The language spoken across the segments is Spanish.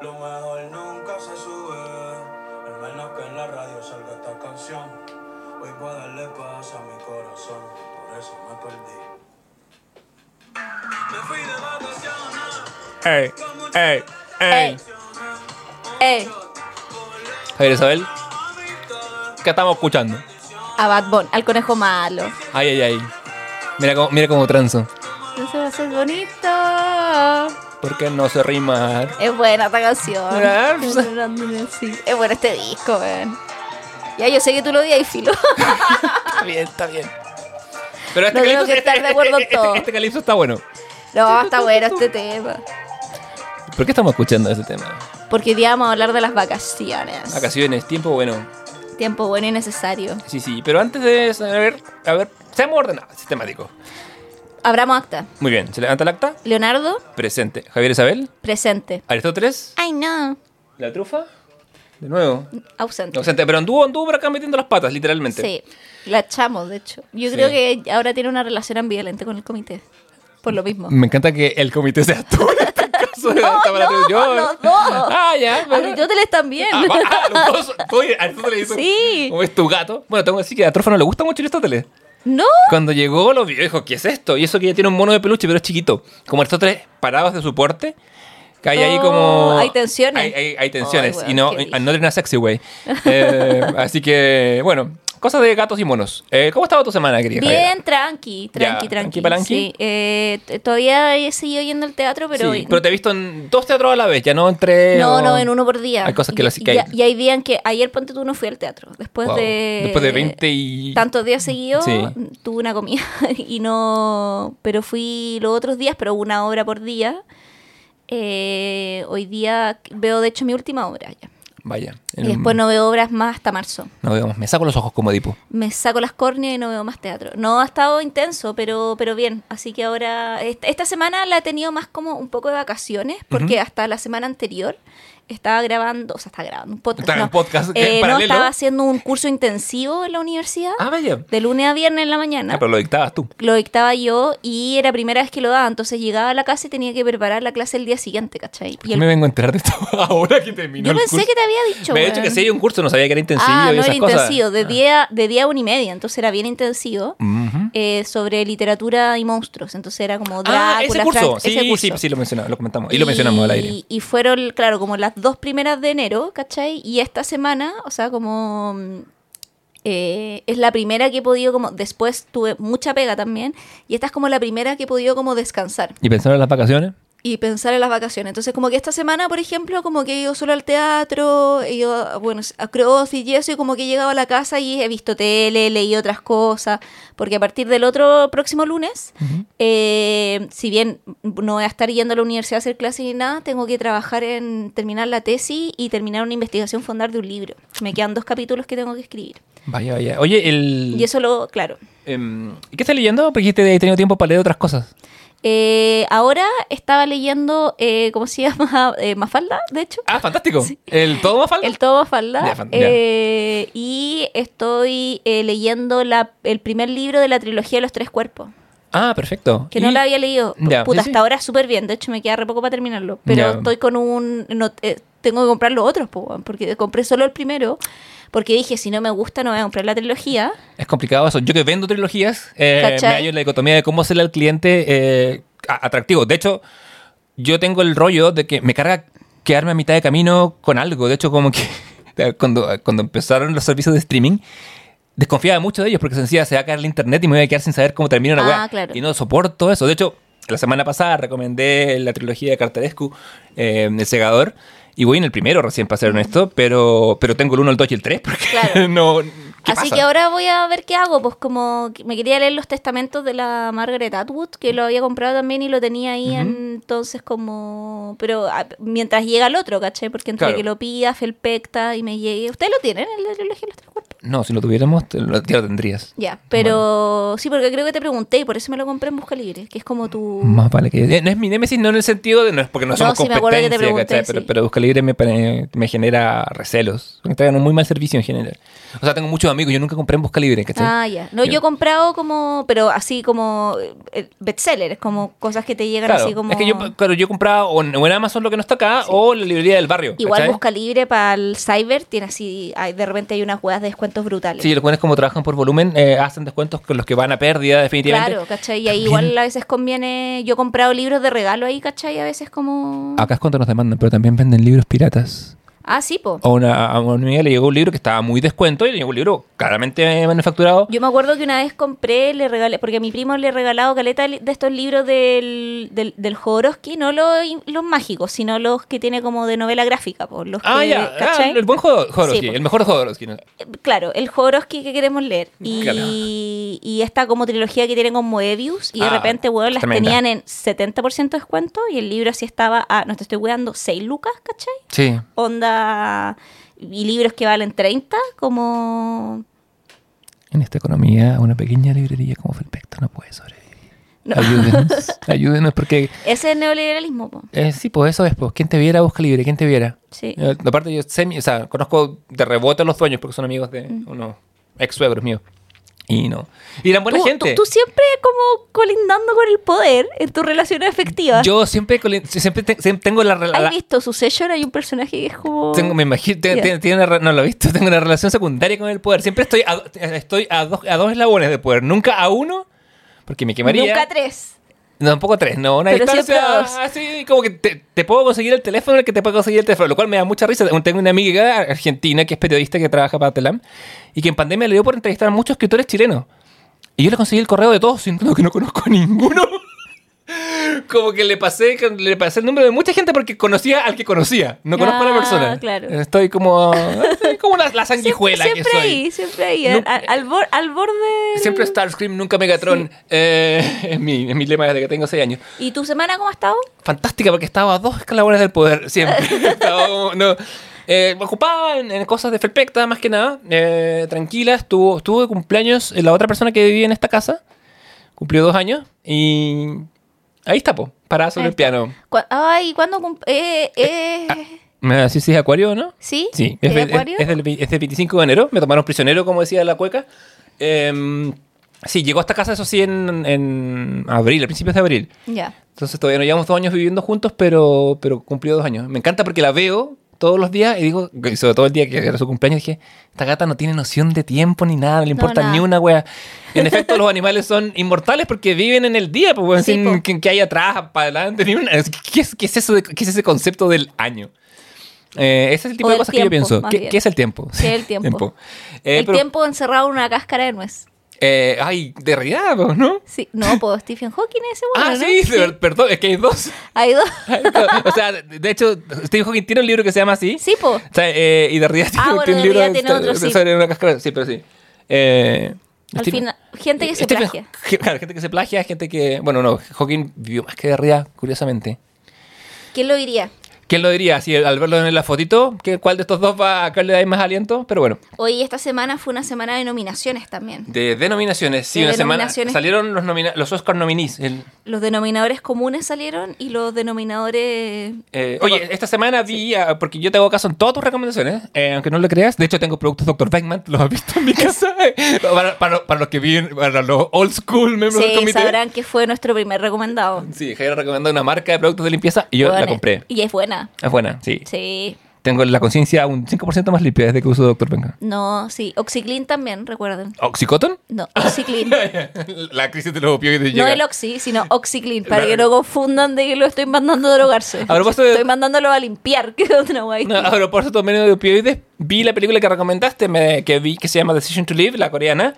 Lo mejor nunca se sube, al menos que en la radio salga esta canción. Hoy voy a darle paz a mi corazón, por eso me perdí. Me fui de vacaciones. Ey, ey, ey. Ey, Javier Isabel, ¿qué estamos escuchando? a Bad Bunny, al conejo malo. Ay, ay, ay. Mira cómo, mira cómo transo. Eso va a ser bonito. ¿Por qué no se rima? Es buena esta canción. Ah, Sí, Es bueno este disco, weón. Ya, yo sé que tú lo odias y filo. Está bien, está bien. Pero este No tengo calipso, que estar de acuerdo este- todo. este calipso está bueno. No, está bueno este tema. ¿Por qué estamos escuchando ese tema? Porque hoy día vamos a hablar de las vacaciones. Vacaciones, tiempo bueno. Tiempo bueno y necesario. Sí, sí, pero antes de saber, a ver, seamos ordenados, sistemáticos. Abramos acta. Muy bien, se levanta el acta. Leonardo, Presente. Javier Isabel. presente. Aristóteles. Ay, no. La trufa. De nuevo. Ausente. Ausente, pero anduvo, anduvo por acá metiendo las patas, literalmente. Sí, la echamos, de hecho. Yo Sí. creo que ahora tiene una relación ambivalente con el comité. Por lo mismo. Me encanta que el comité sea tú en este caso. No, no, yo- los dos. Ah, ya. pero- Aristóteles también. Ah, ah, los dos. Oye, Aristóteles hizo. Sí. ¿Cómo es tu gato? Bueno, tengo que decir que a Trufa no le gusta mucho Aristóteles. No. Cuando llegó, lo vio dijo, ¿qué es esto? Y eso que ya tiene un mono de peluche, pero es chiquito. Como Aristóteles, parados de su porte, que hay ahí Oh, como... hay tensiones. Hay, hay- hay tensiones. Y no, qué brillo. and not in a sexy way. Eh, así que, bueno, cosas de gatos y monos. Eh, ¿Cómo estaba tu semana, querida? Bien, Javiera? tranqui, tranqui, Ya, tranqui. tranqui. Sí, eh, todavía he seguido yendo al teatro, pero... Sí, pero te he visto en dos teatros a la vez, ya no entre... No, no, en uno por día. Hay cosas que las- que hay- y hay días en que ayer ponte tú no fui al teatro. Después Wow. de Después de 20 y... tantos días seguidos Sí. tuve una comida y no pero fui los otros días, pero una hora por día. Eh, hoy día veo de hecho mi última obra ya. Vaya. Y después no veo obras más hasta marzo. No veo más. Me saco los ojos como Dipo. Me saco las córneas y no veo más teatro. No ha estado intenso, pero, pero bien. Así que ahora, esta, esta semana la he tenido más como un poco de vacaciones, porque hasta la semana anterior estaba grabando, o sea, estaba grabando un podcast. Estaba no, podcast. Eh, no, estaba haciendo un curso intensivo en la universidad, Ah, vaya. de lunes a viernes en la mañana. Ah, pero lo dictabas tú. Lo dictaba yo y era la primera vez que lo daba, entonces llegaba a la casa y tenía que preparar la clase el día siguiente, ¿cachai? ¿Por Y el- me vengo a enterar de esto ahora que terminó yo el pensé curso? que te había dicho. Me ha dicho que sí hay un curso, no sabía que era intensivo Ah, y no esas era cosas. intensivo, de Ah. día, de día a una y media, entonces era bien intensivo. Eh, sobre literatura y monstruos. Entonces era como Ah, Drácula, ese curso. Frank- Sí, ese curso. sí, sí, lo mencionamos, lo comentamos. Y, lo mencionamos al aire. Y fueron, claro, como las dos primeras de enero, ¿cachai? Y esta semana, o sea, como... mm, eh, es la primera que he podido como... Después tuve mucha pega también. Y esta es como la primera que he podido como descansar ¿Y pensaron en las vacaciones? Y pensar en las vacaciones. Entonces, como que esta semana, por ejemplo, como que he ido solo al teatro, he ido, bueno, a CrossFit y eso, y como que he llegado a la casa y he visto tele, leído otras cosas, porque a partir del otro próximo lunes, eh, si bien no voy a estar yendo a la universidad a hacer clases ni nada, tengo que trabajar en terminar la tesis y terminar una investigación fondar de un libro. Me quedan dos capítulos que tengo que escribir. Vaya, vaya. Oye, el... Y eso lo, claro. em, ¿y ¿Qué estás leyendo? Porque he tenido tiempo para leer otras cosas. Eh, ahora estaba leyendo, eh, ¿cómo se llama? Eh, Mafalda, de hecho. Ah, fantástico. ¿El todo más falta? El todo Mafalda. Fan-. Eh, y estoy eh, leyendo la, el primer libro de la trilogía de los tres cuerpos. Ah, perfecto. Que no Y- la había leído. Puta, sí, sí. hasta ahora súper bien. De hecho, me queda re poco para terminarlo. Pero estoy con un... no, eh, tengo que comprar los otros, porque compré solo el primero. Porque dije, si no me gusta, no voy a comprar la trilogía. Es complicado eso. Yo que vendo trilogías, eh, me hallo en la dicotomía de cómo hacerle al cliente eh, atractivo. De hecho, yo tengo el rollo de que me carga quedarme a mitad de camino con algo. De hecho, como que cuando, cuando empezaron los servicios de streaming, desconfiaba mucho de ellos porque se decía, se va a caer el internet y me voy a quedar sin saber cómo termina una Ah, weá. claro. Y no soporto eso. De hecho, la semana pasada recomendé la trilogía de Cartarescu, eh, El Segador. Y voy en el primero recién, para ser honesto, pero, pero tengo el 1, el 2 y el 3 porque Claro. no... ¿qué Así pasa? que ahora voy a ver qué hago. Pues como me quería leer los testamentos de la Margaret Atwood, que lo había comprado también y lo tenía ahí. Entonces como... Pero ah, mientras llega el otro, ¿caché? Porque entre Claro. que lo pida, felpecta y me llegue... ¿Ustedes lo tienen, el de trilogía de los tres? No, si lo tuviéramos, te lo, ya lo tendrías. Ya, pero sí, porque creo que te pregunté y por eso me lo compré en Busca Libre, que es como tu... Más vale que... eh, No es mi némesis, no en el sentido de... No es porque no No, somos sí, me acuerdo que te competencia, pregunté, ¿cachai? pero, sí. pero Busca Libre me, me genera recelos. Me entregan un muy mal servicio en general. O sea, tengo muchos amigos, yo nunca compré en Busca Libre, ¿cachai? Ah, ya. No, yo he comprado como, pero así como eh, bestsellers, como cosas que te llegan Claro, así como... es que yo, claro, yo compraba o en, o en Amazon lo que no está acá o en la librería del barrio. Igual ¿cachai? Busca Libre para el cyber tiene así, hay- de repente hay unas huevas de descuentos brutales. Sí, los buenos como trabajan por volumen, eh, hacen descuentos con los que van a pérdida definitivamente. Claro, ¿cachai? Y ahí igual a veces conviene. Yo he comprado libros de regalo ahí, ¿cachai? A veces como. Acá es cuando nos demandan, pero también venden libros piratas. Ah, sí, po. A una, a una amiga le llegó un libro que estaba muy descuento y le llegó un libro claramente manufacturado. Yo me acuerdo que una vez compré, le regalé, porque a mi primo le he regalado caleta de estos libros del, del, del Jodorowsky, no los, los mágicos, sino los que tiene como de novela gráfica, por los Ah, que, ya, ah, el buen Jodor- Jodorowsky, Sí, po. el mejor Jodorowsky. ¿no? Claro, el Jodorowsky que queremos leer. Y, Claro. y esta como trilogía que tienen con Moebius. Y de Ah, repente, weón, las tremenda. tenían en 70% de descuento. Y el libro así estaba a, no te estoy weando, 6 lucas, ¿cachai? Sí. Onda. Y libros que valen 30, como. En esta economía, una pequeña librería como Felpecta no puede sobrevivir. No. Ayúdenos, ayúdenos porque... Ese es el neoliberalismo, po. eh, sí, pues eso es, pues. ¿Quién te viera busca libre? ¿Quién te viera? Sí. Eh, aparte yo sé, o sea, conozco de rebote a los dueños porque son amigos de Mm. unos ex suegros míos. Y no. Y eran buena Tú, gente. tú- tú siempre como colindando con el poder en tus relaciones afectivas. Yo siempre, siempre, te- siempre tengo la... la- ¿Has la- visto Succession? Hay un personaje que es como... tengo, me imagino, te- te- una no lo he visto, tengo una relación secundaria con el poder. Siempre estoy a, estoy a, dos, a dos eslabones de poder, nunca a uno, porque me quemaría. Nunca tres. No, tampoco tres, no, una Pero distancia así como que te, te puedo conseguir el teléfono el que te puedo conseguir el teléfono, lo cual me da mucha risa. Tengo una amiga argentina que es periodista que trabaja para Telam y que en pandemia le dio por entrevistar a muchos escritores chilenos. Y yo le conseguí el correo de todos, siendo que no conozco a ninguno. Como que le pasé, le pasé el número de mucha gente porque conocía al que conocía. No conozco a la Ah, persona. claro. Estoy como, estoy como la, la sanguijuela siempre, que siempre soy. ahí, siempre ahí. Nunca- al, al bor- al borde. Siempre Starscream, nunca Megatron. Eh, es, mi, es mi lema desde que tengo 6 años. ¿Y tu semana cómo ha estado? fantástica porque estaba a dos escalabones del poder siempre. Estaba como- no, eh, ocupada en, en cosas de Felpecta, más que nada. eh, tranquila, estuvo, estuvo de cumpleaños la otra persona que vivía en esta casa. Cumplió dos años y ahí está, po, parada sobre el piano. Cu- Ay, ¿cuándo? cum- Eh, eh, Me así sí es Acuario, ¿no? ¿Sí? Sí, ¿De es, de- Acuario? es del, es del 25 de enero. Me tomaron prisionero, como decía la cueca. Em, sí, llegó a esta casa, eso sí, en, en abril, a principios de abril. Ya. Entonces todavía no llevamos dos años viviendo juntos, pero, pero cumplió dos años. Me encanta porque la veo todos los días y digo, sobre todo el día que era su cumpleaños, dije, esta gata no tiene noción de tiempo ni nada, no le importa ni una wea. En efecto, los animales son inmortales porque viven en el día, pues, weón, Sí, sin que, que hay atrás, para adelante, ni una. ¿Qué es, qué es eso de- qué es ese concepto del año? Eh, ese es el tipo O de cosas que yo tiempo, pienso. ¿Qué, es el tiempo? ¿Qué es el tiempo? Eh, el pero- tiempo encerrado en una cáscara de nuez. Eh, ay, de realidad, pues, ¿no? Sí. No, pues Stephen Hawking es ese bueno, ah, ¿no? sí, perdón, es que hay dos. Hay dos. o sea, de hecho, Stephen Hawking tiene un libro que se llama así. Sí, po. O sea, eh, y de realidad tiene, Ah, bueno, tiene un libro tiene otro, sí. sobre una cáscara. Sí, pero sí. Eh, Al Stephen- final, gente que se Stephen- plagia. Claro, gente que se plagia, gente que. Bueno, no, Hawking vivió más que de realidad, curiosamente. ¿Quién lo diría? ¿Quién lo diría? Si al verlo en la fotito, ¿qué- ¿cuál de estos dos va a darle más aliento? Pero bueno, Hoy esta semana fue una semana de nominaciones también. de denominaciones, sí, De una semana. Salieron los, nomina- los Oscar nominees. el- Los denominadores comunes salieron y los denominadores... Eh, oye, esta semana vi, ah, porque yo te hago caso en todas tus recomendaciones, eh, aunque no lo creas. De hecho, tengo productos Dr. Beckman, los has visto en mi casa. para, para- para los que viven, para los old school miembros del Sí, comité. sabrán que fue nuestro primer recomendado. Sí, Javier recomendó una marca de productos de limpieza y yo Bueno, la compré. Y es buena. Es buena, sí. Sí. Tengo la conciencia un 5% más limpia desde que uso Dr. Beckman. No, sí. Oxiclean también, recuerden. ¿Oxycontin? No, Oxiclean. la crisis de los opioides No llega. el Oxy, sino Oxiclean, para que no confundan de que lo estoy mandando a drogarse. A propósito de- Estoy mandándolo a limpiar, que es otra guay. No, a propósito medio de opioides, vi la película que recomendaste, me- que vi que se llama Decision to Live, la coreana,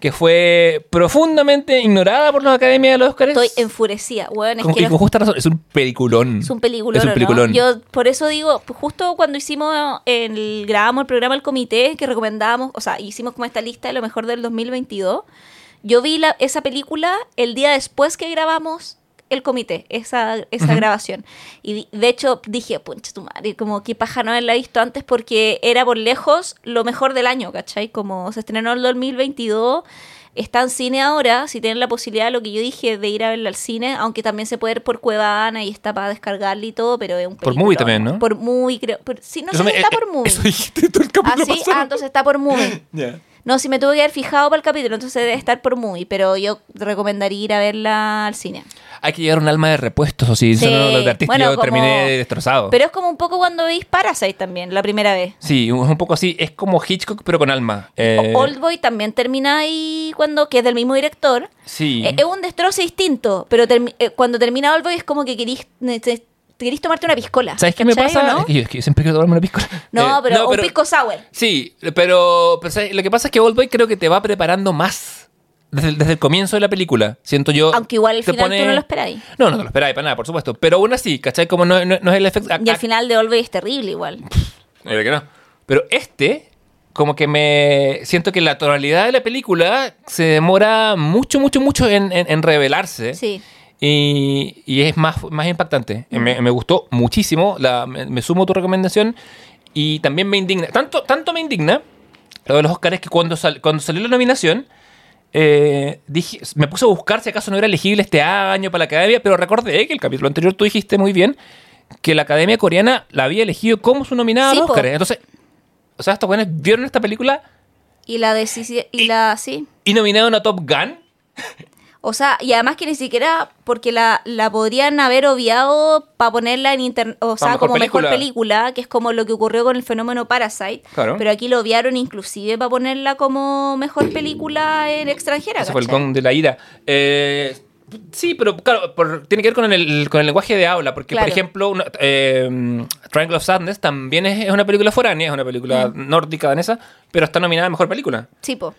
que fue profundamente ignorada por la Academia de los Oscars. Estoy enfurecida, weón. Es Con- que y los- con justa razón, es un peliculón. Es un peliculón. Es un ¿no? peliculón. Yo por eso digo, justo cuando hicimos el grabamos el programa El Comité que recomendábamos, o sea, hicimos como esta lista de lo mejor del 2022. Yo vi la, esa película el día después que grabamos el comité, esa, esa grabación. Y de hecho dije, punche tu madre, como que paja no haberla visto antes porque era por lejos lo mejor del año, ¿cachai? Como se estrenó el 2022, está en cine ahora, si tienen la posibilidad, lo que yo dije, de ir a verla al cine, aunque también se puede ver por Cuevana y está para descargarla y todo, pero es un Por Movie también, ¿no? Por Movie, creo. por- sí, no sé si está eh, por eh, Movie. Eso dijiste todo el Ah, capítulo sí, pasado. ah, entonces está por Movie. No, si me tuve que haber fijado para el capítulo, entonces debe estar por Movie, pero yo recomendaría ir a verla al cine. Hay que llevar un alma de repuestos, o si Sí. eso no, los de artista Bueno, yo como- terminé destrozado. Pero es como un poco cuando veis Parasite también, la primera vez. Sí, es un poco así. Es como Hitchcock, pero con alma. Eh, Oldboy también termina ahí cuando, que es del mismo director. Sí. Eh, Es un destroce distinto, pero termi- eh, cuando termina Oldboy es como que querís, te, tomarte una piscola. ¿Sabes qué me ¿cachai pasa? o Es, que yo, es que yo siempre quiero tomarme una piscola. No, Eh, pero un pisco sour. Sí, pero, pero ¿sabes? lo que pasa es que Oldboy creo que te va preparando más desde el, desde el comienzo de la película. Siento yo. Aunque igual al final tú no lo esperáis. No, no te lo esperáis para nada, por supuesto. Pero aún así, ¿cachai? Como no, no- no es el efecto. Y el final de Oldboy es terrible igual. Mira que no. Pero este, como que me. Siento que la tonalidad de la película se demora mucho, mucho, mucho en, en- en revelarse. Sí. Y, y es más, más impactante. Me, me gustó muchísimo. La, me, me sumo a tu recomendación. Y también me indigna. Tanto, tanto me indigna lo de los Oscars que cuando, sal- cuando salió la nominación. Eh, dije, me puse a buscar si acaso no era elegible este año para la academia, pero recordé que el capítulo anterior tú dijiste muy bien que la academia coreana la había elegido como su nominada Sí, po. Oscars. Entonces, o sea, estos buenos vieron esta película Y la decisión. Y la. Sí. y nominaron a Top Gun. O sea, y además que ni siquiera, porque la, la podrían haber obviado para ponerla en internet, o sea, mejor como mejor película. que es como lo que ocurrió con el fenómeno Parasite. Claro. Pero aquí lo obviaron inclusive para ponerla como mejor película en extranjera. Ese fue el gong de la ira. Eh, sí, pero claro, por- tiene que ver con el, con el lenguaje de habla. Porque, por ejemplo, una- eh, Triangle of Sadness también es, es una película foránea, es una película Mm. nórdica danesa, pero está nominada a mejor película. Sí, po.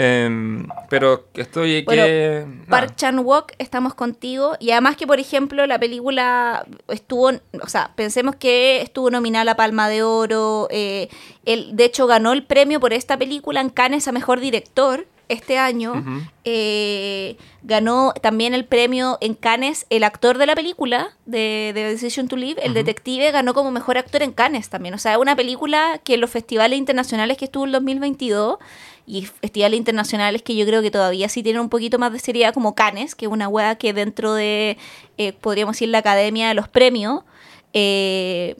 Eh, pero estoy Bueno, que. Park Chan-wook, estamos contigo. Y además que, por ejemplo, la película estuvo, o sea, pensemos que estuvo nominada a la Palma de Oro. eh, él, de hecho, ganó el premio por esta película en Cannes a Mejor Director este año. Eh, ganó también el premio en Cannes el actor de la película, de, de Decision to Live, el detective, ganó como mejor actor en Cannes también. O sea, es una película que en los festivales internacionales que estuvo en 2022 y festivales internacionales que yo creo que todavía sí tienen un poquito más de seriedad, como Cannes, que es una wea que dentro de, eh, podríamos decir, la Academia de los Premios, eh,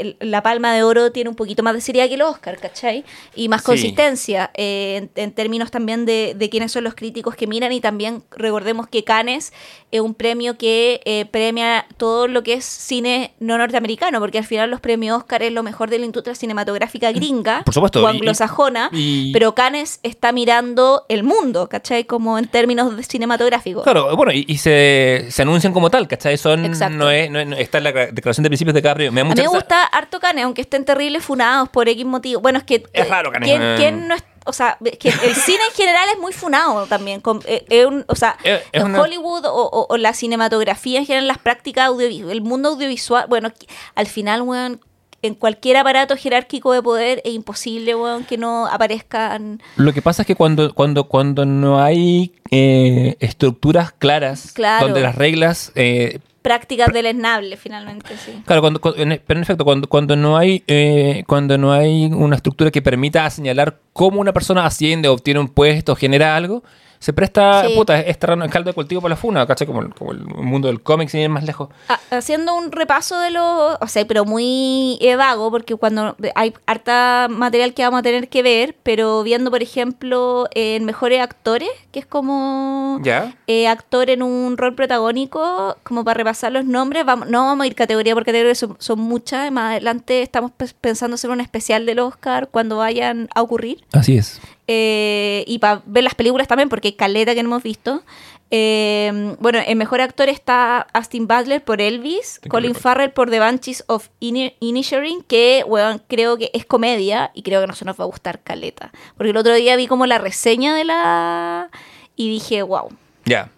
el- la Palma de Oro tiene un poquito más de seriedad que el Oscar, ¿cachai? Y más Sí. consistencia eh, en, en términos también de, de quiénes son los críticos que miran y también recordemos que Cannes es un premio que eh, premia todo lo que es cine no norteamericano, porque al final los premios Oscar es lo mejor de la industria cinematográfica gringa Por supuesto, o anglosajona, y- pero Cannes está mirando el mundo, ¿cachai? Como en términos de cinematográficos. Claro, bueno, y, y se, se anuncian como tal, ¿cachai? Son, Exacto. no es, no es- no- está en la declaración de principios de cada premio. Me da A mucha mí me gusta harto Cannes, aunque estén terribles funados por X motivo. Bueno, es que... Es eh, raro ¿quién, eh. quién no es, o sea, es que el cine en general es muy funado también. con- eh, un- o sea, Es- es una- Hollywood o, o- o la cinematografía en general, las prácticas audiovisuales, el mundo audiovisual, bueno, al final, weón, en cualquier aparato jerárquico de poder es imposible, weón, que no aparezcan... Lo que pasa es que cuando, cuando, cuando no hay eh, estructuras claras, Claro. donde las reglas... eh, prácticas deleznables, finalmente, sí. claro, cuando, cuando- en- pero en efecto, cuando, cuando, no hay, eh, cuando no hay una estructura que permita señalar cómo una persona asciende, obtiene un puesto, genera algo, se presta, Sí. puta, es terreno en caldo de cultivo para la funa, ¿cachai? Como, el- como el mundo del cómic, sin ir más lejos. Ha- haciendo un repaso de los, o sea, pero muy vago, porque cuando hay harta material que vamos a tener que ver, pero viendo, por ejemplo, en mejores actores, que es como ¿Ya? eh, actor en un rol protagónico, como para repasar los nombres, vamos, no vamos a ir categoría por categoría, son, son muchas, más adelante estamos pe- pensando hacer un especial del Oscar cuando vayan a ocurrir. Así es. Eh, y para ver las películas también, porque hay caleta que no hemos visto. Eh, bueno, el mejor actor está Austin Butler por Elvis, Colin. Farrell por The Banshees of Ini- Inisherin, que, creo que es comedia y creo que no se nos va a gustar caleta. Porque el otro día vi como la reseña de la... y dije, wow. Ya.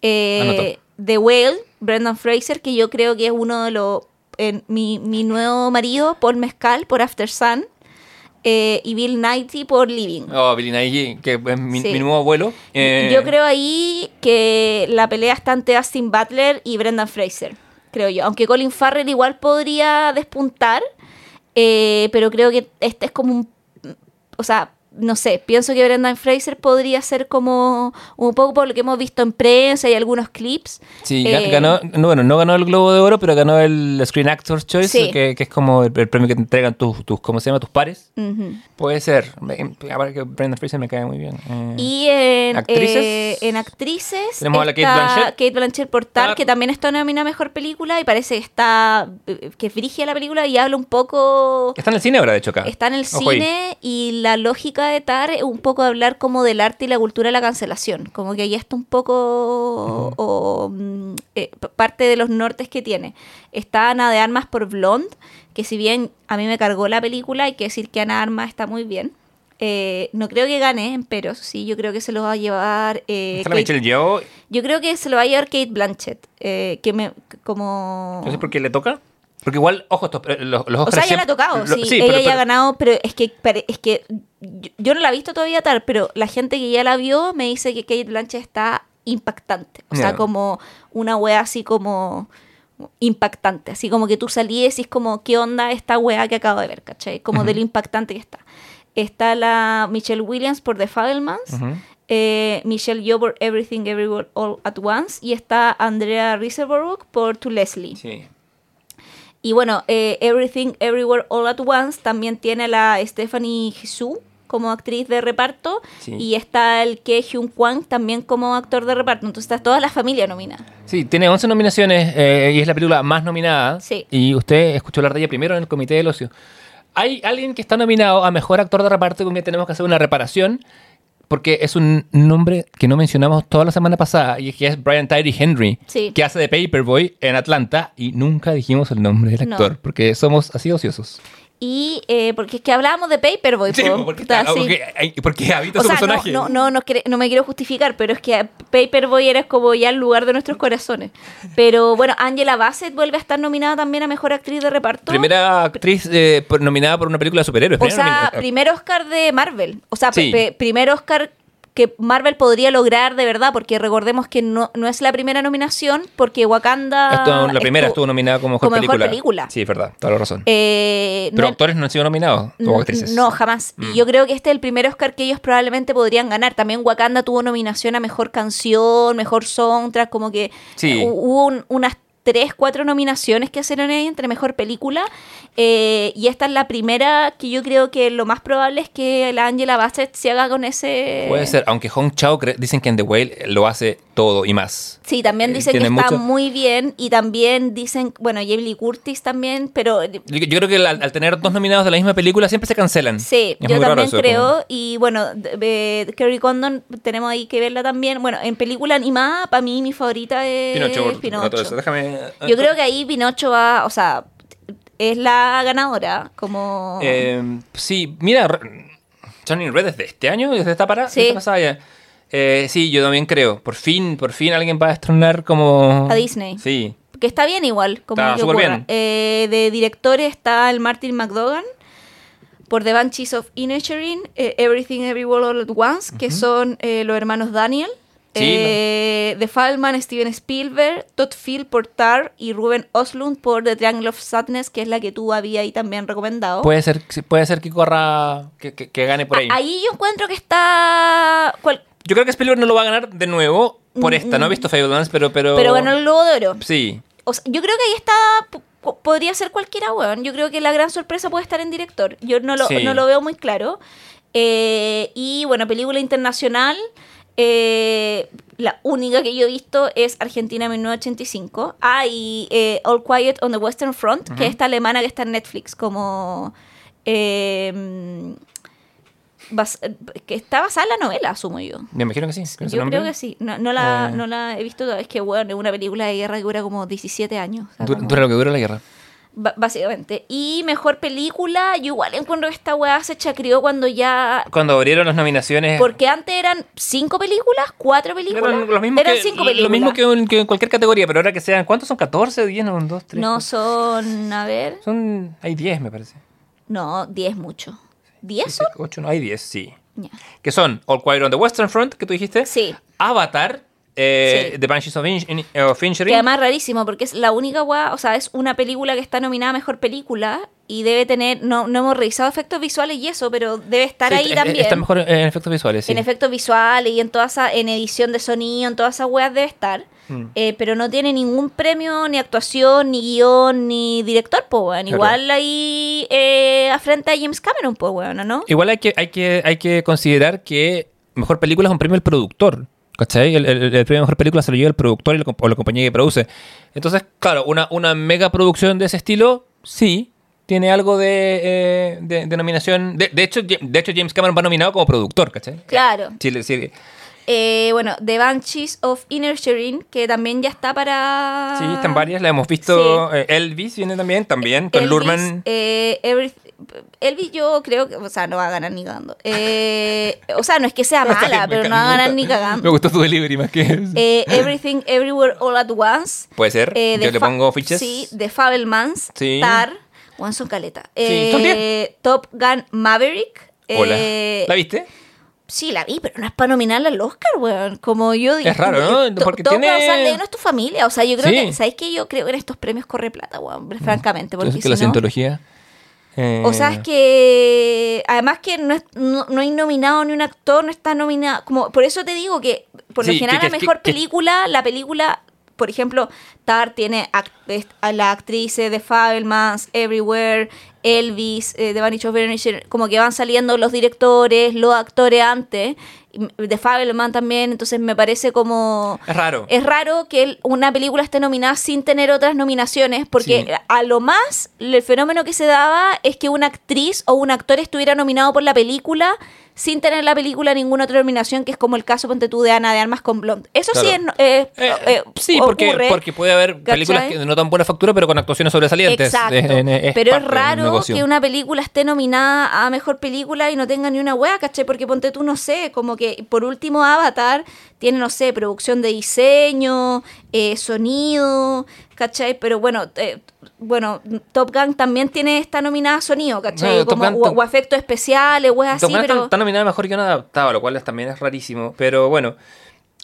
Eh, The Whale, Brendan Fraser, que yo creo que es uno de los... mi, mi nuevo marido, Paul Mezcal, por After Sun. Eh, y Bill Nighy por Living. Oh, Billy Nighy, que es mi, Sí. mi nuevo abuelo. Eh, Yo creo ahí que la pelea está entre Austin Butler y Brendan Fraser, creo yo. Aunque Colin Farrell igual podría despuntar, eh, pero creo que este es como un... O sea, no sé, pienso que Brendan Fraser podría ser como un poco por lo que hemos visto en prensa y algunos clips. Sí, Eh, ga- ganó, no, bueno, no ganó el Globo de Oro, pero ganó el Screen Actors Choice, Sí. que, que es como el, el premio que te entregan tus, tus, ¿cómo se llama? Tus pares. Puede ser. Aparte que Brendan Fraser me cae muy bien. Eh, Y en ¿Actrices? eh, en actrices Tenemos a la Kate Blanchett. Kate Blanchett por Tar, Ah. que también está nominada Mejor Película y parece que está que es frigia la película y habla un poco Está en el cine ahora, de hecho, acá. está en el Ojo ahí. cine y la lógica de Tar es un poco hablar como del arte y la cultura de la cancelación, como que ahí está un poco o, mm, eh, parte de los nortes que tiene. Está Ana de Armas por Blonde, que si bien a mí me cargó la película, hay que decir que Ana de Armas está muy bien. Eh, no creo que gane, pero sí, yo creo que se lo va a llevar. eh, Kate- Michelle Yeoh. yo creo que se lo va a llevar Kate Blanchett, eh, que me como. Sé por qué le toca. Porque igual, ojo, estos, los, los O Oscars sea, ya le ha tocado, lo- sí, ella pero- ya ha ganado, pero es que, es que yo, yo no la he visto todavía tal, pero la gente que ya la vio me dice que Kate Blanchett está impactante. O sea, como una wea así como impactante. Así como que tú salías y decís como, ¿qué onda esta wea que acabo de ver? ¿Cachai? Como de lo impactante que está. Está la Michelle Williams por The Fabelmans. Ujú. eh, Michelle Yeoh por Everything Everywhere All at Once. Y está Andrea Riseborough por To Leslie. Sí. Y bueno, eh, Everything Everywhere All at Once también tiene la Stephanie Hsu como actriz de reparto Sí. y está el Ke Hyun Kwang también como actor de reparto. Entonces está toda la familia nominada. Sí, tiene 11 nominaciones eh, y es la película más nominada. Sí. Y usted escuchó hablar de ella primero en el Comité del Ocio. Hay alguien que está nominado a Mejor Actor de Reparto con quien tenemos que hacer una reparación porque es un nombre que no mencionamos toda la semana pasada y es que es Brian Tyree Henry, Sí. que hace de Paperboy en Atlanta y nunca dijimos el nombre del No. actor porque somos así ociosos. Y eh, porque es que hablábamos de Paperboy. Sí, po, porque, sí. porque, habita O su sea, no, personaje. no, no, no, me quiero justificar, pero es que Paperboy era como ya el lugar de nuestros corazones. Pero bueno, Angela Bassett vuelve a estar nominada también a Mejor Actriz de Reparto. Primera actriz eh, nominada por una película de superhéroes. O sea, primer Oscar de Marvel. O sea, Sí. primer Oscar que Marvel podría lograr de verdad, porque recordemos que no, no es la primera nominación, porque Wakanda... Esto- la primera estu- estuvo nominada como mejor, como mejor película. Sí, es verdad, toda la razón. Eh, Pero no- actores no han sido nominados, o actrices. No, jamás. Y yo creo que este es el primer Oscar que ellos probablemente podrían ganar. También Wakanda tuvo nominación a mejor canción, mejor soundtrack, como que Sí. hu- hubo un- unas tres, cuatro nominaciones que hicieron ahí entre mejor película. Eh, y esta es la primera que yo creo que lo más probable es que la Angela Bassett se haga con ese. Puede ser, aunque Hong Chao dicen que en The Whale lo hace todo y más. Sí, también Eh, dicen que está muy bien. Y también dicen, bueno, Jamie Curtis también, pero Yo, yo creo que al, al tener dos nominados de la misma película siempre se cancelan. Sí, Es yo también eso, creo. como- Y bueno, Kerry Condon tenemos ahí que verla también. Bueno, en película animada, para mí mi favorita es Pinocho, Pinocho. todo eso. Déjame. Yo creo que ahí Pinocho va, o sea, es la ganadora. Como. Eh, sí, mira, Johnny Red desde este año, desde esta parada, Sí. pasada. Eh, sí, yo también creo. Por fin, por fin alguien va a estrenar como. A Disney. Sí. que está bien igual, como Está súper bien. Eh, de directores está el Martin McDogan por The Banshees of Inisherin, eh, Everything Everywhere All at Once, que son eh, los hermanos Daniel. Sí, eh, The Fallman, Steven Spielberg, Todd Field por Tar y Ruben Oslund por The Triangle of Sadness, que es la que tú habías ahí también recomendado. Puede ser, puede ser que corra, que, que- que gane por ahí. Ahí yo encuentro que está... cual- Yo creo que Spielberg no lo va a ganar de nuevo por esta. No he visto Fablemans, pero, pero. Mm, Pero ganó el Globo de Oro. Sí. O sea, yo creo que ahí está. Podría ser cualquiera, weón. Yo creo que la gran sorpresa puede estar en director. Yo no lo, Sí. no lo veo muy claro. Eh, y bueno, película internacional. Eh, la única que yo he visto es Argentina 1985. Ah, y eh, All Quiet on the Western Front, que es esta alemana que está en Netflix, como. eh, bas- que está basada en la novela, asumo yo. Me imagino que sí. Yo creo que sí. No, no la, Eh. no la he visto todavía. Es que, bueno, es una película de guerra que dura como 17 años. o sea, Du- como- Dura lo que dura la guerra. Básicamente. Y mejor película, yo igual encuentro que esta weá se chacrió cuando ya... Cuando abrieron las nominaciones. Porque antes eran cinco películas, cuatro películas. Eran lo mismo, Eran que, cinco lo películas. mismo que, en- que en cualquier categoría, pero ahora que sean. ¿Cuántos son? ¿14, 10, no, 2, 3? No son, a ver, Son. Hay 10, me parece. no, 10 mucho. ¿10 son? 8, no, hay 10, sí. Ya. Que son All Quiet on the Western Front, que tú dijiste. Sí. Avatar, eh, Sí. The Banshees of, In- In- of Inisherin. Que además es rarísimo, porque es la única weá, o sea, es una película que está nominada a mejor película y debe tener, no, no hemos revisado efectos visuales y eso, pero debe estar Sí, ahí también. Está mejor en efectos visuales, sí. En efectos visuales y en toda esa, en edición de sonido, en todas esas weas debe estar. Mm. Eh, pero no tiene ningún premio, ni actuación, ni guion, ni director, pues weón. Claro. Igual ahí eh, afrenta a James Cameron, pues weón, ¿o ¿no? Igual hay que, hay que, hay que considerar que mejor película es un premio del productor. ¿Cachai? El, el- el premio de mejor película se lo lleva el productor y la, comp- o la compañía que produce. Entonces, claro, una, una mega producción de ese estilo, sí, tiene algo de, eh, de, de nominación. De, de hecho, de hecho, James Cameron va nominado como productor, ¿cachai? Claro. Sí, sí, Eh, bueno, The Banshees of Inisherin, que también ya está para... sí, están varias, la hemos visto. Sí. eh, Elvis viene también, también, con Elvis, Lurman. eh, Every- Elvis yo creo que, o sea, no va a ganar ni cagando. Eh, o sea, no es que sea mala, pero no va a ganar ni Me cagando. gustó tu delivery más que eso. Eh, Everything Everywhere All at Once. Puede ser, Eh, yo The le pongo fichas. Sí, The Fabelmans. Sí. Tar. Juan son caleta. Sí, Eh. Top Gun Maverick. Hola. eh, ¿La viste? Sí, la vi, pero no es para nominarla al Oscar, weón. Como yo digo. Es raro, ¿no? Porque tiene- Gun, o sea, de- no es tu familia. O sea, yo creo Sí. que. ¿Sabéis que yo creo que en estos premios corre plata, weón? Francamente. Porque si que la no- cientología. Eh, O sea, es que además que no, es- no, no hay nominado ni un actor, no está nominado. Como, por eso te digo que por lo Sí, general que- la mejor que- película, la película, por ejemplo, Tar tiene act- a la actriz de Fabelmans, Everywhere, Elvis, eh, The Vanish of Inisherin, como que van saliendo los directores, los actores antes, de Fabelman también, entonces me parece como... Es raro. Es raro que una película esté nominada sin tener otras nominaciones, porque Sí. a lo más el fenómeno que se daba es que una actriz o un actor estuviera nominado por la película sin tener la película ninguna otra nominación, que es como el caso, ponte tú, de Ana de Armas con Blonde. Eso sí es... Eh, Eh, eh, sí, porque, ocurre. porque puede haber películas que no tan buena factura, pero con actuaciones sobresalientes. Exacto. Es- pero es raro que una película esté nominada a mejor película y no tenga ni una wea, ¿cachai? Porque ponte tú, no sé, como que por último Avatar tiene, no sé, producción de diseño, eh, sonido, ¿cachai? Pero bueno, eh, bueno, Top Gun también tiene esta nominada sonido, ¿cachai? No, como, Gun- o, o efectos especiales, weas así, Top Gun pero... está nominada mejor guion adaptado, lo cual es- también es rarísimo. Pero bueno,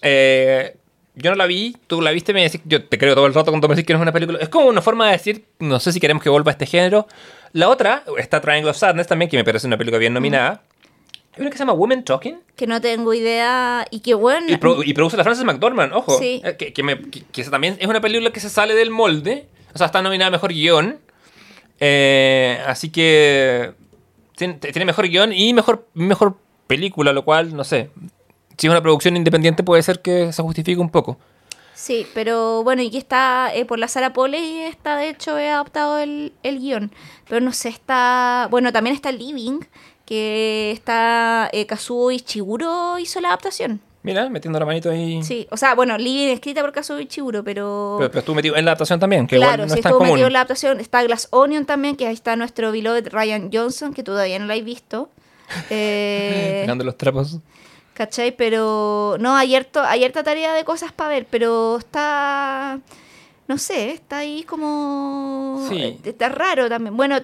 eh, yo no la vi, tú la viste, me decís, yo te creo todo el rato cuando me decís que no es una película. Es como una forma de decir, no sé si queremos que vuelva a este género. La otra, está Triangle of Sadness también, que me parece una película bien nominada. Una que se llama Women Talking Que no tengo idea y que bueno... y, pro- y produce la Frances McDormand, ojo. Sí. Eh, Que, que me- que- que esa también es una película que se sale del molde. O sea, está nominada a mejor guion. Eh, así que tiene, tiene mejor guion y mejor, mejor película, lo cual, no sé. Si es una producción independiente, puede ser que se justifique un poco. Sí, pero bueno, y que está eh, por la Sara Pole y está, de hecho, he adaptado el, el guion. Pero no sé, está. Bueno, también está Living, que está. Eh, Kazuo Ichiguro hizo la adaptación. Mira, metiendo la manito ahí. Sí, o sea, bueno, Living escrita por Kazuo Ichiguro, pero. Pero, pero estuvo metido en la adaptación también, que claro, igual no sí, es tan estuvo común. metido en la adaptación. Está Glass Onion también, que ahí está nuestro beloved Ryan Johnson, que todavía no la he visto. Eh, los trapos. ¿Cachai? Pero no, hay harta tarea de cosas para ver, pero está, no sé, está ahí como... Sí. Está raro también. Bueno,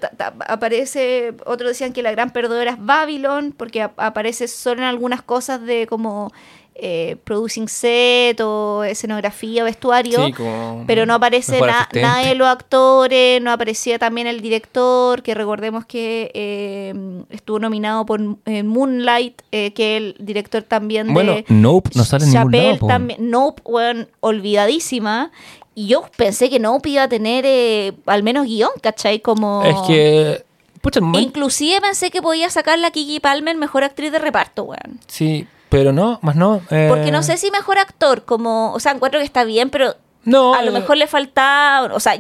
aparece, otros decían que la gran perdedora es Babylon, porque ap- aparece solo en algunas cosas de como eh, producing set o escenografía, vestuario. Sí, como Pero no aparece na- nada de los actores, no aparecía también el director, que recordemos que eh, estuvo nominado por eh, Moonlight, eh, que el director también de Bueno, Nope no sale en ningún lado, Nope, weón, olvidadísima. Y yo pensé que Nope iba a tener eh, al menos guion, ¿cachai? Como... Es que. Pucha, el momento- Inclusive pensé que podía sacar la Kiki Palmer mejor actriz de reparto, weón. Sí, pero no, más no. eh, Porque no sé si mejor actor, como, o sea, encuentro que está bien, pero No, a lo eh, mejor le falta, o sea,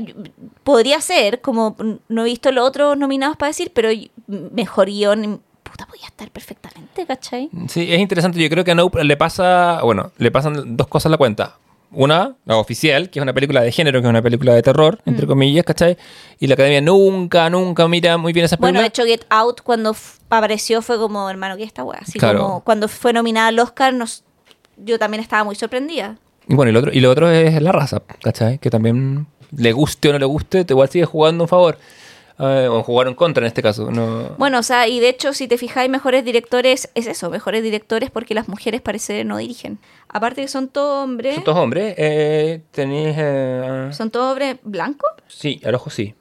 podría ser, como no he visto los otros nominados para decir, pero mejor guion, puta, podía estar perfectamente, ¿cachai? Sí, es interesante. Yo creo que a Nope le pasa, bueno, le pasan dos cosas a la cuenta. Una, la oficial, que es una película de género, que es una película de terror, Mm. entre comillas, ¿cachai? Y la academia nunca, nunca mira muy bien esas Bueno, de hecho, Get Out, cuando apareció, fue como, hermano, ¿qué es esta weá? Así Claro. como cuando fue nominada al Oscar, nos, yo también estaba muy sorprendida. Y bueno, y lo, otro, y lo otro es la raza, ¿cachai? Que también le guste o no le guste, te igual sigue jugando un favor. Eh, o jugaron contra en este caso. No... Bueno, o sea, y de hecho, si te fijáis, mejores directores es eso, mejores directores porque las mujeres parece no dirigen. Aparte que son todos hombres. ¿Son todos hombres? Eh, ¿Tenéis...? eh, ¿Son todos hombres blancos? Sí, al ojo sí.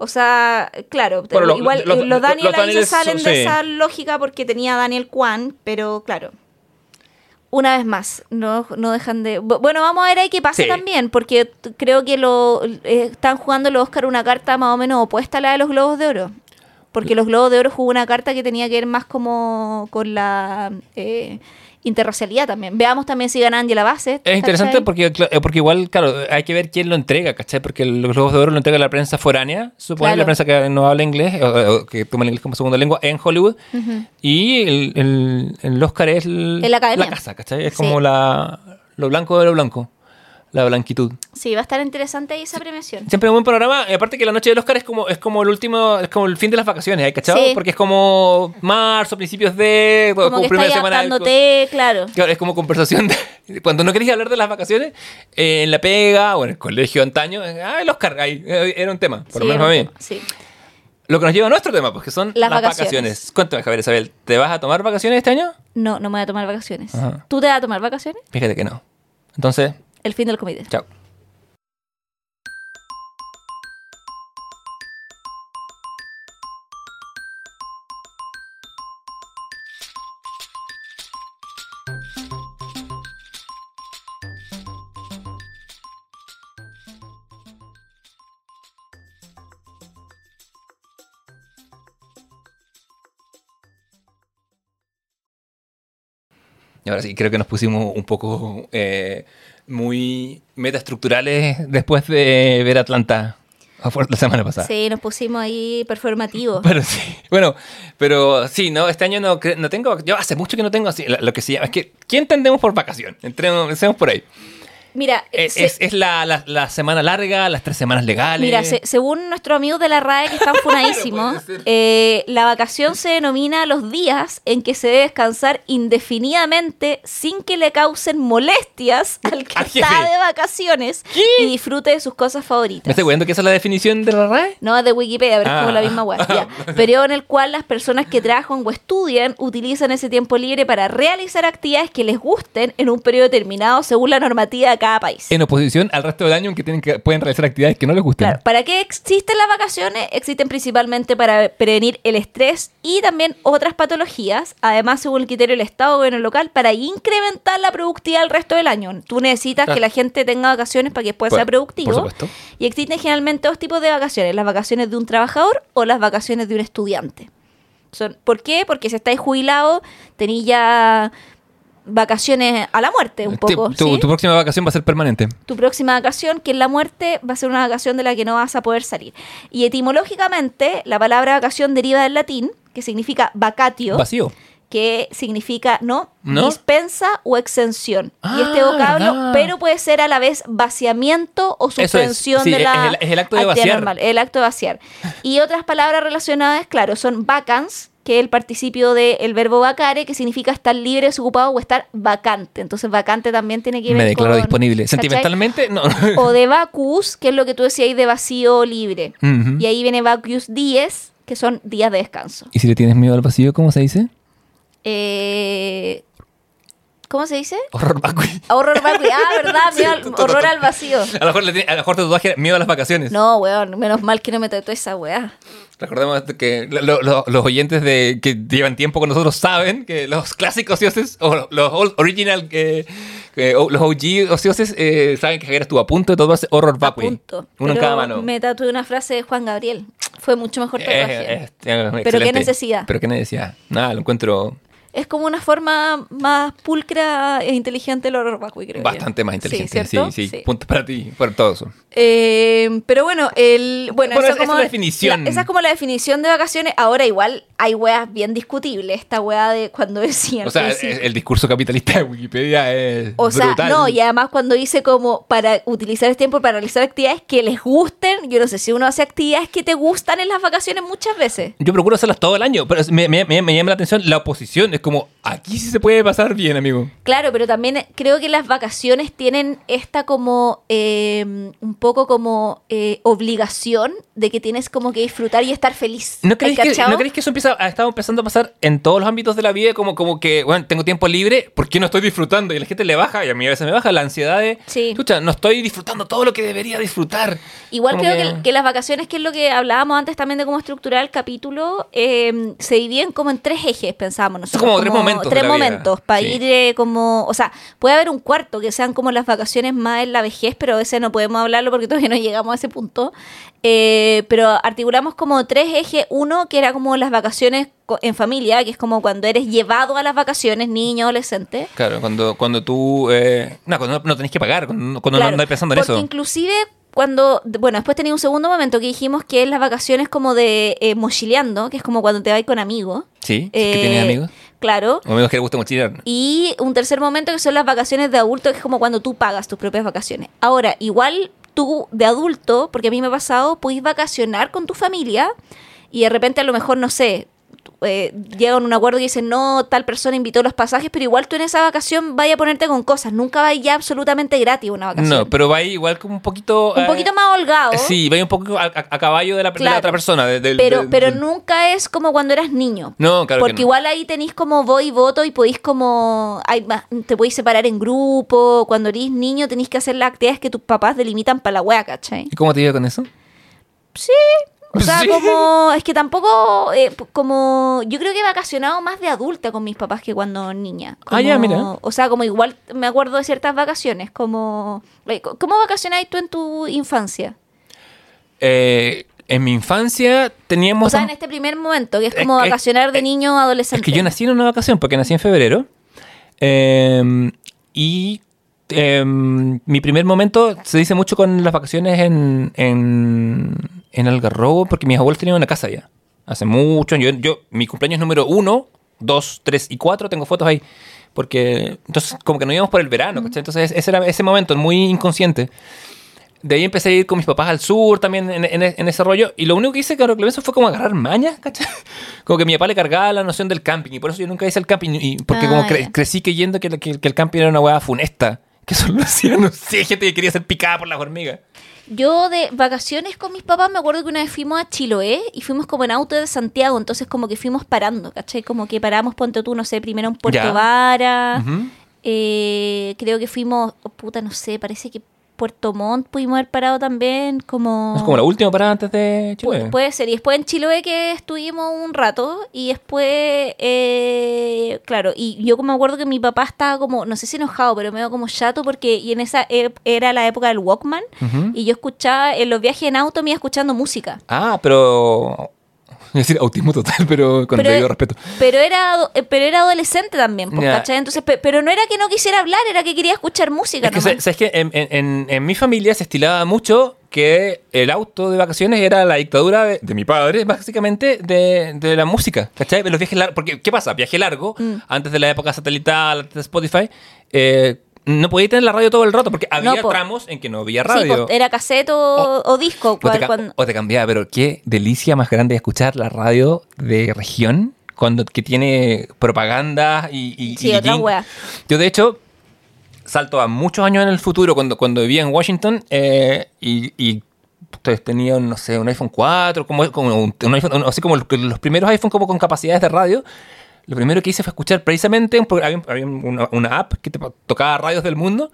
O sea, claro, Bueno, lo- igual los- eh, los, Daniel los ahí se salen son- de sí. esa lógica porque tenía Daniel Kwan, pero claro. Una vez más, no, no dejan de... Bu- Bueno, vamos a ver ahí qué pasa Sí. también, porque creo que lo eh, están jugando los Oscar una carta más o menos opuesta a la de los Globos de Oro. Porque los Globos de Oro jugó una carta que tenía que ver más como con la eh, interracialidad también. Veamos también si gana Angela Bassett. Es interesante ¿cachai? porque, eh, porque igual, claro, hay que ver quién lo entrega, ¿cachai? Porque los Globos de Oro lo entrega la prensa foránea, supone Claro. la prensa que no habla inglés, o, o que toma el inglés como segunda lengua en Hollywood. Y el, el, el Oscar es el- la casa, ¿cachai? Es Sí. como la, lo blanco de lo blanco, la blanquitud. Sí, va a estar interesante ahí esa premiación. Siempre un buen programa. Y aparte que la noche del Oscar es como, es como el último, es como el fin de las vacaciones, ¿hay cachado? Sí. Porque es como marzo, principios de, Como que primera está semana adaptándote, claro. Claro, es como conversación de- cuando no querías hablar de las vacaciones eh, en la pega o en el colegio antaño, eh, ah, el Oscar, ahí, eh, era un tema, por lo Sí, menos a mí. Sí. Lo que nos lleva a nuestro tema, pues que son Las las, vacaciones. vacaciones. Cuéntame, Javier Isabel, ¿te vas a tomar vacaciones este año? No, no me voy a tomar vacaciones. Ajá. ¿Tú te vas a tomar vacaciones? Fíjate que no. Entonces, El fin del comité. chao. Y ahora sí, creo que nos pusimos un poco eh, muy metaestructurales después de ver Atlanta la semana pasada. Sí, nos pusimos ahí performativos. Pero sí, bueno, pero sí, no, este año no, no tengo, yo hace mucho que no tengo así, lo, lo que se llama, es que, ¿qué entendemos por vacación? Entremos, empecemos por ahí. Mira, Es, se- es- es la, la- la semana larga, las tres semanas legales. Mira, se- según nuestros amigos de la RAE que están funadísimos, eh, la vacación se denomina los días en que se debe descansar indefinidamente sin que le causen molestias al que Al está de vacaciones ¿Qué? y disfrute de sus cosas ¿Me favoritas. estoy cuenta que esa es la definición de la RAE? No, es de Wikipedia, pero es como Ah. la misma web. ya. Periodo en el cual las personas que trabajan o estudian utilizan ese tiempo libre para realizar actividades que les gusten en un periodo determinado según la normativa de cada país. En oposición al resto del año en que, tienen que pueden realizar actividades que no les gusten. Claro, ¿para qué existen las vacaciones? Existen principalmente para prevenir el estrés y también otras patologías, además según el criterio del Estado o gobierno local, para incrementar la productividad el resto del año. Tú necesitas Claro. que la gente tenga vacaciones para que pueda ser productivo. por supuesto. Y existen generalmente dos tipos de vacaciones, las vacaciones de un trabajador o las vacaciones de un estudiante. Son, ¿Por qué? Porque si estáis jubilado, tenéis ya vacaciones a la muerte un Ti- poco. tu, ¿sí? tu próxima vacación va a ser permanente. tu próxima vacación, que es la muerte, va a ser una vacación de la que no vas a poder salir. Y etimológicamente, la palabra vacación deriva del latín, que significa vacatio, Vacío. que significa no, ¿No? dispensa o exención. y este Ah, vocablo, pero puede ser a la vez vaciamiento o es, suspensión sí, de es la el- es el acto de vaciar. normal, el acto de vaciar. Y otras palabras relacionadas, claro, son vacans, que es el participio del verbo vacare, que significa estar libre, desocupado o estar vacante. Entonces, vacante también tiene que ver Me declaro con- disponible. ¿cachai? Sentimentalmente, no. o de vacus, que es lo que tú decías ahí de vacío libre. Y ahí viene vacus dies, que son días de descanso. ¿Y si le tienes miedo al vacío, cómo se dice? Eh, ¿Cómo se dice? Horror vacui. Horror vacui. Ah, ¿verdad? Al- horror al vacío. A lo mejor, le tiene- a lo mejor tu tatuaje miedo a las vacaciones. No, weón, menos mal que no me tatué esa weá. Recordemos que lo- lo- los oyentes de, que llevan tiempo con nosotros saben que los clásicos ocioses, o los original, que, que- o los OG ocioses, eh, saben que Javier estuvo a punto de tatuarse horror A vacui. punto. Uno en Pero cada mano. Me tatué una frase de Juan Gabriel. Fue mucho mejor tatuaje. Eh, eh, eh, qué necesidad. Pero qué necesidad. Nada, lo encuentro Es como una forma más pulcra e inteligente del horror vacui, creo. yo. bastante más inteligente. Sí, ¿cierto? sí, Punto para ti, por todo eso. Eh, pero bueno, el bueno, Bueno, eso es como la definición. la- esa es como la definición de vacaciones. Ahora igual hay weas bien discutibles. Esta wea de cuando decían. O sea, el, sí. el discurso capitalista de Wikipedia es O sea, brutal. no, y además cuando dice como para utilizar este tiempo para realizar actividades que les gusten, yo no sé si uno hace actividades que te gustan en las vacaciones muchas veces. Yo procuro hacerlas todo el año, pero me, me- me- me llama la atención la oposición. es como, aquí sí se puede pasar bien, amigo. Claro, pero también creo que las vacaciones tienen esta como eh, un poco como eh, obligación de que tienes como que disfrutar y estar feliz. ¿No creéis, que, ¿Cachao? ¿No creéis que eso empieza, ha estado empezando a pasar en todos los ámbitos de la vida? Como, como que, bueno, tengo tiempo libre, ¿por qué no estoy disfrutando? Y a la gente le baja, y a mí a veces me baja la ansiedad de, Sí. escucha, no estoy disfrutando todo lo que debería disfrutar. Igual Como creo que... que las vacaciones, que es lo que hablábamos antes también de cómo estructurar el capítulo, eh, se dividen como en tres ejes, pensábamos nosotros. como tres momentos Tres momentos, para Sí. ir eh, como... O sea, puede haber un cuarto que sean como las vacaciones más en la vejez, pero a veces no podemos hablarlo porque todavía no llegamos a ese punto. Eh, pero articulamos como tres ejes. Uno, que era como las vacaciones en familia, que es como cuando eres llevado a las vacaciones, niño, adolescente. Claro, cuando, cuando tú, eh, no, cuando no, no tenés que pagar, cuando, cuando no Claro, andáis pensando en porque eso. inclusive cuando, bueno, después tenía un segundo momento que dijimos que es las vacaciones como de eh, mochileando, que es como cuando te vas con amigos. Sí, es que Eh, tienes amigos. Claro. O amigos que les gusta mochilear. Y un tercer momento que son las vacaciones de adulto, que es como cuando tú pagas tus propias vacaciones. Ahora, igual tú de adulto, porque a mí me ha pasado, puedes vacacionar con tu familia y de repente a lo mejor, no sé, eh, llegan a un acuerdo y dicen, no, tal persona invitó los pasajes, pero igual tú en esa vacación vaya a ponerte con cosas. Nunca va ya absolutamente gratis una vacación. No, pero va ahí igual como un poquito... un eh, poquito más holgado. Sí, va un poco a, caballo de la, de la Claro. otra persona. de- Pero, pero nunca es como cuando eras niño. No, claro Porque que no. igual ahí tenéis como voy y voto y podéis como. Hay te podéis separar en grupo. Cuando eres niño tenéis que hacer las actividades que tus papás delimitan para la wea, ¿cachai? ¿Y cómo te iba con eso? O sea, Sí. como. Es que tampoco. eh, como. Yo creo que he vacacionado más de adulta con mis papás que cuando niña. Ah, ya, mira. O sea, como igual me acuerdo de ciertas vacaciones. Como. eh, ¿Cómo vacacionáis tú en tu infancia? Eh, en mi infancia teníamos... O sea, en este primer momento, que es como vacacionar de niño a adolescente. Es que yo nací en una vacación, porque nací en febrero. Eh, y eh, mi primer momento se dice mucho con las vacaciones en, en, en Algarrobo, porque mis abuelos tenían una casa allá. Hace mucho. Yo, yo, mi cumpleaños número uno, dos, tres y cuatro, tengo fotos ahí. Porque entonces como que nos íbamos por el verano, ¿cachai? Entonces ese era ese momento muy inconsciente. De ahí empecé a ir con mis papás al sur también en, en- en ese rollo. Y lo único que hice, claro, Clemenzo, fue como agarrar mañas, ¿cachai? Como que mi papá le cargaba la noción del camping. Y por eso yo nunca hice el camping. Y porque Ah, como cre- ya. crecí creyendo que, que- que el camping era una hueá funesta. Que eso lo hacía, no sé, gente que quería ser picada por las hormigas. Yo de vacaciones con mis papás me acuerdo que una vez fuimos a Chiloé y fuimos como en auto de Santiago, entonces como que fuimos parando, ¿cachai? Como que paramos, ponte tú, no sé, primero en Puerto Ya. Vara, eh, creo que fuimos, oh, puta, no sé, parece que Puerto Montt pudimos haber parado también, como... Es como la última parada antes de Chile. Pu- puede ser, y después en Chiloé que estuvimos un rato, y después, eh, claro, y yo como me acuerdo que mi papá estaba como, no sé si enojado, pero medio como chato, porque y en esa e- era la época del Walkman, y yo escuchaba, en los viajes en auto me iba escuchando música. Ah, pero... Es decir, autismo total, pero con Pero- debido respeto. Pero era, eh, pero era adolescente también, pues. ¿cachai? Entonces, pe- pero no era que no quisiera hablar, era que quería escuchar música. Es que. ¿sabes que en, en- en- en mi familia se estilaba mucho que el auto de vacaciones era la dictadura de, de mi padre, básicamente, de, de la música. ¿Cachai? Los viajes largos. Porque, ¿qué pasa? Viaje largo, Mm. antes de la época satelital, antes de Spotify, eh, no podía tener la radio todo el rato, porque había po. tramos en que no había Sí, radio. era cassette o, o disco. o, te, cual- ca- cuando- o te cambiaba, pero qué delicia más grande escuchar la radio de región cuando que tiene propaganda y, y, Sí, y otra wea. Yo, de hecho, salto a muchos años en el futuro, cuando, cuando vivía en Washington eh, y, y entonces tenía, un, no sé, un iPhone 4, como, como un, un iPhone, un- así como los, los primeros iPhone como con capacidades de radio. Lo primero que hice fue escuchar precisamente, un había, una, una app que te tocaba radios del mundo.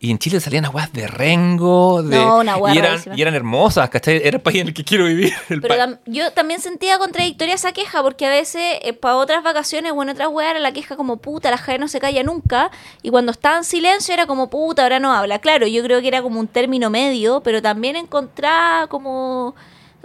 Y en Chile salían aguas de Rengo, de, No, una y, eran, y eran hermosas, ¿cachai? Era el país en el que quiero vivir. Pero tam- yo también sentía contradictoria esa queja, porque a veces para otras vacaciones o en otras weas era la queja como puta, la Jade no se calla nunca. Y cuando estaba en silencio era como puta, ahora no habla. Claro, yo creo que era como un término medio, pero también encontraba como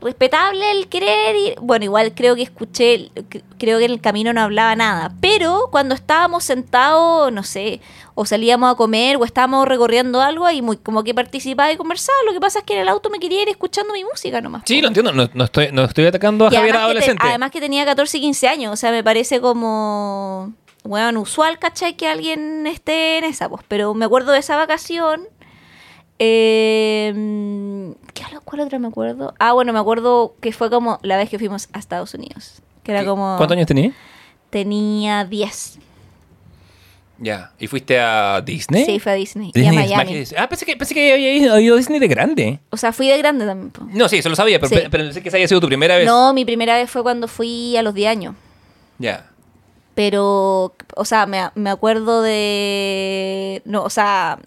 respetable el querer y bueno igual creo que escuché creo que en el camino no hablaba nada pero cuando estábamos sentados no sé o salíamos a comer o estábamos recorriendo algo ahí muy como que participaba y conversaba lo que pasa es que en el auto me quería ir escuchando mi música nomás Sí, lo entiendo. No, no estoy, no estoy atacando a y Javier además que, te- adolescente. además que tenía 14 y 15 años, o sea, me parece como, bueno, usual, ¿cachai? Que alguien esté en esa, pues. Pero me acuerdo de esa vacación. Eh, ¿qué, ¿Cuál otra me acuerdo? Ah, bueno, me acuerdo que fue como la vez que fuimos a Estados Unidos. Que era como... ¿Cuántos años tenías? tenía 10. Ya. ¿Y fuiste a Disney? Sí, fue a Disney. y a Disney Miami. Ah, pensé que, pensé que había ido, a Disney de grande. O sea, fui de grande también. po. No, sí, eso lo sabía, pero, Sí. pero pensé que esa había sido tu primera vez. No, mi primera vez fue cuando fui a los 10 años. Ya. Pero, o sea, me, me acuerdo de... No, o sea,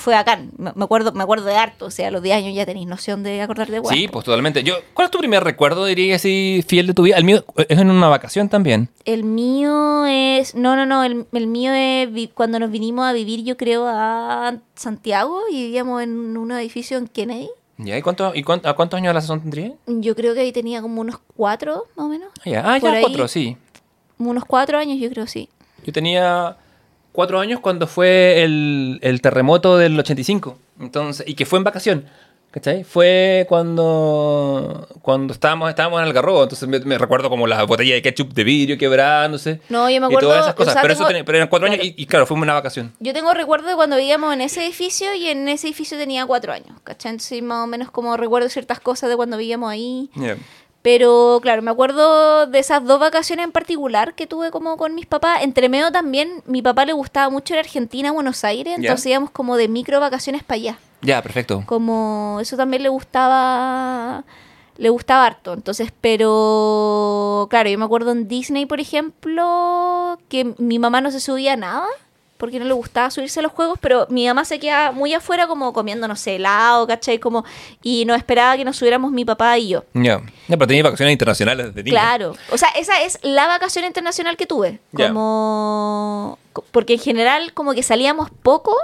fue acá. Me acuerdo, me acuerdo de harto. O sea, a los 10 años ya tenéis noción de acordar de Sí, pues totalmente. Yo, ¿Cuál es tu primer recuerdo, diría así, fiel de tu vida? El mío es en una vacación también. El mío es... No, no, no. El, el mío es cuando nos vinimos a vivir, yo creo, a Santiago y vivíamos en un edificio en Kennedy. ¿Ya? ¿Y, cuánto, y cuánto- a cuántos años de la sazón tendría? Yo creo que ahí tenía como unos cuatro, más o menos. Ah, ya, ah, ahí. cuatro, sí. Unos cuatro años, yo creo, sí. Yo tenía cuatro años cuando fue el, el terremoto del 85. Entonces, y que fue en vacación. ¿Cachai? Fue cuando, cuando estábamos, estábamos en Algarrobo. Entonces me, recuerdo como la botella de ketchup de vidrio quebrándose. No, yo me Y acuerdo, todas esas o cosas. sea, pero, eso tengo- tenía- pero eran cuatro claro. años y, y claro, fue una vacación. Yo tengo recuerdo de cuando vivíamos en ese edificio y en ese edificio tenía cuatro años, ¿cachai? Entonces, más o menos como recuerdo ciertas cosas de cuando vivíamos ahí. Ya. Pero claro, me acuerdo de esas dos vacaciones en particular que tuve como con mis papás. Entre medio también, mi papá le gustaba mucho ir a Argentina, Buenos Aires, entonces íbamos como de micro vacaciones para allá. Ya, perfecto. Como eso también le gustaba le gustaba harto. Entonces, pero claro, yo me acuerdo en Disney, por ejemplo, que mi mamá no se subía a nada porque no le gustaba subirse a los juegos, pero mi mamá se quedaba muy afuera como comiendo, no sé, helado, ¿cachai? Como, y nos esperaba que nos subiéramos mi papá y yo. Ya. Ya, pero tenía vacaciones internacionales desde niño. Claro. O sea, esa es la vacación internacional que tuve. Como... co- Porque en general como que salíamos poco,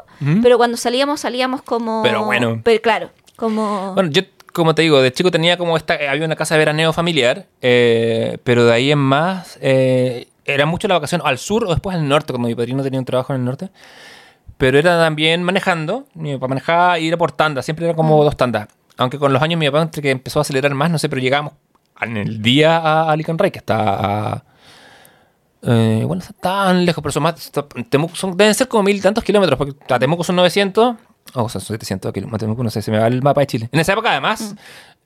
pero cuando salíamos salíamos como... Pero bueno. Pero claro, como... Bueno, yo, como te digo, de chico tenía como esta, había una casa de veraneo familiar, eh, pero de ahí en más, eh, era mucho la vacación al sur o después al norte, cuando mi padrino tenía un trabajo en el norte. Pero era también manejando, mi papá manejaba y era por tandas, siempre era como dos tandas. Aunque con los años mi papá entre que empezó a acelerar más, no sé, pero llegábamos en el día a Alicante Rey, que está a, eh, bueno, está tan lejos, pero son más. está- Temuco son- deben ser como mil tantos kilómetros, porque a Temuco son 900, o sea, son 700 kilómetros. Temuco, no sé, se me va el mapa de Chile. En esa época, además,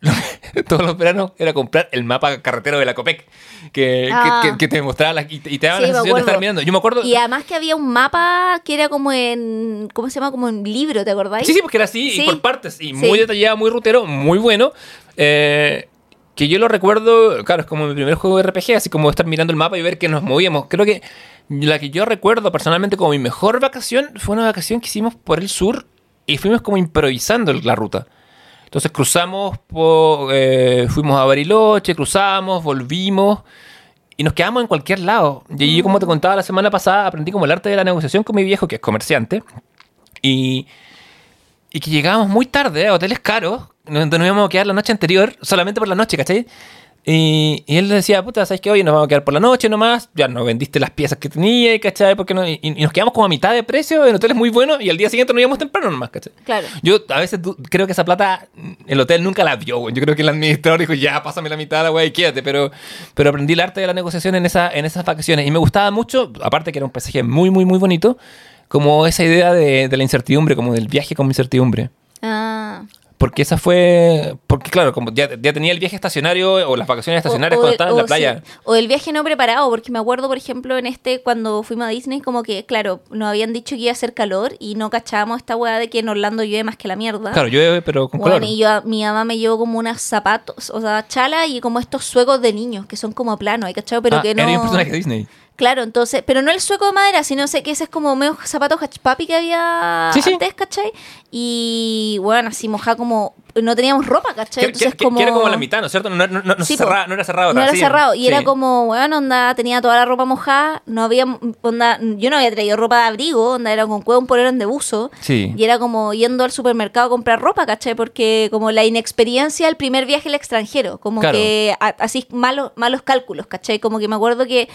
todos los veranos era comprar el mapa carretero de la COPEC, que, Ah. que, que te mostraba y, te- y te daba Sí, la sensación de estar mirando. Yo me acuerdo. Y además que había un mapa que era como en... ¿Cómo se llama? Como en libro, ¿te acordáis? Sí, sí, porque era así, Sí. y por partes, y Sí. muy detallado, muy rutero, muy bueno. Eh, que yo lo recuerdo, claro, es como mi primer juego de RPG, así como estar mirando el mapa y ver que nos movíamos. Creo que la que yo recuerdo personalmente como mi mejor vacación fue una vacación que hicimos por el sur y fuimos como improvisando la ruta. Entonces cruzamos, por, eh, fuimos a Bariloche, cruzamos, volvimos y nos quedamos en cualquier lado. Y yo, como te contaba la semana pasada, aprendí como el arte de la negociación con mi viejo, que es comerciante. Y, y que llegábamos muy tarde a hoteles caros, donde nos íbamos a quedar la noche anterior, solamente por la noche, ¿cachai? Y, y él decía, puta, ¿sabes qué? Hoy nos vamos a quedar por la noche nomás, ya no vendiste las piezas que tenía, ¿cachai? Porque no? y, y nos quedamos como a mitad de precio en hoteles muy buenos y al día siguiente nos íbamos temprano nomás, ¿cachai? Claro. Yo a veces creo que esa plata el hotel nunca la vio, güey. Yo creo que el administrador dijo, ya, pásame la mitad, güey, y quédate. Pero, pero aprendí el arte de la negociación en, esa, en esas vacaciones. Y me gustaba mucho, aparte que era un paisaje muy, muy, muy bonito, como esa idea de, de la incertidumbre, como del viaje con incertidumbre. Ah. Porque esa fue. Porque, claro, como ya, ya tenía el viaje estacionario o las vacaciones estacionarias O- o cuando el- estaba en la playa. sí, o el viaje no preparado, porque me acuerdo, por ejemplo, en este, cuando fuimos a Disney, como que, claro, nos habían dicho que iba a hacer calor y no cachábamos esta weá de que en Orlando llueve más que la mierda. Claro, llueve, pero con Bueno, y yo, mi mamá me llevó como unos zapatos, o sea, chala y como estos suecos de niños, que son como planos, ¿hay cachado? Pero Ah, que no... Era un personaje de Disney. Claro, entonces, pero no el sueco de madera, sino sé que ese es como medio zapato papi que había Sí, sí. antes, ¿cachai? Y bueno, así mojada como, no teníamos ropa, ¿cachai? Que, Entonces que- que era como la mitad, ¿no es cierto? No, no, no, no Sí, se cerraba- po. no era cerrado. No era sí. cerrado. Y Sí. era como, bueno, onda, tenía toda la ropa mojada. No había, onda, yo no había traído ropa de abrigo, onda, era con cueva, un polerón de buzo. Sí. Y era como yendo al supermercado a comprar ropa, ¿cachai? Porque como la inexperiencia del primer viaje al extranjero. Como Claro. que a- así malos, malos cálculos, ¿cachai? Como que me acuerdo que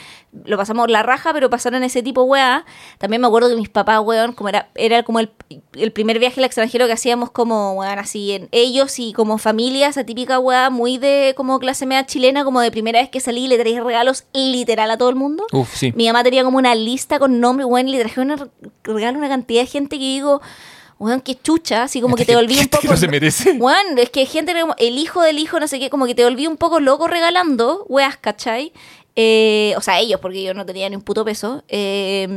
lo pasamos la raja, pero pasaron ese tipo de weá. También me acuerdo que mis papás, weón, como era, era como el, el primer viaje al extranjero que hacíamos como, weón, así en ellos y como familia, esa típica weá muy de como clase media chilena, como de primera vez que salí y le traía regalos literal a todo el mundo. Uf, sí. Mi mamá tenía como una lista con nombres, weón, y le traje un regalo a una cantidad de gente que digo, weón, qué chucha, así como que te volví un poco... no se merece. Weón, es que gente, el hijo del hijo, no sé qué, como que te volví un poco loco regalando, weas, ¿cachai? Eh, o sea, ellos, porque yo no tenía ni un puto peso. Eh,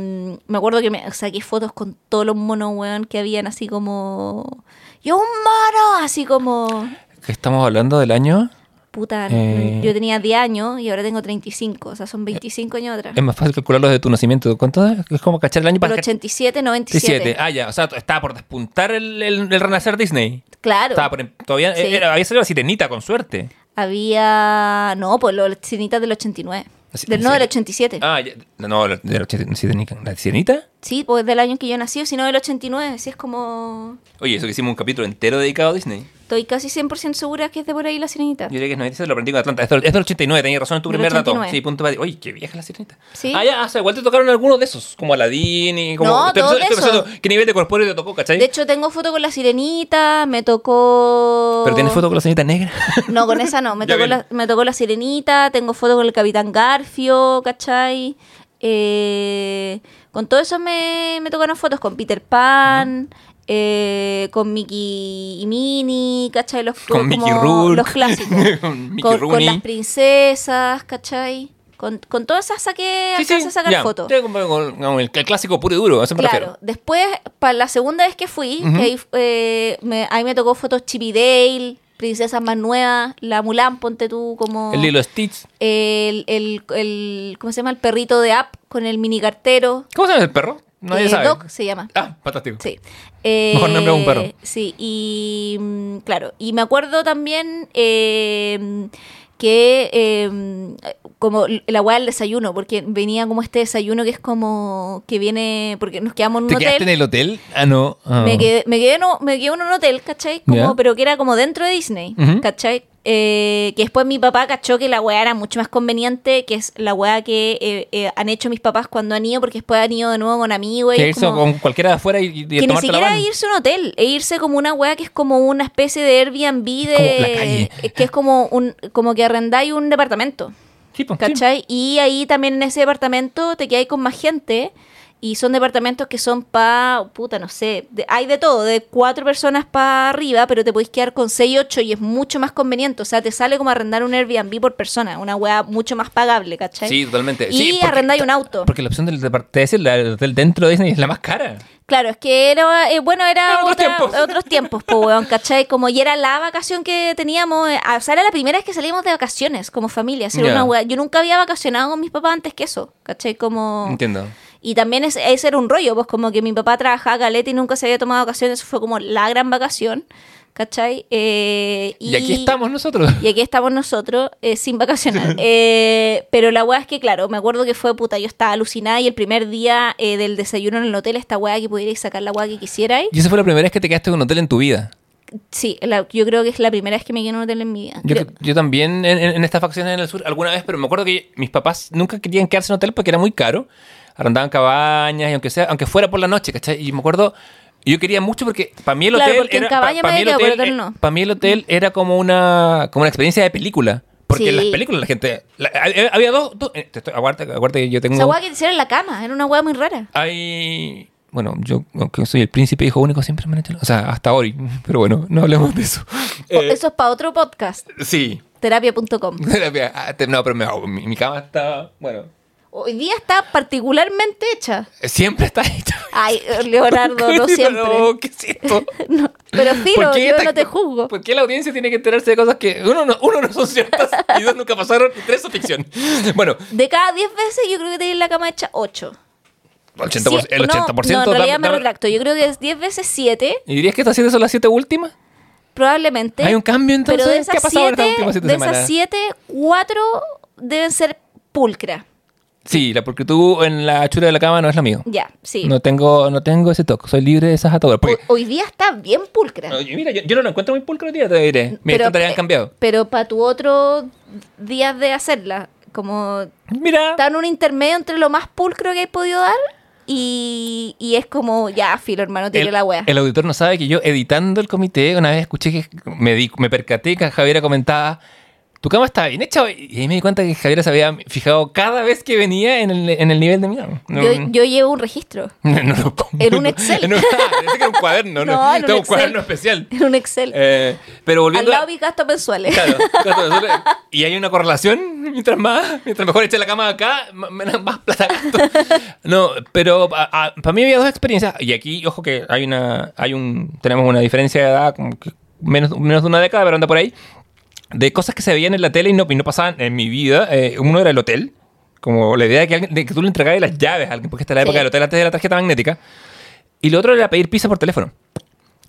me acuerdo que me saqué fotos con todos los monos, weón, que habían así como... ¡Yo un mono! Así como... ¿Qué estamos hablando del año? Puta, Eh. yo tenía 10 años y ahora tengo 35, o sea, son 25 años atrás. Es más fácil calcularlo de tu nacimiento. ¿Cuánto es? Es como cachar el año para 87, 97. 17. Ah, ya. O sea, estaba por despuntar el, el- el renacer Disney. Claro. Estaba por, todavía Sí. era, había salido la sirenita, con suerte. Había... No, pues los sirenitas del 89. Así- Del, ¿en no, del serio? 87. Ah, ya. No, la, la, sirenita- ¿la sirenita? Sí, pues del año en que yo nací, si no del 89. Sí, es como... Oye, eso que hicimos un capítulo entero dedicado a Disney. Estoy casi 100% segura que es de por ahí la sirenita. Yo diría que es 96, lo aprendí con Atlanta. Es del, es del 89, tenías razón en tu Del primer dato. 89. Sí, punto para ti. Oye, qué vieja la sirenita. Sí. Ah, ya, o sea, igual te tocaron algunos de esos, como Aladdin y como. No, todo eso. ¿Qué nivel de corpóreo te tocó, cachai? De hecho, tengo foto con la sirenita, me tocó... Pero tienes foto con la sirenita negra. No, con esa no. Me tocó, la, me tocó la sirenita, tengo foto con el Capitán Garfio, ¿cachai? Eh, con todo eso me, me tocaron fotos con Peter Pan, eh, con Mickey y Minnie, ¿cachai? Los, Con Mickey Rourke. Los clásicos. Con Mickey con, con las princesas, ¿cachai? Con, con todas esas saqué, alcancé a sacar ya. fotos. Sí, como el, el clásico puro y duro, a eso me Claro, refiero. después, para la segunda vez que fui, que ahí, eh, me, ahí me tocó fotos Chippy Dale, princesas más nuevas, la Mulan, ponte tú como... El Lilo Stitch. el, el, el- ¿cómo se llama? El perrito de app con el mini cartero. ¿Cómo se llama el perro? Nadie Eh, sabe. Doc se llama. Ah, fantástico. Sí. Eh, Mejor nombre a un perro. Sí, y mm, claro, y me acuerdo también eh, que eh, como la weá del desayuno, porque venía como este desayuno que es como que viene, porque nos quedamos en un ¿Te quedaste hotel. en el hotel? Ah, no. Ah. Me quedé, me, quedé no, me quedé en un hotel, ¿cachai? Como. Pero que era como dentro de Disney, Ujú. ¿cachai? Eh, que después mi papá cachó que la weá era mucho más conveniente, que es la weá que eh, eh, han hecho mis papás cuando han ido, porque después han ido de nuevo con amigos. y Que es irse como- con cualquiera de afuera y, y que ni la siquiera van. irse a un hotel, e irse como una weá que es como una especie de Airbnb de... la eh, Que es como, un, como que arrendáis un departamento. Sí, pues, sí. ¿Cachai? Y ahí también en ese departamento te quedáis con más gente. Y son departamentos que son pa, puta, no sé, de- hay de todo, de cuatro personas para arriba, pero te podéis quedar con seis, ocho y es mucho más conveniente. O sea, te sale como arrendar un Airbnb por persona, una weá mucho más pagable, ¿cachai? Sí, totalmente. Y Sí, arrendáis un auto. Porque la opción del departamento, del dentro de Disney es la más cara. Claro, es que era, eh, bueno, era otros tiempos. otros tiempos, po, weón, ¿cachai? Como y era la vacación que teníamos, eh, o sea, era la primera vez que salíamos de vacaciones como familia, Ya. una weá. Yo nunca había vacacionado con mis papás antes que eso, ¿cachai? Como... Entiendo. Y también es- ese era un rollo, pues como que mi papá trabajaba caleta y nunca se había tomado vacaciones, eso fue como la gran vacación, ¿cachai? Eh, Y, aquí estamos nosotros. y aquí estamos nosotros eh, sin vacacionar. Eh, pero la weá es que, claro, me acuerdo que fue puta, yo estaba alucinada y el primer día eh, del desayuno en el hotel, esta weá que pudierais sacar la weá que quisierais. Y esa fue la primera vez que te quedaste en un hotel en tu vida. Sí, la- yo creo que es la primera vez que me quedé en un hotel en mi vida. Yo, yo también en, en- en estas vacaciones en el sur alguna vez, pero me acuerdo que mis papás nunca querían quedarse en hotel porque era muy caro. Arrendaban cabañas y aunque sea, aunque fuera por la noche, ¿cachai? Y me acuerdo, yo quería mucho porque para mí el Claro, hotel era cabaña pa- me mí el hotel, hotel no. para mí el hotel era como una como una experiencia de película. Porque Sí. en las películas la gente la- había- dos, dos eh, estoy- aguarda, aguarda que yo tengo Esa weá que hicieron en la cama, era una weá muy rara. hay bueno, yo aunque soy el príncipe hijo único siempre me han hecho, o sea, hasta hoy, pero bueno, no hablemos de eso. Eh, Eso es para otro podcast, sí, terapia.com. Ah, te- No, pero me mi, mi cama está. Bueno, Hoy día está particularmente hecha. siempre está hecha. Ay, Leonardo, no siempre. No, ¿qué es esto? No, pero ¿Por filo, yo esta- no te juzgo. ¿Por qué la audiencia tiene que enterarse de cosas que uno no, uno no son ciertas y dos nunca pasaron y tres son ficción? Bueno, De cada 10 veces yo creo que tenés la cama hecha 8. 80%, el 80%. No, en realidad dame- me retracto. Yo creo que es 10 veces 7, ¿Y dirías que estas siete son las siete últimas? probablemente. ¿Hay un cambio entonces? Pero de ¿Qué ha esas pasado en estas 7, últimas siete de semanas? esas 7, 4 deben ser pulcra. Sí, la porque tú en la chura de la cama no es la mío. Ya, sí. No tengo, no tengo ese toque, soy libre de esas ataduras. Porque, Ho- Hoy día está bien pulcra. Mira, yo, yo no lo encuentro muy pulcro, tía, te diré. Mis estándares han cambiado. Pero para tu otro días de hacerla, como Mira, está en un intermedio entre lo más pulcro que he podido dar y, y es como, ya, filo, hermano, tire el, la wea. el auditor no sabe que yo editando el comité una vez escuché que me, di, me percaté que Javiera comentaba tu cama estaba bien hecha. Y ahí me di cuenta que Javier se había fijado cada vez que venía en el, en el nivel de mi cama. No, Yo, yo llevo un registro no, no lo pongo. en un Excel. En un, ah, que era un cuaderno, no. No, en un Tengo un Excel. cuaderno especial. en un Excel. Eh, pero Al volviendo lado a... gastos mensuales. Claro, y hay una correlación, mientras más, mientras mejor eche la cama acá, más plata gasto. No, pero para mí había dos experiencias, y aquí, ojo que hay una, hay un, tenemos una diferencia de edad, como que menos, menos de una década, pero anda por ahí, de cosas que se veían en la tele y no, y no pasaban en mi vida. Eh, uno era el hotel, como la idea de que, alguien- de que tú le entregabas las llaves a alguien, porque esta es la Sí. época del hotel antes de la tarjeta magnética. Y lo otro era pedir pizza por teléfono.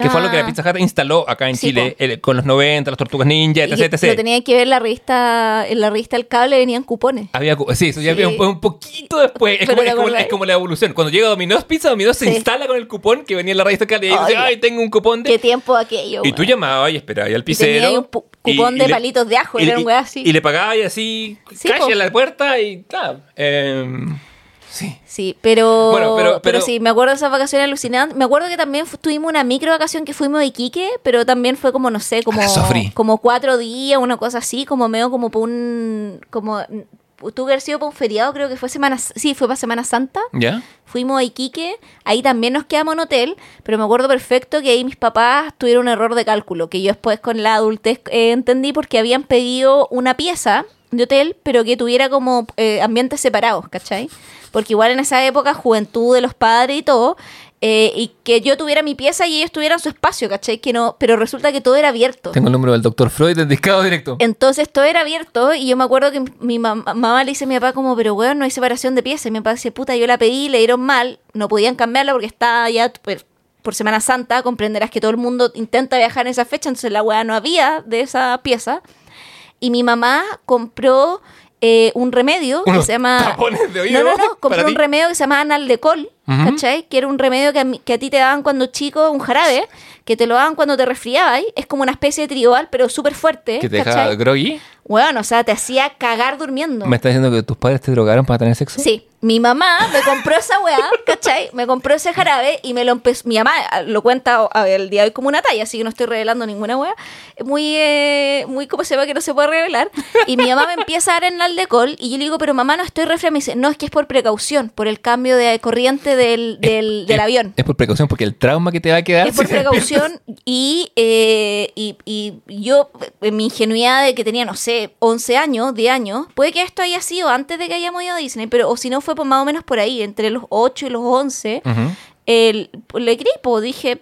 Que fue lo que la Ah. Pizza Hut instaló acá en Sí, Chile el- con los 90, las tortugas ninja, Y etc. etc. Lo tenía que ver en la revista, en la revista El Cable venían cupones. Había, sí, eso ya Sí. había un, un poquito después. Es como, ¿te es, como, acordás? es como la evolución. Cuando llega Domino's Pizza, Domino's se instala con el cupón que venía en la revista Cali y ahí Ay, dice, ay, tengo un cupón de... Qué tiempo aquello. Y tú llamabas y esperabas al Y tenía un cupón de palitos de ajo, y, era un y- weá así. Y le pagabas y así, po. en la puerta y tal. Em, sí. Sí, pero, Bueno, pero- pero, pero- sí, me acuerdo de esas vacaciones alucinantes. Me acuerdo que también tuvimos una micro vacación que fuimos a Iquique, pero también fue como, no sé, como, Ah, sufrí. como cuatro días, una cosa así, como medio como por un... como Tuvo que haber sido para un feriado, creo que fue Semana... Sí, fue para Semana Santa. ¿Ya? Fuimos a Iquique, ahí también nos quedamos en hotel, pero me acuerdo perfecto que ahí mis papás tuvieron un error de cálculo, que yo después con la adultez eh, entendí porque habían pedido una pieza de hotel, pero que tuviera como eh, ambientes separados, ¿cachai? Porque igual en esa época, juventud de los padres y todo, eh, y que yo tuviera mi pieza y ellos tuvieran su espacio, ¿cachai? Que no, pero resulta que todo era abierto. Tengo el número del doctor Freud del discado directo. Entonces todo era abierto y yo me acuerdo que mi mam- mamá le dice a mi papá como, pero weón, no hay separación de piezas. Y mi papá dice, puta, yo la pedí, le dieron mal, no podían cambiarla porque estaba ya pues, por Semana Santa, comprenderás que todo el mundo intenta viajar en esa fecha, entonces la weá no había de esa pieza. Y mi mamá compró eh, un remedio que se llama... de oído no, no, un ti. remedio que se llama Analdecol, Ujú. ¿cachai? Que era un remedio que a, mí- que a ti te daban cuando chico, un jarabe, que te lo daban cuando te resfriabas. Es como una especie de tribal, pero súper fuerte, que te deja ¿cachai? groggy. Bueno, o sea, te hacía cagar durmiendo. ¿Me estás diciendo que tus padres te drogaron para tener sexo? Sí, mi mamá me compró esa weá, ¿cachai? Me compró ese jarabe y me lo empezó. Mi mamá ah, lo cuenta a ver, el día de hoy como una talla, así que no estoy revelando ninguna weá. Muy, eh, muy como se ve que no se puede revelar. Y mi mamá me empieza a dar en el alcohol y yo le digo, pero mamá, no estoy resfriada. Me dice, no, es que es por precaución, por el cambio de corriente del, del, del Es- avión. Es por precaución porque el trauma que te va a quedar. Es por precaución y, eh, y, y yo, en mi ingenuidad de que tenía, no sé, 11 años, 10 años, puede que esto haya sido antes de que hayamos ido a Disney, pero o si no fue por más o menos por ahí, entre los 8 y los 11, Ujú. el, le gripo, dije,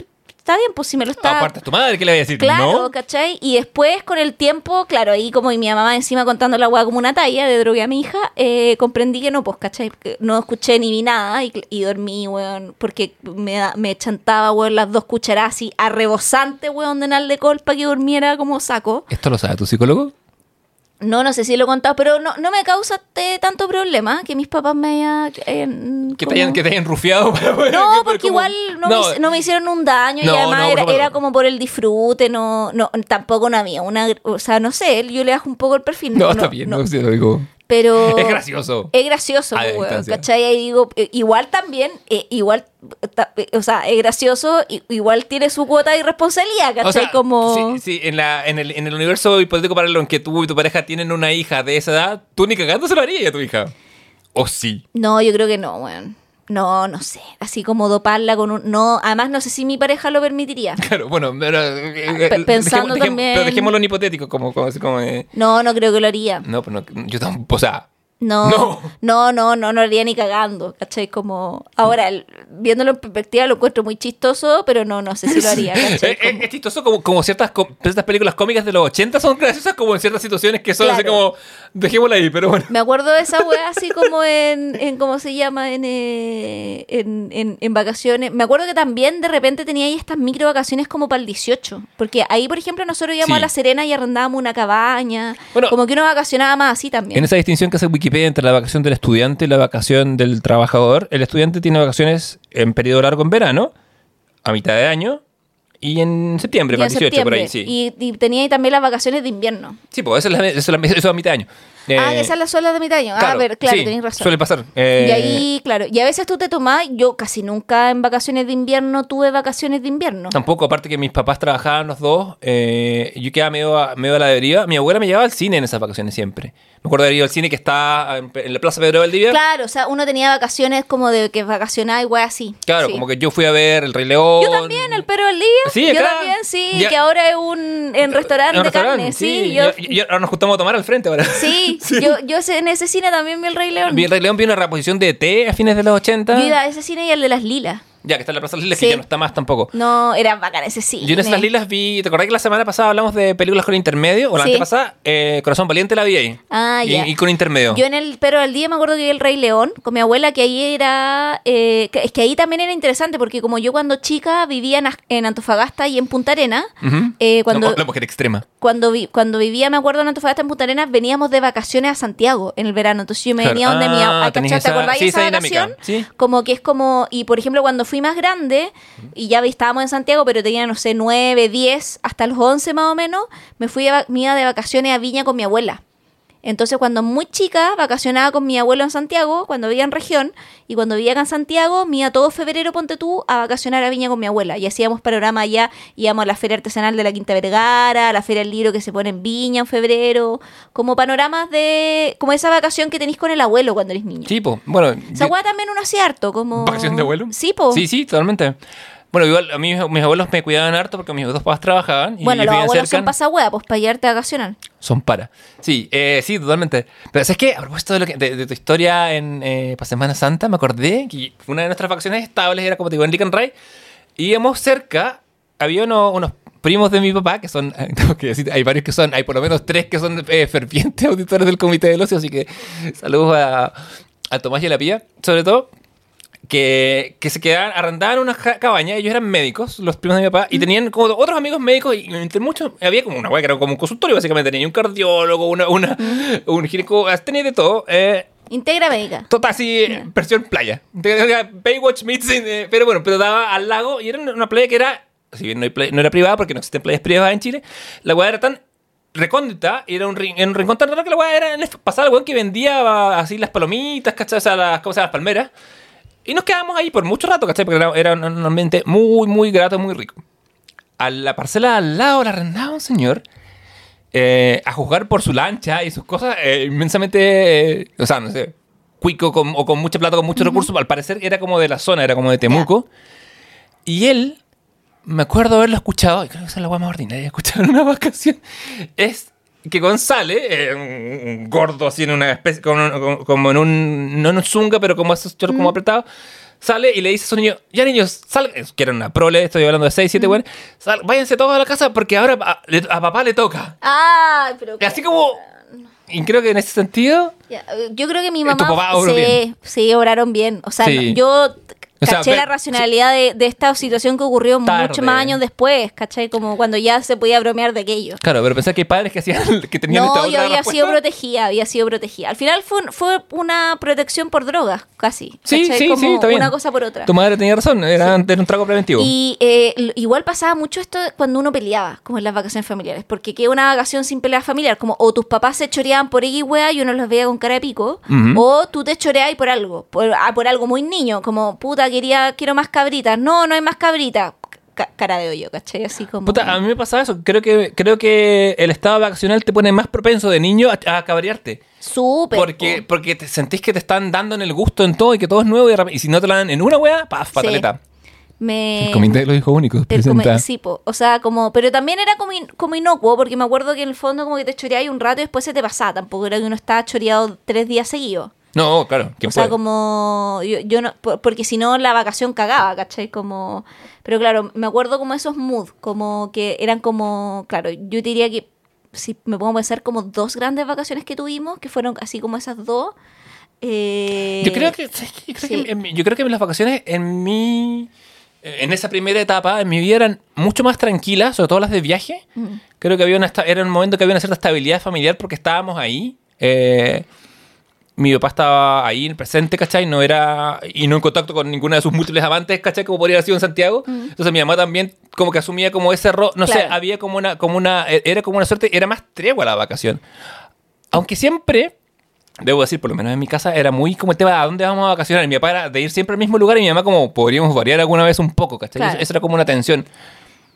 está bien, pues si me lo está... Aparte, tu madre, ¿qué le voy a decir? Claro, ¿No? ¿cachai? Y después, con el tiempo, claro, ahí como mi mamá encima contando la weá como una talla de drogué a mi hija, eh, comprendí que no, pues, ¿cachai? No escuché ni vi nada y, y dormí, weón, porque me, me chantaba, weón, las dos cucharadas así a rebosante, weón, de naldecol para que durmiera como saco. ¿Esto lo sabe tu psicólogo? No, no sé si lo he contado, pero no, no me causa tanto problema que mis papás me hayan... eh, Que te hayan, que te hayan rufiado para poder- no, que- porque como- igual no, Me, hice- no me hicieron un daño No, y además no, era, era como por el disfrute, no, no, tampoco no había una, o sea, no sé, yo le bajo un poco el perfil. No, está bien, no, sí, lo digo. Pero Es gracioso. Es gracioso, pues, weón. ¿cachai? Ahí digo, eh, igual también, eh, igual, ta- eh, o sea, es gracioso, igual tiene su cuota de irresponsabilidad, ¿cachai? O sea, como... sí, sí, en, la, en, el, en el universo hipotético paralelo en que tú y tu pareja tienen una hija de esa edad, tú ni cagando se lo harías a tu hija. ¿O sí? No, yo creo que no, weón. No, no sé. Así como doparla con un... No, además no sé si mi pareja lo permitiría. Claro, bueno, pero, eh, pe- eh, pensando también- Pero dejémoslo en hipotético, como, como, como eh, No, no creo que lo haría. No, pero no, yo tampoco, o sea, No, No. no, no, no, haría ni cagando, ¿cachai? Como, ahora, viéndolo en perspectiva lo encuentro muy chistoso, pero no, no sé si lo haría, ¿cachai? es, es- Como- es chistoso como, como ciertas, ciertas películas cómicas de los 80 son graciosas como en ciertas situaciones que son así como, dejémosla ahí, pero bueno. Me acuerdo de esa wea así como en, en ¿cómo se llama? En, eh, en, en, en vacaciones. Me acuerdo que también de repente tenía ahí estas micro vacaciones como para el 18. Porque ahí, por ejemplo, nosotros íbamos Sí. a La Serena y arrendábamos una cabaña. Bueno, como que uno vacacionaba más así también. En esa distinción que hace Wikipedia entre la vacación del estudiante y la vacación del trabajador, el estudiante tiene vacaciones en periodo largo en verano, a mitad de año, y en septiembre, Y para en 18 por ahí, septiembre. sí. Y, y tenía ahí también las vacaciones de invierno. Sí, pues eso es, la, eso es la- eso es a mitad de año. ah, Eh, que esas las solas de mitad de año. ah, a ver, claro, sí, tenés razón. Suele pasar. Eh, Y ahí, claro, y a veces tú te tomás, yo casi nunca en vacaciones de invierno tuve vacaciones de invierno. Tampoco, aparte que mis papás trabajaban los dos, eh, yo quedaba medio a, medio a la deriva. Mi abuela me llevaba al cine en esas vacaciones siempre. Me acuerdo de haber ido al cine que está en, en la Plaza Pedro Valdivia. Claro, o sea, uno tenía vacaciones como de que vacacionaba igual así. Claro, Sí. como que yo fui a ver El Rey León. Yo también, el perro del día. Sí, yo acá. también, sí, Ya. que ahora es un en restaurante En un de restaurante, carne, sí. yo, Y- y ahora nos juntamos a tomar al frente ahora. sí, yo, yo sé- en ese cine también vi el Rey León. Vi El Rey León, vi una reposición de ET a fines de los 80. Yo iba a ese cine y el de las lilas. Ya, que está en la Plaza de las Lilas, Sí. que ya no está más tampoco. No, era bacán ese cine. Yo en esas lilas vi. ¿Te acordás que la semana pasada hablamos de películas con intermedio? O la Sí. antepasada, eh, Corazón Valiente la vi ahí. Ah, y, ya. y con intermedio. Yo en el Pero del Día me acuerdo que vi el Rey León con mi abuela, que ahí era. eh, que- es que ahí también era interesante, porque como yo cuando chica vivía en, As- en Antofagasta y en Punta Arena, Ujú. eh, cuando, la mujer extrema. cuando, vi- cuando vivía, me acuerdo, en Antofagasta, en Punta Arenas, veníamos de vacaciones a Santiago en el verano. Entonces yo me Claro. venía donde mi Ah, abuela. tenés ¿Te acordás sí, esa esa vacación? sí. Como que es como. Y por ejemplo, cuando fui más grande, y ya estábamos en Santiago, pero tenía, no sé, 9, 10, hasta los 11 más o menos, me fui a, me iba de vacaciones a Viña con mi abuela. Entonces, cuando muy chica, vacacionaba con mi abuelo en Santiago, cuando vivía en región, y cuando vivía acá en Santiago, me iba todo febrero, ponte tú, a vacacionar a Viña con mi abuela. Y hacíamos panorama allá, íbamos a la feria artesanal de la Quinta Vergara, a la feria del libro que se pone en Viña en febrero, como panoramas de, como esa vacación que tenéis con el abuelo cuando eres niño. Sí, po. Bueno. Esa yo- también uno hacía harto, como... ¿Vacación de abuelo? Sí, po. Sí, sí, totalmente. Bueno, igual a mí mis abuelos me cuidaban harto porque mis dos papás trabajaban. Y Bueno, los abuelos son pasahueá, pues para llevarte a vacacionar. Son para. Sí, eh, sí, totalmente. Pero ¿sabes qué? A propósito de, lo que- de- de tu historia en eh, para Semana Santa, me acordé que una de nuestras vacaciones estables era, como te digo, en Lican Ray. Y íbamos cerca, había uno- unos primos de mi papá, que son, tengo que decir, hay varios que son, hay por lo menos tres que son eh, fervientes auditores del Comité del Ocio, así que saludos a, a Tomás y a la Pía, sobre todo que, que se quedaban, arrendaban una ja- cabaña, ellos eran médicos, los primos de mi papá, y tenían como otros amigos médicos, y entre muchos, había como una wea que era como un consultorio, básicamente, tenía un cardiólogo, una, una, un ginecólogo, tenía de todo. Eh, Integra médica. Total, así, versión playa. Baywatch meets, eh, pero bueno, pero daba al lago y era una- playa que era, si bien no, hay playa- no era privada porque no existen playas privadas en Chile, la weá era tan recóndita y era un, rin- era un rincón tan raro que la weá era en el- pasaba el weón que vendía ah, así las palomitas, ¿cachai? O sea, las, ¿cómo se llama? Las palmeras. Y nos quedamos ahí por mucho rato, ¿cachai? Porque era, un ambiente muy, muy grato, muy rico. A la parcela al lado la arrendaba un señor eh, a juzgar por su lancha y sus cosas eh, inmensamente, eh, o sea, no sé, cuico con- o con mucha plata, con muchos recursos. Al parecer era como de la zona, era como de Temuco. Y él, me acuerdo haberlo escuchado, y creo que esa es la hueá más ordinaria, escuchar en una vacación, es que González, eh, un, un gordo así en una especie, como, como- en un, no en un zunga, pero como esos como sale y le dice a su niño, ya niños, salgan, que era una prole, estoy hablando de 6, 7, bueno, sal- váyanse todos a la casa porque ahora a, papá le toca. Ah, pero... Y así como, y creo que en ese sentido, Yo creo que mi Eh, tu mamá. papá obró sí, bien. sí, obraron bien. O sea, Sí. no- yo O sea, caché la racionalidad de, de esta situación que ocurrió muchos más años después, ¿cachai? Como cuando ya se podía bromear de aquello. claro, pero pensar que hay padres que hacían, que tenían esta No, otra yo había respuesta. sido protegida, había sido protegida. Al final fue, un- fue una protección por drogas, casi. Sí, ¿cachai? sí, Como sí, está bien. Una cosa por otra. Tu madre tenía razón, era, era un trago preventivo. Y eh, igual pasaba mucho esto cuando uno peleaba, como en las vacaciones familiares, porque que una vacación sin pelea familiar, como o tus papás se choreaban por X wea y uno los veía con cara de pico, o tú te choreabas por algo, por, ah, por algo muy niño, como puta, quería, quiero más cabritas, no, no hay más cabritas, Ca- cara de hoyo, ¿cachai? Así como... Puta, a mí me pasaba eso. Creo que, creo que el estado vacacional te pone más propenso de niño a, a cabrearte. Súper. Porque, po. porque te sentís que te están dando en el gusto en todo y que todo es nuevo y, si no te lo dan en una wea, paf, pataleta. Me... El comité de los hijos únicos presenta. sí, po. o sea, como, pero también era como, in- como inocuo, porque me acuerdo que en el fondo como que te choreabas un rato y después se te pasaba, tampoco era que uno estaba choreado tres días seguidos. No, claro. ¿quién O sea, puede? como yo, yo no, por- porque si no la vacación cagaba, ¿cachai? Como, pero claro, me acuerdo como esos moods, como que eran como, claro, yo diría que si me pongo a pensar como dos grandes vacaciones que tuvimos, que fueron así como esas dos. eh, Yo creo que, yo creo, sí. que en yo creo que las vacaciones en mi en esa primera etapa en mi vida eran mucho más tranquilas, sobre todo las de viaje. Mm. Creo que había una era un momento que había una cierta estabilidad familiar porque estábamos ahí. Eh, mi papá estaba ahí en presente, ¿cachai? No era. Y no en contacto con ninguna de sus múltiples amantes, ¿cachai? Como podría haber sido en Santiago. Entonces mi mamá también como que asumía como ese rol. No sé, había como una, como una. Era como una suerte. Era más tregua la vacación. Aunque siempre debo decir, por lo menos en mi casa, era muy como el tema de a dónde vamos a vacacionar. Mi papá era de ir siempre al mismo lugar y mi mamá como podríamos variar alguna vez un poco, ¿cachai? Claro. Eso, eso era como una tensión.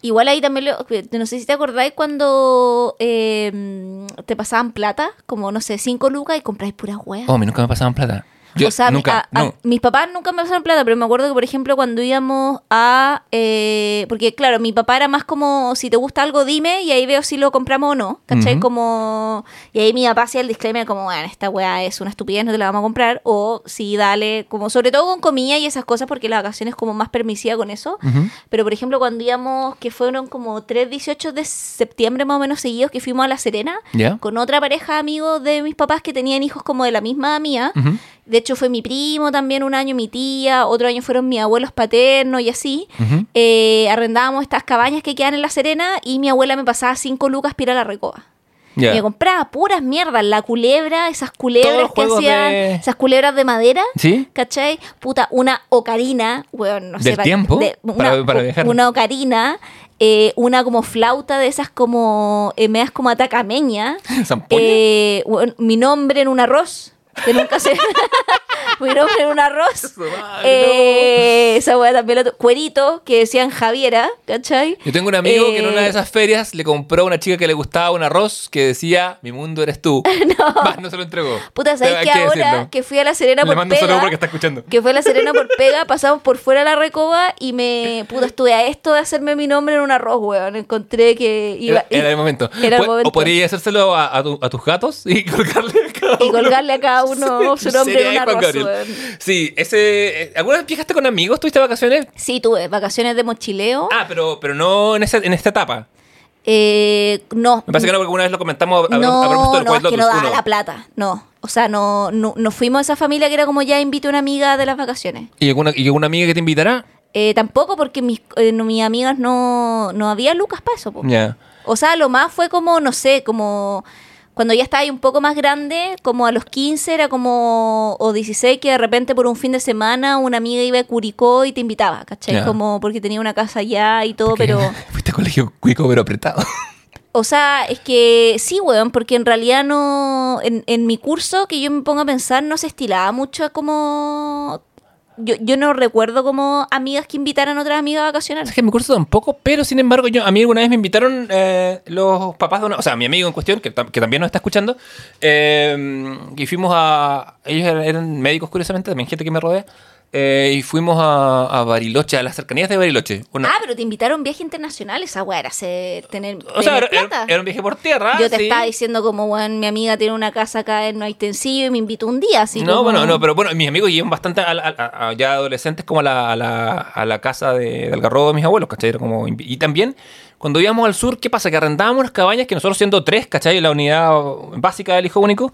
Igual ahí también, lo- no sé si te acordáis cuando eh, te pasaban plata, como no sé, 5 lucas y compráis puras weas. Oh, a mí nunca me pasaban plata. Yo o sea, mi- nunca, a- a- no. mis papás nunca me pasaron plata, pero me acuerdo que, por ejemplo, cuando íbamos a... eh, porque, claro, mi papá era más como, si te gusta algo, dime, y ahí veo si lo compramos o no, ¿cachai? Como... Y ahí mi papá hacía el disclaimer como, bueno, esta weá es una estupidez, no te la vamos a comprar, o sí, dale, como sobre todo con comida y esas cosas, porque la vacación es como más permisiva con eso. Pero, por ejemplo, cuando íbamos, que fueron como 3 18 de septiembre más o menos seguidos, que fuimos a La Serena, con otra pareja de amigos de mis papás que tenían hijos como de la misma mía. Ujú. De hecho, fue mi primo también un año, mi tía, otro año fueron mis abuelos paternos y así. Eh, arrendábamos estas cabañas que quedan en La Serena y mi abuela me pasaba cinco lucas para ir a la recoba. Ya. Y me compraba puras mierdas, la culebra, esas culebras que hacían, de- esas culebras de madera. ¿Sí? ¿Cachai? Puta, una ocarina, bueno, no sé. ¿Del pa- tiempo? de- una, para viajar. una ocarina, eh, una como flauta de esas como, eh, medias como atacameña. Eh, mi nombre en un arroz, que nunca se... mi nombre en un arroz. Eh, esa weá también tu- Cuerito, que decían Javiera, ¿cachai? Yo tengo un amigo que en una de Eh, esas ferias le compró a una chica que le gustaba un arroz que decía, mi mundo eres tú. no. no se lo entregó. Puta, ¿sabes Hay que ahora decirlo. que fui a La Serena Le por mando un pega? saludo porque está escuchando. Que fue a La Serena por pega, pasamos por fuera de la recoba y me... Puta, estuve a esto de hacerme mi nombre en un arroz, weón. Encontré que iba... Era, era el momento. Era el momento. O podría hacérselo a, a tu- a tus gatos y colgarle a cada Y colgarle a cada uno su nombre en un arroz, Weón. Sí, ese... eh, ¿Alguna vez viajaste con amigos? ¿Tuviste vacaciones? Sí, tuve vacaciones de mochileo. Ah, pero, pero no en, esa, en esta etapa. Eh, no. Me parece que no, porque alguna vez lo comentamos a, no, a propósito del no, es que no daba 1. la plata. No. O sea, no, no, no fuimos a esa familia que era como ya invito a una amiga de las vacaciones. ¿Y alguna, ¿Y alguna amiga que te invitará? Eh, tampoco porque mis, eh, no- mis amigas no, no había lucas para eso. po. O sea, lo más fue como, no sé, como cuando ya estaba ahí un poco más grande, como a los 15 era como, o 16, que de repente por un fin de semana una amiga iba a Curicó y te invitaba, ¿cachai? Como porque tenía una casa allá y todo, pero... Fuiste a colegio cuico pero apretado. O sea, es que sí, weón, porque en realidad no. En, en mi curso, que yo me pongo a pensar, no se estilaba mucho como. Yo, yo no recuerdo como amigas que invitaran a otras amigas a vacacionar. Es que en mi curso tampoco, pero sin embargo, yo a mí alguna vez me invitaron eh, los papás de una. O sea, mi amigo en cuestión, que, que también nos está escuchando, eh, y fuimos a. Ellos eran médicos, curiosamente, también gente que me rodea. Eh, y fuimos a, a Bariloche, a las cercanías de Bariloche. Una- Ah, pero te invitaron a un viaje internacional, esa weá era hacer, tener, o sea, tener era, era- plata. era un viaje por tierra. yo te sí. estaba diciendo como, weón, mi amiga tiene una casa acá en Noaitencillo y me invitó un día, así no, como- bueno, no, pero bueno, mis amigos llevan bastante a, a- ya adolescentes como a la, a la, a la casa de, del garrobo de mis abuelos, ¿cachai? Era como, y también, cuando íbamos al sur, ¿qué pasa? Que arrendábamos unas cabañas que nosotros siendo tres, ¿cachai? La unidad básica del hijo único,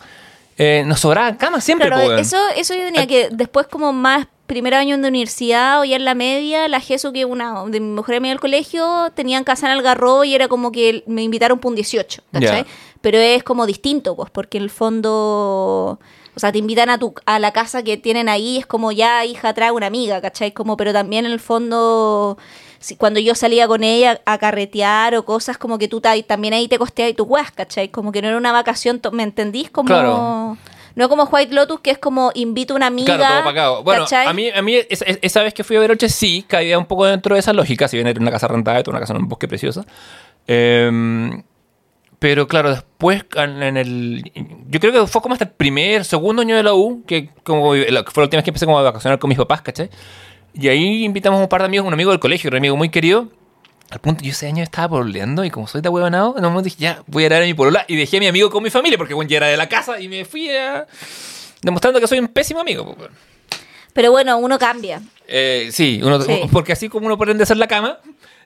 eh, nos sobraban camas siempre, Claro, po, weón. eso, eso yo tenía que después como más primer año de universidad o ya en la media, la Jesu que una de mi mejor amiga del colegio tenían casa en Algarrobo y era como que me invitaron por un 18, ¿cachai? Pero es como distinto, pues, porque en el fondo... O sea, te invitan a tu a la casa que tienen ahí, es como ya hija trae una amiga, ¿cachai? Como, pero también en el fondo, si, cuando yo salía con ella a carretear o cosas, como que tú ta- también ahí te costeas y tu weas, ¿cachai? Como que no era una vacación, ¿me entendís? Como... Claro. No como White Lotus, que es como invito a una amiga. Claro, todo pagado. Bueno, ¿cachai? a mí, a mí esa, esa vez que fui a Bariloche sí caía un poco dentro de esa lógica, si bien era una casa rentada, una casa en un bosque preciosa. Em, pero claro, después en el... Yo creo que fue como hasta el primer, segundo año de la U, que como fue la última vez que empecé como a vacacionar con mis papás, ¿cachai? Y ahí invitamos a un par de amigos, un amigo del colegio, un amigo muy querido. Al punto, yo ese año estaba pololeando y como soy de huevonado, en un momento dije, ya, voy a ir a mi polola. Y dejé a mi amigo con mi familia, porque bueno, ya era de la casa y me fui a... Demostrando que soy un pésimo amigo. pues, bueno. Pero bueno, uno cambia. Eh, sí, uno- Sí. porque así como uno aprende a hacer la cama,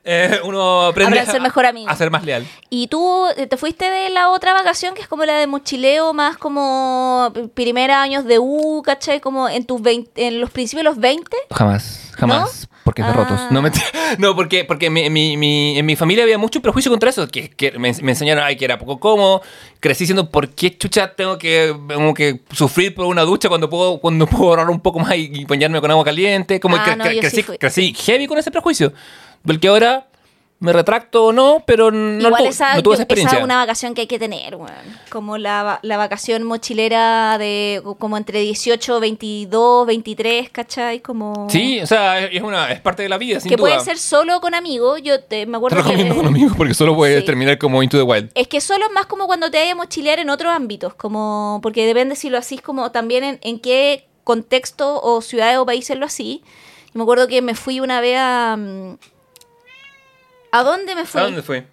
eh, uno aprende Aprende a ser mejor amigo. a ser más leal. Y tú eh, te fuiste de la otra vacación, que es como la de mochileo, más como primeros años de U, ¿cachai? Como en tus 20 en los principios de los 20. Jamás, jamás. Porque es de Ah. rotos. No, porque, porque mi- mi- mi- en mi familia había mucho prejuicio contra eso. Que, que me, me enseñaron ay, que era poco cómodo. Crecí diciendo, ¿por qué chucha tengo que, como que sufrir por una ducha cuando puedo, cuando puedo ahorrar un poco más y, y bañarme con agua caliente? Como Ah, que no, cre- yo sí crecí, crecí heavy con ese prejuicio. Porque ahora me retracto o no, pero no, Igual tu- esa, no tuve esa experiencia. es una vacación que hay que tener, weón. Como la, la vacación mochilera de como entre 18, 22, 23, ¿cachai? Como... Sí, o sea, es, una, es parte de la vida, sin que duda. puede ser solo con amigos. Yo te, me Te acuerdo recomiendo que... con amigos porque solo puedes Sí. terminar como Into the Wild. Es que solo es más como cuando te vayas a mochilear en otros ámbitos, como porque depende si lo hacís como también en, en qué contexto o ciudades o países lo. Yo me acuerdo que me fui una vez a... ¿A dónde me fui? ¿A dónde fue?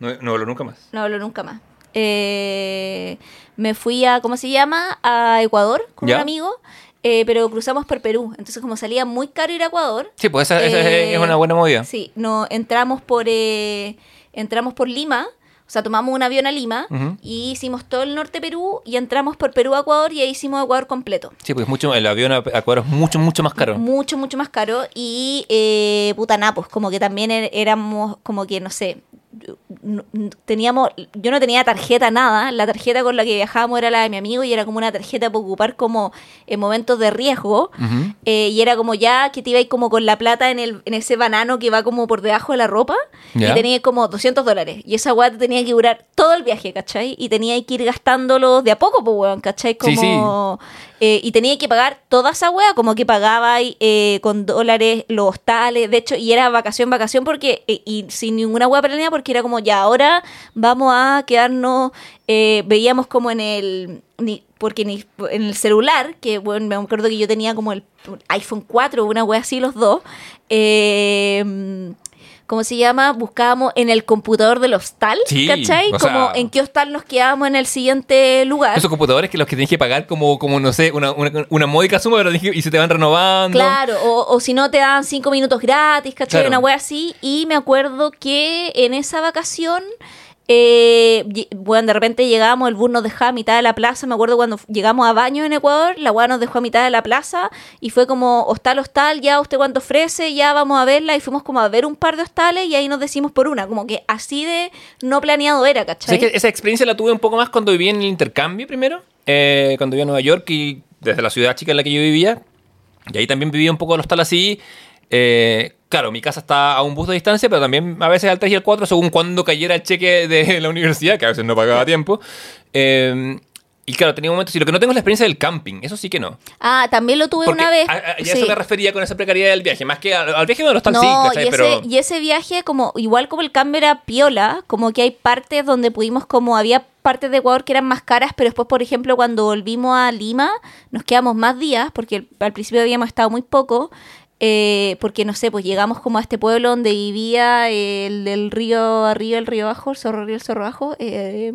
No, no hablo nunca más. No hablo nunca más. Eh, me fui a, ¿cómo se llama? A Ecuador con ¿Ya? un amigo, eh, pero cruzamos por Perú. Entonces, como salía muy caro ir a Ecuador. Sí, pues esa, esa es- eh, es una buena movida. Sí, no, entramos por, eh, entramos por Lima. O sea, tomamos un avión a Lima Ujú. y hicimos todo el norte de Perú y entramos por Perú a Ecuador y ahí hicimos Ecuador completo. Sí, pues mucho, el avión a, Ecuador es mucho, mucho más caro. Mucho, mucho más caro. Y eh, puta napos, como que también er- éramos, como que, no sé, teníamos, yo no tenía tarjeta, nada. La tarjeta con la que viajábamos era la de mi amigo y era como una tarjeta para ocupar como en momentos de riesgo. Eh, y era como ya que te ibas como con la plata en, el, en ese banano que va como por debajo de la ropa. Y tenía como 200 dólares. Y esa te tenía que durar todo el viaje, ¿cachai? Y tenía que ir gastándolo de a poco, pues weón, ¿cachai? Sí, Como, eh, y tenía que pagar toda esa weá, como que pagaba eh, con dólares los hostales. De hecho, y era vacación, vacación, porque, eh, y sin ninguna weá planeada, porque era como ya ahora vamos a quedarnos. eh, veíamos como en el. ni- porque ni, en el celular, que bueno, me acuerdo que yo tenía como el iPhone 4 una wea así los dos. Eh, ¿Cómo se llama? Buscábamos en el computador del hostal, Sí, ¿cachai? o Como en qué hostal nos quedábamos en el siguiente lugar. Esos computadores que los que tienes que pagar como, como no sé, una, una, una módica suma pero que- y se te van renovando. Claro, o, o si no te dan cinco minutos gratis, ¿cachai? Claro. Una wea así. Y me acuerdo que en esa vacación, eh, bueno, de repente llegábamos, el bus nos dejaba a mitad de la plaza. Me acuerdo cuando llegamos a baño en Ecuador, la wea nos dejó a mitad de la plaza y fue como, hostal, hostal, ya usted cuánto ofrece, ya vamos a verla. Y fuimos como a ver un par de hostales y ahí nos decimos por una. Como que así de no planeado era, ¿cachai? ¿Sabes que esa experiencia la tuve un poco más cuando viví en el intercambio primero? Eh, cuando vivía en Nueva York y desde la ciudad chica en la que yo vivía. Y ahí también vivía un poco el hostal así. Eh, claro, mi casa está a un bus de distancia, pero también a veces al 3 y al 4 según cuando cayera el cheque de la universidad, que a veces no pagaba a tiempo. Eh, y claro, tenía momentos... Y lo que no tengo es la experiencia del camping, eso sí que no. Ah, también lo tuve Porque una vez. a, sí. eso me refería con esa precariedad del viaje, más que al, al viaje del hostal No, sí, ¿cachai? y, ese, Pero... y ese viaje, como igual como el cambio era piola, como que hay partes donde pudimos, como había partes de Ecuador que eran más caras, pero después, por ejemplo, cuando volvimos a Lima, nos quedamos más días, porque al principio habíamos estado muy poco, eh, porque no sé, pues llegamos como a este pueblo donde vivía el del río arriba, el río abajo, el zorro arriba, el zorro abajo, eh,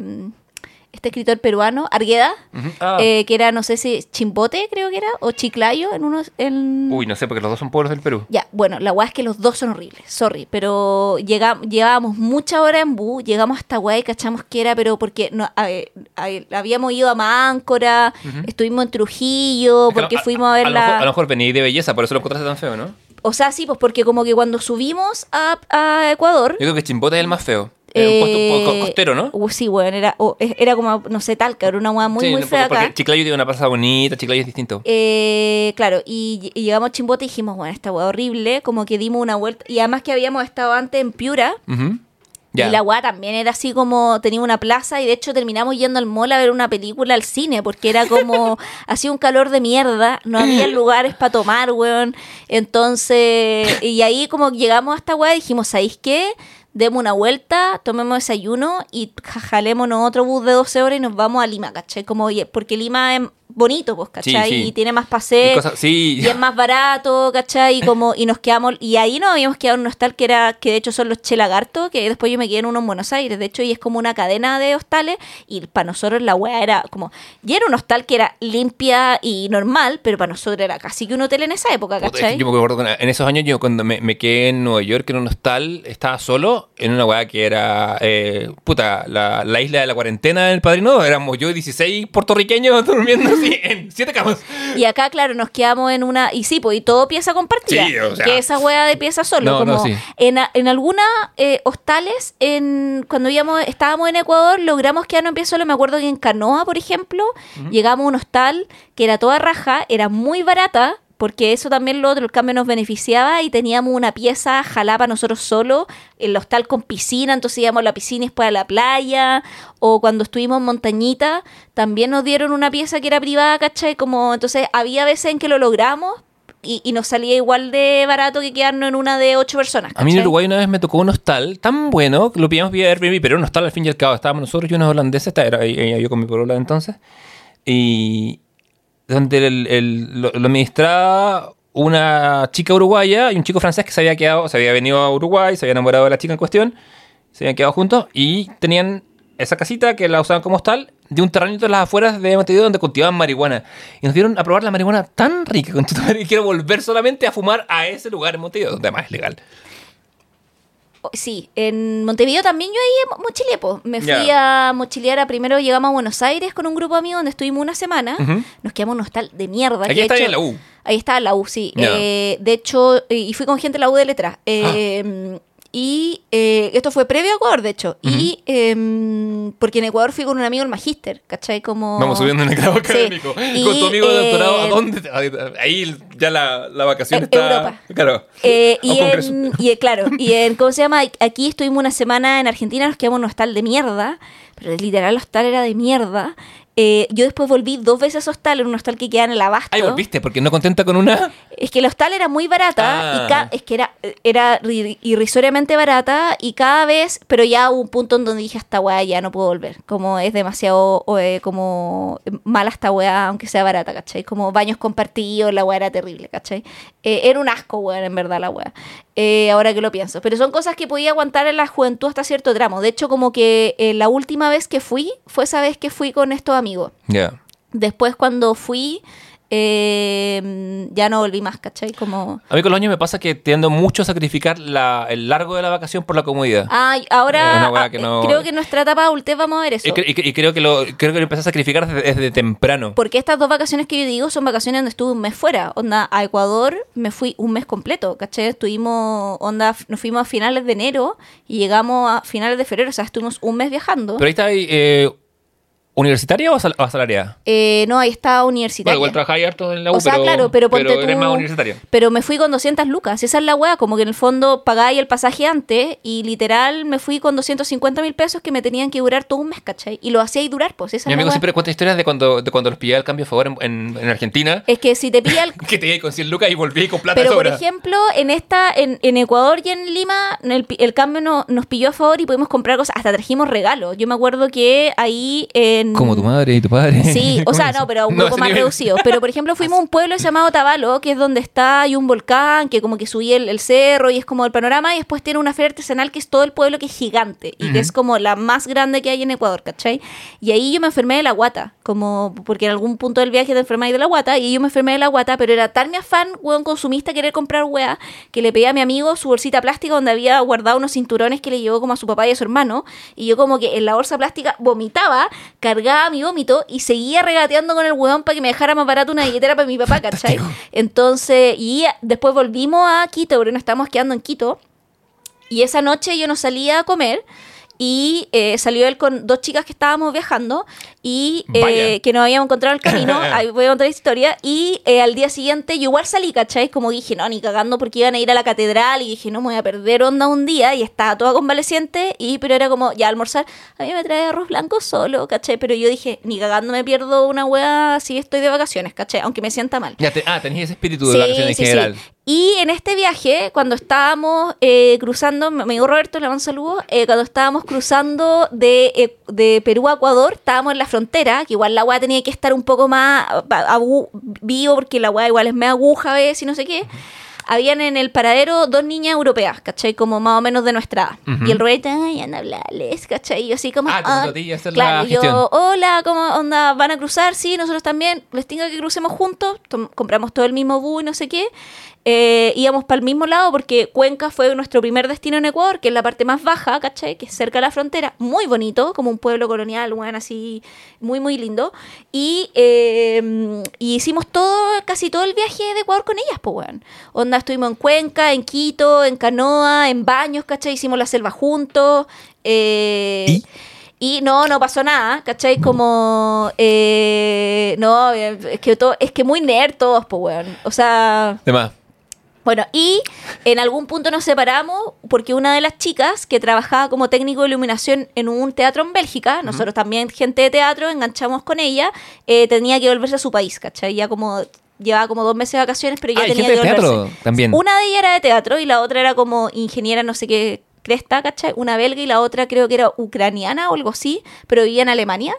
este escritor peruano, Argueda. Ah. eh, que era, no sé si Chimbote, creo que era, o Chiclayo, en unos... En... Uy, no sé, porque los dos son pueblos del Perú. Ya, bueno, la weá es que los dos son horribles, sorry, pero llega, llevábamos mucha hora en bus, llegamos hasta weá y cachamos que era, pero porque no, a- a- habíamos ido a Máncora, estuvimos en Trujillo, Es que porque fuimos a ver la... mejor- a lo mejor vení de belleza, por eso lo encontraste tan feo, ¿no? O sea, sí, pues porque como que cuando subimos a, a Ecuador... Yo creo que Chimbote es el más feo. Es un puesto un poco eh, costero, ¿no? uh, sí, bueno, era, o- era como, no sé, Talca, era una weá muy, sí, muy fea porque acá. Chiclayo tiene una plaza bonita, Chiclayo es distinto. Eh, claro, y, y llegamos a Chimbote y dijimos, bueno, esta weá horrible, como que dimos una vuelta, y además que habíamos estado antes en Piura, Ujú. Ya. Y la weá también era así como, tenía una plaza y de hecho terminamos yendo al mall a ver una película al cine porque era como, hacía un calor de mierda, no había lugares para tomar, weón. Entonces, y ahí como llegamos a esta weá dijimos, ¿sabéis qué? Demos una vuelta, tomemos desayuno y ja- jalémonos otro bus de 12 horas y nos vamos a Lima, ¿cachai? Como, oye, porque Lima es bonito, pues, ¿cachai? Sí, sí. Y tiene más Y paseos. cosas- sí. Y es más barato, ¿cachai? Y como, y nos quedamos, y ahí nos habíamos quedado en un hostal que era, que de hecho son los Chelagarto, que después yo me quedé en uno en Buenos Aires, de hecho, y es como una cadena de hostales, y para nosotros la wea era como, y era un hostal que era limpia y normal, pero para nosotros era casi que un hotel en esa época, ¿cachai? Yo me acuerdo, que en esos años, yo cuando me, me quedé en Nueva York, en un hostal, estaba solo en una weá que era, eh, puta, la, la isla de la cuarentena del Padrino. Éramos yo y 16 puertorriqueños durmiendo así en siete camas. Y acá, claro, nos quedamos en una. Y sí, pues, y todo pieza compartida. Sí, o sea. que esa hueá de pieza solo. No, no, como sí. en, a- en algunas eh, hostales, en, cuando íbamos, estábamos en Ecuador, logramos quedarnos en pie solo. Me acuerdo que en Canoa, por ejemplo, llegamos a un hostal que era toda raja, era muy barata. Porque eso también lo otro, el cambio nos beneficiaba y teníamos una pieza jalapa nosotros solos, el hostal con piscina, entonces íbamos a la piscina y después a la playa, o cuando estuvimos en Montañita, también nos dieron una pieza que era privada, ¿cachai? Como, entonces había veces en que lo logramos, y, y nos salía igual de barato que quedarnos en una de ocho personas. A mí en. Uruguay una vez me tocó un hostal tan bueno que lo pillamos vía Airbnb, pero era un hostal al fin y al cabo. Estábamos nosotros y unos holandeses, esta era yo con mi polola entonces, y donde el, el- lo, lo administraba una chica uruguaya y un chico francés que se había quedado, se había venido a Uruguay, se había enamorado de la chica en cuestión, se habían quedado juntos y tenían esa casita que la usaban como hostal de un terrenito en las afueras de Montevideo donde cultivaban marihuana. Y nos dieron a probar la marihuana tan rica, con que quiero volver solamente a fumar a ese lugar en Montevideo, donde además es legal. Sí, en Montevideo también yo ahí mochileé. Me fui a mochilear a primero llegamos a Buenos Aires con un grupo de amigos donde estuvimos una semana. Nos quedamos en un hostal de mierda. Aquí está hecho- la U. Ahí está la U, sí. Eh, de hecho, y fui con gente de la U de letras. Eh, Y eh, esto fue previo a Ecuador, de hecho. Y em, porque en Ecuador fui con un amigo el magíster, ¿cachai? Como... Vamos subiendo en el grado Sí. académico. Y, Con tu amigo de doctorado, ¿a eh, dónde? Ahí ya la, la vacación Eh, está. Europa. Claro. Eh, y, en, y eh, claro, y en, ¿cómo se llama? Aquí estuvimos una semana en Argentina, nos quedamos en un hostal de mierda, pero literal el hostal era de mierda. Eh, yo después volví dos veces a hostal, en un hostal que queda en el Abasto. Ahí volviste, porque no contenta con una. Es que el hostal era muy barata Ah. y ca- es que era, era ri- irrisoriamente barata y cada vez, pero ya hubo un punto en donde dije hasta weá ya no puedo volver. Como es demasiado eh, como mala esta weá, aunque sea barata, ¿cachai? Como baños compartidos, la weá era terrible, ¿cachai? Eh, era un asco, weá, en verdad, la weá. Eh, ahora que lo pienso. Pero son cosas que podía aguantar en la juventud hasta cierto tramo. De hecho, como que eh, la última vez que fui, fue esa vez que fui con estos amigos. Ya. Después cuando fui, eh, ya no volví más, ¿cachai? Como... A mí con los años me pasa que tiendo mucho a sacrificar la- el largo de la vacación por la comodidad. Ay, ahora ah, que no- creo que en nuestra etapa adultez vamos a ver eso. Y, cre- y cre- y creo que lo creo que lo empecé a sacrificar desde, desde temprano. Porque estas dos vacaciones que yo digo son vacaciones donde estuve un mes fuera. Onda, a Ecuador me fui un mes completo, ¿cachai? Estuvimos, onda, nos fuimos a finales de enero y llegamos a finales de febrero, o sea, estuvimos un mes viajando. Pero ahí está ahí, eh, ¿Universitaria o, sal- o asalariada? Eh, no, ahí Bueno, universitaria. igual trabajáis harto en la U, O sea, pero, claro, pero ponte tú- más universitaria. Pero me fui con 200 lucas. Esa es la weá. Como que en el fondo pagáis el pasaje antes y literal me fui con 250 mil pesos que me tenían que durar todo un mes, ¿cachai? Y lo hacía y durar, pues. Esa Mi amigo siempre cuenta historias de cuando, de cuando los pillaba el cambio a favor en, en- en Argentina. Es que si te pilla el Que te iba con 100 lucas y volví con plata Pero por ejemplo, en esta, en, en Ecuador y en Lima, el, cambio no- nos pilló a favor y pudimos comprar cosas, hasta trajimos regalos. Yo me acuerdo que ahí en Como tu madre y tu padre. Sí, o ¿Cómo sea, no, pero un No, grupo ese más nivel. reducido. Pero, por ejemplo, fuimos a un pueblo llamado Tabalo, que es donde está hay un volcán, que como que subí el, el cerro y es como el panorama, y después tiene una feria artesanal que es todo el pueblo, que es gigante, y que es como la más grande que hay en Ecuador, ¿cachai? Y ahí yo me enfermé de la guata, como porque en algún punto del viaje te enfermáis de la guata, y yo me enfermé de la guata, pero era tal mi afán, weón, consumista, querer comprar weá, que le pedí a mi amigo su bolsita plástica donde había guardado unos cinturones que le llevó como a su papá y a su hermano, y yo como que en la bolsa plástica vomitaba, cargaba mi vómito y seguía regateando con el weón para que me dejara más barato una billetera para mi papá, ¿cachai? Entonces, y después volvimos a Quito, porque nos estábamos quedando en Quito, y esa noche yo no salía a comer. Y eh, salió él con dos chicas que estábamos viajando y eh, que nos habíamos encontrado en el camino. Ahí voy a contar la historia. Y eh, al día siguiente yo igual salí, ¿cachai? Como dije, no, ni cagando porque iban a ir a la catedral. Y dije, no me voy a perder onda un día. Y estaba toda convaleciente. Y pero era como, ya almorzar. A mí me trae arroz blanco solo, ¿cachai? Pero yo dije, ni cagando me pierdo una wea si estoy de vacaciones, ¿cachai? Aunque me sienta mal. Ya te- ah, tenías ese espíritu de vacaciones en general. Y en este viaje, cuando estábamos eh, cruzando, me dijo Roberto, le mando un saludo, eh, cuando estábamos cruzando de, de Perú a Ecuador, estábamos en la frontera, que igual la agua tenía que estar un poco más vivo, porque la agua igual es media aguja a veces y no sé qué. Habían en el paradero dos niñas europeas, ¿cachai? Como más o menos de nuestra edad. Y el Roberto, ay, anda a hablarles, ¿cachai? Y yo así como, Ah, la claro, yo, hola, ¿cómo onda? ¿Van a cruzar? Sí, nosotros también. Les tengo que crucemos juntos. Compramos todo el mismo bus y no sé qué. Eh, íbamos para el mismo lado porque Cuenca fue nuestro primer destino en Ecuador, que es la parte más baja, ¿cachai? Que es cerca de la frontera. Muy bonito, como un pueblo colonial, bueno, así, muy, muy lindo. Y, eh, y hicimos todo, casi todo el viaje de Ecuador con ellas, pues, weón. Onda, estuvimos en Cuenca, en Quito, en Canoa, en Baños, ¿cachai? Hicimos la selva juntos. eh, ¿Y? Y no, no pasó nada, ¿cachai? Como, eh, no, eh, es que, todo, es que muy nerd todos, pues, weón. O sea, De más. Bueno, y en algún punto nos separamos porque una de las chicas que trabajaba como técnico de iluminación en un teatro en Bélgica, nosotros también, gente de teatro, enganchamos con ella, eh, tenía que volverse a su país, ¿cachai? Ya como llevaba como dos meses de vacaciones, pero ya Ah, tenía gente que de volverse. teatro también. Una de ellas era de teatro y la otra era como ingeniera no sé qué cresta, ¿cachai? Una belga y la otra creo que era ucraniana o algo así, pero vivía en Alemania.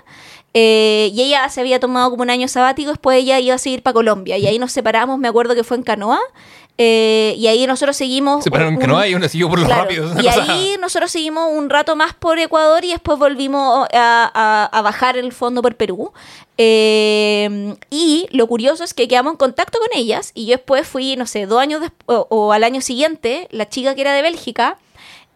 Eh, y ella se había tomado como un año sabático, después ella iba a seguir para Colombia. Y ahí nos separamos, me acuerdo que fue en canoa. Eh, y ahí nosotros seguimos. Se pararon un- que no hay, uno siguió por los Claro, rápidos. Y cosa- ahí nosotros seguimos un rato más por Ecuador y después volvimos a, a- a bajar el fondo por Perú. Eh, y lo curioso es que quedamos en contacto con ellas y yo después fui, no sé, dos años después o, o al año siguiente, la chica que era de Bélgica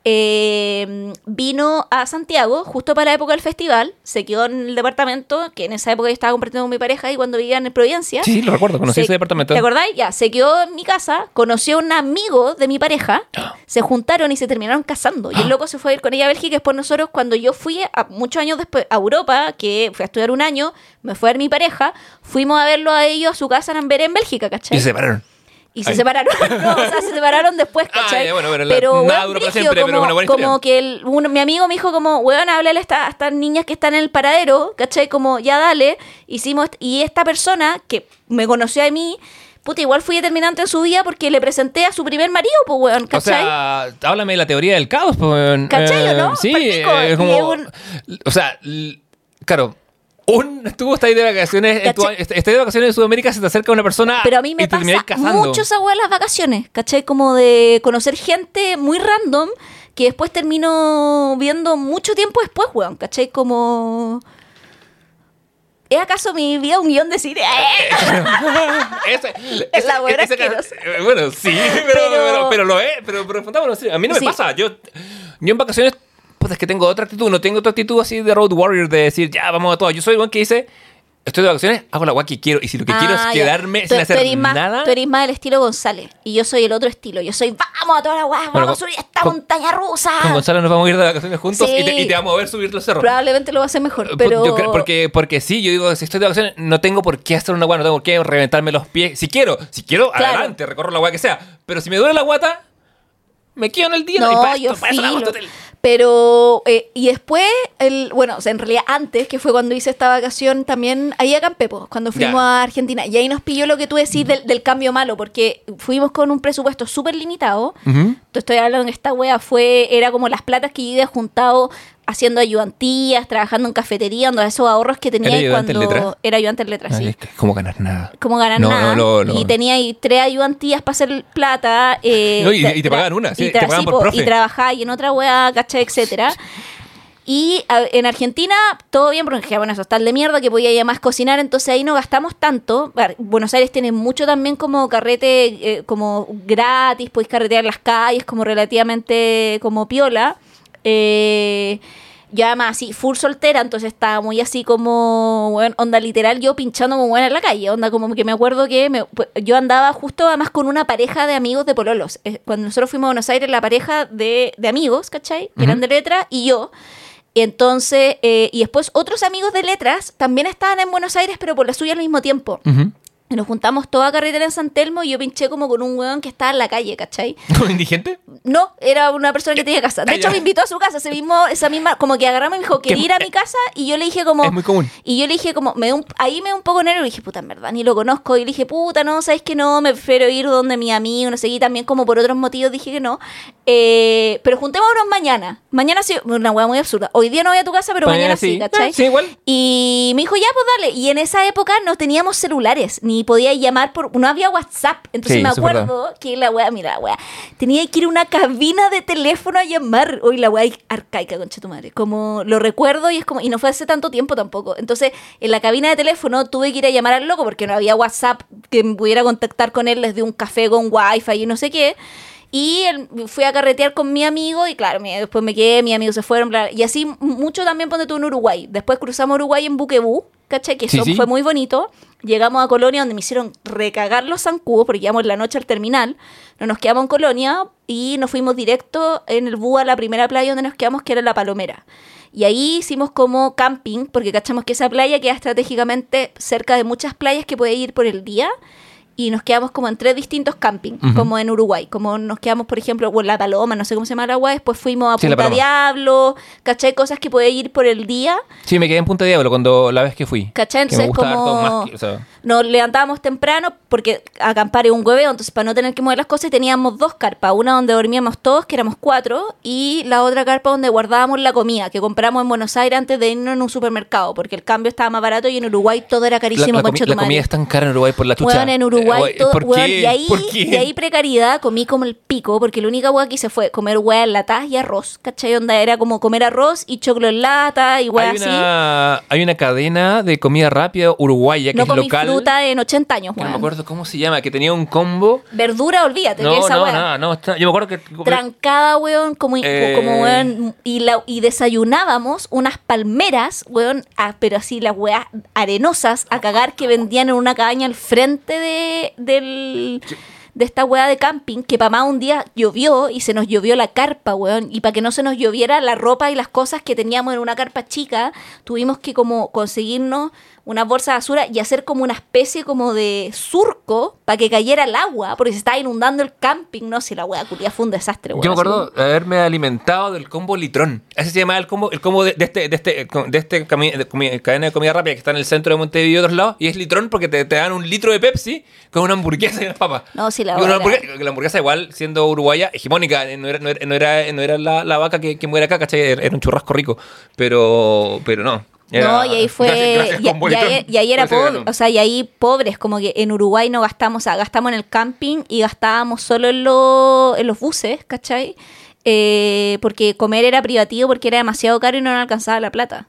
eh, vino a Santiago justo para la época del festival, se quedó en el departamento, que en esa época yo estaba compartiendo con mi pareja y cuando vivía en Providencia. Sí, lo recuerdo, conocí Se- ese departamento. ¿Te acordáis? Ya, se quedó en mi casa, conoció a un amigo de mi pareja, se juntaron y se terminaron casando. Y el loco se fue a ir con ella a Bélgica. y Después nosotros, cuando yo fui a- muchos años después a Europa, que fui a estudiar un año, me fue a ver mi pareja, fuimos a verlo a ellos a su casa en Amberé, en Bélgica, ¿cachai? Y se separaron. Y se Ay. separaron. No, o sea, se separaron después, Ah, ¿cachai? bueno, pero la- pero nada weón, dura para brígido, siempre, pero como, es una buena como historia. que el, uno- mi amigo me dijo como, weón, háblale a, esta- a estas niñas que están en el paradero, ¿cachai? Como, ya dale. Hicimos, y esta persona que me conoció a mí, puta, igual fui determinante en su vida porque le presenté a su primer marido, pues, weón, O ¿cachai? sea, háblame de la teoría del caos. Pues, ¿Cachai o no? Sí, eh, es y como. un- O sea, claro. Un, estuvo está ahí de vacaciones, en tu- de vacaciones en Sudamérica, se te acerca una persona Pero a mí me y te termináis pasa mucho esa las vacaciones, ¿cachai? Como de conocer gente muy random que después termino viendo mucho tiempo después, weón, ¿cachai? Como... ¿Es acaso mi vida un guion de cine? Es la buena eh, Bueno, sí, pero, Pero- pero, pero lo es. Pero, pero sí, a mí no me Sí. pasa. Yo, yo en vacaciones, pues es que tengo otra actitud. No tengo otra actitud así de Road Warrior, de decir, ya, vamos a todo. Yo soy el one que dice, estoy de vacaciones, hago la guay que quiero. Y si lo que quiero es Ah, ya. quedarme Tú- sin tú hacer eres más- nada. Tú eres más del estilo González y yo soy el otro estilo. Yo soy, vamos a toda la Bueno, vamos a subir esta con- montaña rusa. Con Gonzalo nos vamos a ir de vacaciones juntos y, te, y vamos a ver subir los cerros. Probablemente lo va a hacer mejor, Pu- pero... yo porque, porque sí, yo digo, si estoy de vacaciones, no tengo por qué hacer una guay, no tengo por qué reventarme los pies. Si quiero, si quiero, Claro. adelante, recorro la guay que sea. Pero si me duele la guata, me quedo en el día. y No, yo esto, para hago filo. Pero, eh, y después, el, bueno, o sea, en realidad antes, que fue cuando hice esta vacación, también ahí acampé, po, cuando fuimos a Argentina. Y ahí nos pilló lo que tú decís del, del cambio malo, porque fuimos con un presupuesto súper limitado. Te estoy hablando que esta wea fue, era como las platas que yo había juntado haciendo ayudantías, trabajando en cafetería, donde esos ahorros que tenía ¿Era ahí ayudante en cuando era ayudante en letras, Ay, sí es que ¿Cómo ganar nada? como ganar No, nada. no, no, y tenía ahí tres ayudantías para hacer plata. eh, No, y- te pagaban una, sí, y te pagaban por po, profe. Y trabajaba y en otra wea, ¿cachai? Etcétera. Y a- en Argentina, todo bien, porque bueno, eso está de mierda, que podía ya más cocinar, entonces ahí no gastamos tanto. Buenos Aires tiene mucho también como carrete, eh, como gratis, podéis carretear las calles, como relativamente como piola. Eh, yo además así, full soltera, entonces estaba muy así como, bueno, onda literal, yo pinchando como buena en la calle, onda como que me acuerdo que me- pues, yo andaba justo además con una pareja de amigos de pololos. Cuando nosotros fuimos a Buenos Aires, la pareja de, de amigos, ¿cachai? Que eran de letra, y yo. Y entonces, eh, y después otros amigos de letras también estaban en Buenos Aires, pero por la suya al mismo tiempo. Y nos juntamos toda carretera en San Telmo y yo pinché como con un weón que estaba en la calle, ¿cachai? ¿Un indigente? No, era una persona que tenía casa. De Ah, hecho, me invitó a su casa, ese mismo, esa misma, como que agarramos y me dijo, Que- ¿quería ir a mi casa? Y yo le dije como... Es muy común. Y yo le dije como, me un- ahí me da un poco nervio, y dije, puta, en verdad, ni lo conozco. Y le dije, puta, no, ¿sabes que no? Me prefiero ir donde mi amigo, no sé, y también como por otros motivos dije que no. Eh, pero juntémonos mañana. Mañana sí, una hueá muy absurda. Hoy día no voy a tu casa, pero mañana, sí, ¿cachai? Ah, sí, igual. Y me dijo, ya, pues dale. Y en esa época no teníamos celulares, ni podía llamar por. No había WhatsApp. Entonces Sí, me acuerdo que la weá, mira, la weá, tenía que ir a una cabina de teléfono a llamar. Hoy la weá arcaica, concha tu madre. Como lo recuerdo y es como. Y no fue hace tanto tiempo tampoco. Entonces, en la cabina de teléfono tuve que ir a llamar al loco porque no había WhatsApp que me pudiera contactar con él desde un café con wifi y no sé qué. Y fui a carretear con mi amigo y claro, después me quedé, mis amigos se fueron, bla, bla. y así mucho también ponte tú en Uruguay. Después cruzamos Uruguay en Buquebú, ¿cachai? Que Sí, eso sí. fue muy bonito. Llegamos a Colonia donde me hicieron recagar los zancudos porque llegamos la noche al terminal. No nos quedamos en Colonia y nos fuimos directo en el búho a la primera playa donde nos quedamos, que era La Palomera. Y ahí hicimos como camping, porque cachamos que esa playa queda estratégicamente cerca de muchas playas que puede ir por el día. Y nos quedamos como en tres distintos campings, como en Uruguay. Como nos quedamos, por ejemplo, en La Paloma, no sé cómo se llama el agua. Después fuimos a Sí, La Punta. Diablo, ¿cachai? Cosas que puede ir por el día. Sí, me quedé en Punta Diablo cuando la vez que fui. ¿Cachai? Entonces, gusta como- más que- o sea, Nos levantábamos temprano porque acampar es un hueveo, entonces para no tener que mover las cosas teníamos dos carpas, una donde dormíamos todos, que éramos cuatro, y la otra carpa donde guardábamos la comida, que compramos en Buenos Aires antes de irnos en un supermercado, porque el cambio estaba más barato y en Uruguay todo era la, carísimo, la comi- concha tu la comida es tan cara en Uruguay por la chucha. Weón, en Uruguay Eh, todo, ¿Por weón, y ahí, y ahí precariedad, comí como el pico, porque la única weá que hice fue comer weá en latas y arroz, ¿cachai? Onda era como comer arroz y choclo en lata y weá hay, así. una, hay una cadena de comida rápida uruguaya que No es comí local. fruta en 80 años, que no me weón. acuerdo cómo se llama, que tenía un combo. Verdura, olvídate, que No, esa no, weá. no, no, está- Yo me acuerdo que. trancada, weón, como, Eh. como weón, y, la- y desayunábamos unas palmeras, weón, ah, pero así las weas arenosas a cagar que vendían en una cabaña al frente de, del, de esta wea de camping, que para más un día llovió y se nos llovió la carpa, weón, y para que no se nos lloviera la ropa y las cosas que teníamos en una carpa chica, tuvimos que como conseguirnos una bolsa de basura y hacer como una especie como de surco para que cayera el agua, porque se estaba inundando el camping, no sé, la wea culia fue un desastre, weón. Yo me acuerdo haberme alimentado del combo litrón. Ese se llamaba el combo, el combo de, de este, de este, de este cami- de cadena de comida rápida que está en el centro de Montevideo y otros lados. Y es litrón porque te, te dan un litro de Pepsi con una hamburguesa y unas papas. No, sí, la una hamburguesa, la hamburguesa igual, siendo uruguaya, hegemónica, eh, no era, no era, no era, no era la, la vaca que, que muere acá, ¿cachai? Era era un churrasco rico. Pero, pero no. Era- no, y ahí fue. Gracias, gracias, y, ahí, litrón y ahí era pobre. O sea, y ahí pobres, como que en Uruguay no gastamos, o sea, gastamos en el camping y gastábamos solo en, lo- en los buses, ¿cachai? Eh, porque comer era privativo porque era demasiado caro y no nos alcanzaba la plata.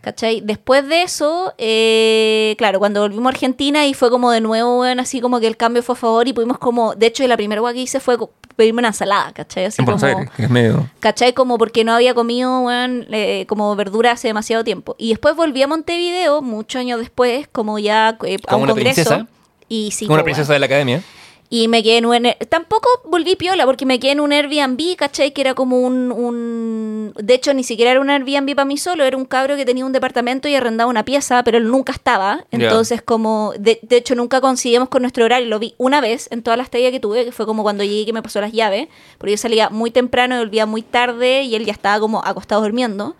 ¿Cachai? Después de eso, eh, claro, cuando volvimos a Argentina y fue como de nuevo, weón, así como que el cambio fue a favor y pudimos como, de hecho, la primera hueá que hice fue pedirme una ensalada, ¿cachai? Así En Buenos como, Aires, que es medio. ¿Cachai? Como porque no había comido, weón, eh, como verdura hace demasiado tiempo. Y después volví a Montevideo, muchos años después, como ya eh, a un una congreso. princesa. Y sí, Como una princesa de la academia. Y me quedé en un... Tampoco volví piola, porque me quedé en un Airbnb, ¿cachai? Que era como un... un... De hecho, ni siquiera era un Airbnb para mí solo, era un cabro que tenía un departamento y arrendaba una pieza, pero él nunca estaba. Entonces, como... De, de hecho, nunca coincidimos con nuestro horario. Lo vi una vez en toda la estadía que tuve, que fue como cuando llegué que me pasó las llaves, porque yo salía muy temprano y volvía muy tarde y él ya estaba como acostado durmiendo.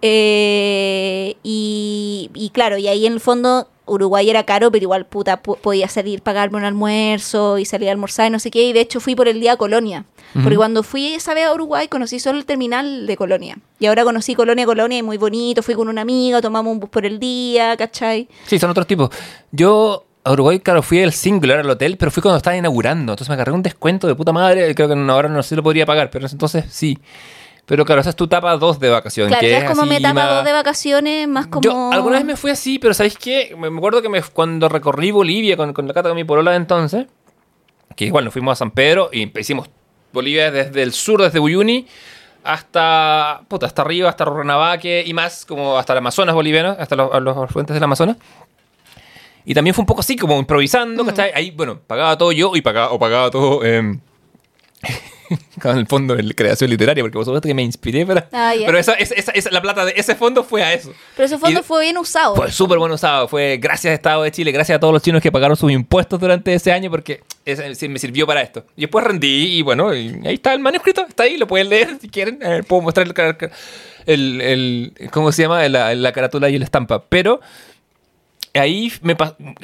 Eh, y, y claro, y ahí en el fondo Uruguay era caro, pero igual puta po- podía salir, pagarme un almuerzo y salir a almorzar y no sé qué. Y de hecho fui por el día a Colonia. Porque cuando fui esa vez a Uruguay conocí solo el terminal de Colonia. Y ahora conocí Colonia, Colonia y muy bonito. Fui con una amiga, tomamos un bus por el día, ¿cachai? Sí, son otros tipos. Yo a Uruguay, claro, fui al singular al hotel, pero fui cuando estaba inaugurando. Entonces me agarré un descuento de puta madre. Creo que ahora no sé si lo podría pagar, pero entonces sí. Pero claro, esa es tu etapa 2 de vacación. Claro, que es como así mi etapa más- dos de vacaciones, más como... Yo alguna vez me fui así, pero ¿sabéis qué? Me acuerdo que me, cuando recorrí Bolivia con, con la cata de mi polola de entonces, que igual nos fuimos a San Pedro y hicimos Bolivia desde el sur, desde Uyuni, hasta, puta, hasta arriba, hasta Rurrenabaque y más, como hasta el Amazonas boliviano, hasta los, los afluentes del Amazonas. Y también fue un poco así, como improvisando, Mm. ¿cachai? Ahí, bueno, pagaba todo yo y pagaba, o pagaba todo... em, en el fondo de creación literaria, porque vos supuesto que me inspiré para... Ah, ya. Pero esa, esa, esa- la plata de ese fondo fue a eso. Pero ese fondo Y- fue bien usado. fue súper bueno usado. Fue gracias Estado de Chile, gracias a todos los chinos que pagaron sus impuestos durante ese año porque ese- me sirvió para esto. Y después rendí y bueno, y ahí está el manuscrito, está ahí, lo pueden leer si quieren. Puedo mostrar el, el, el- ¿cómo se llama? La, la carátula y la estampa. Pero ahí me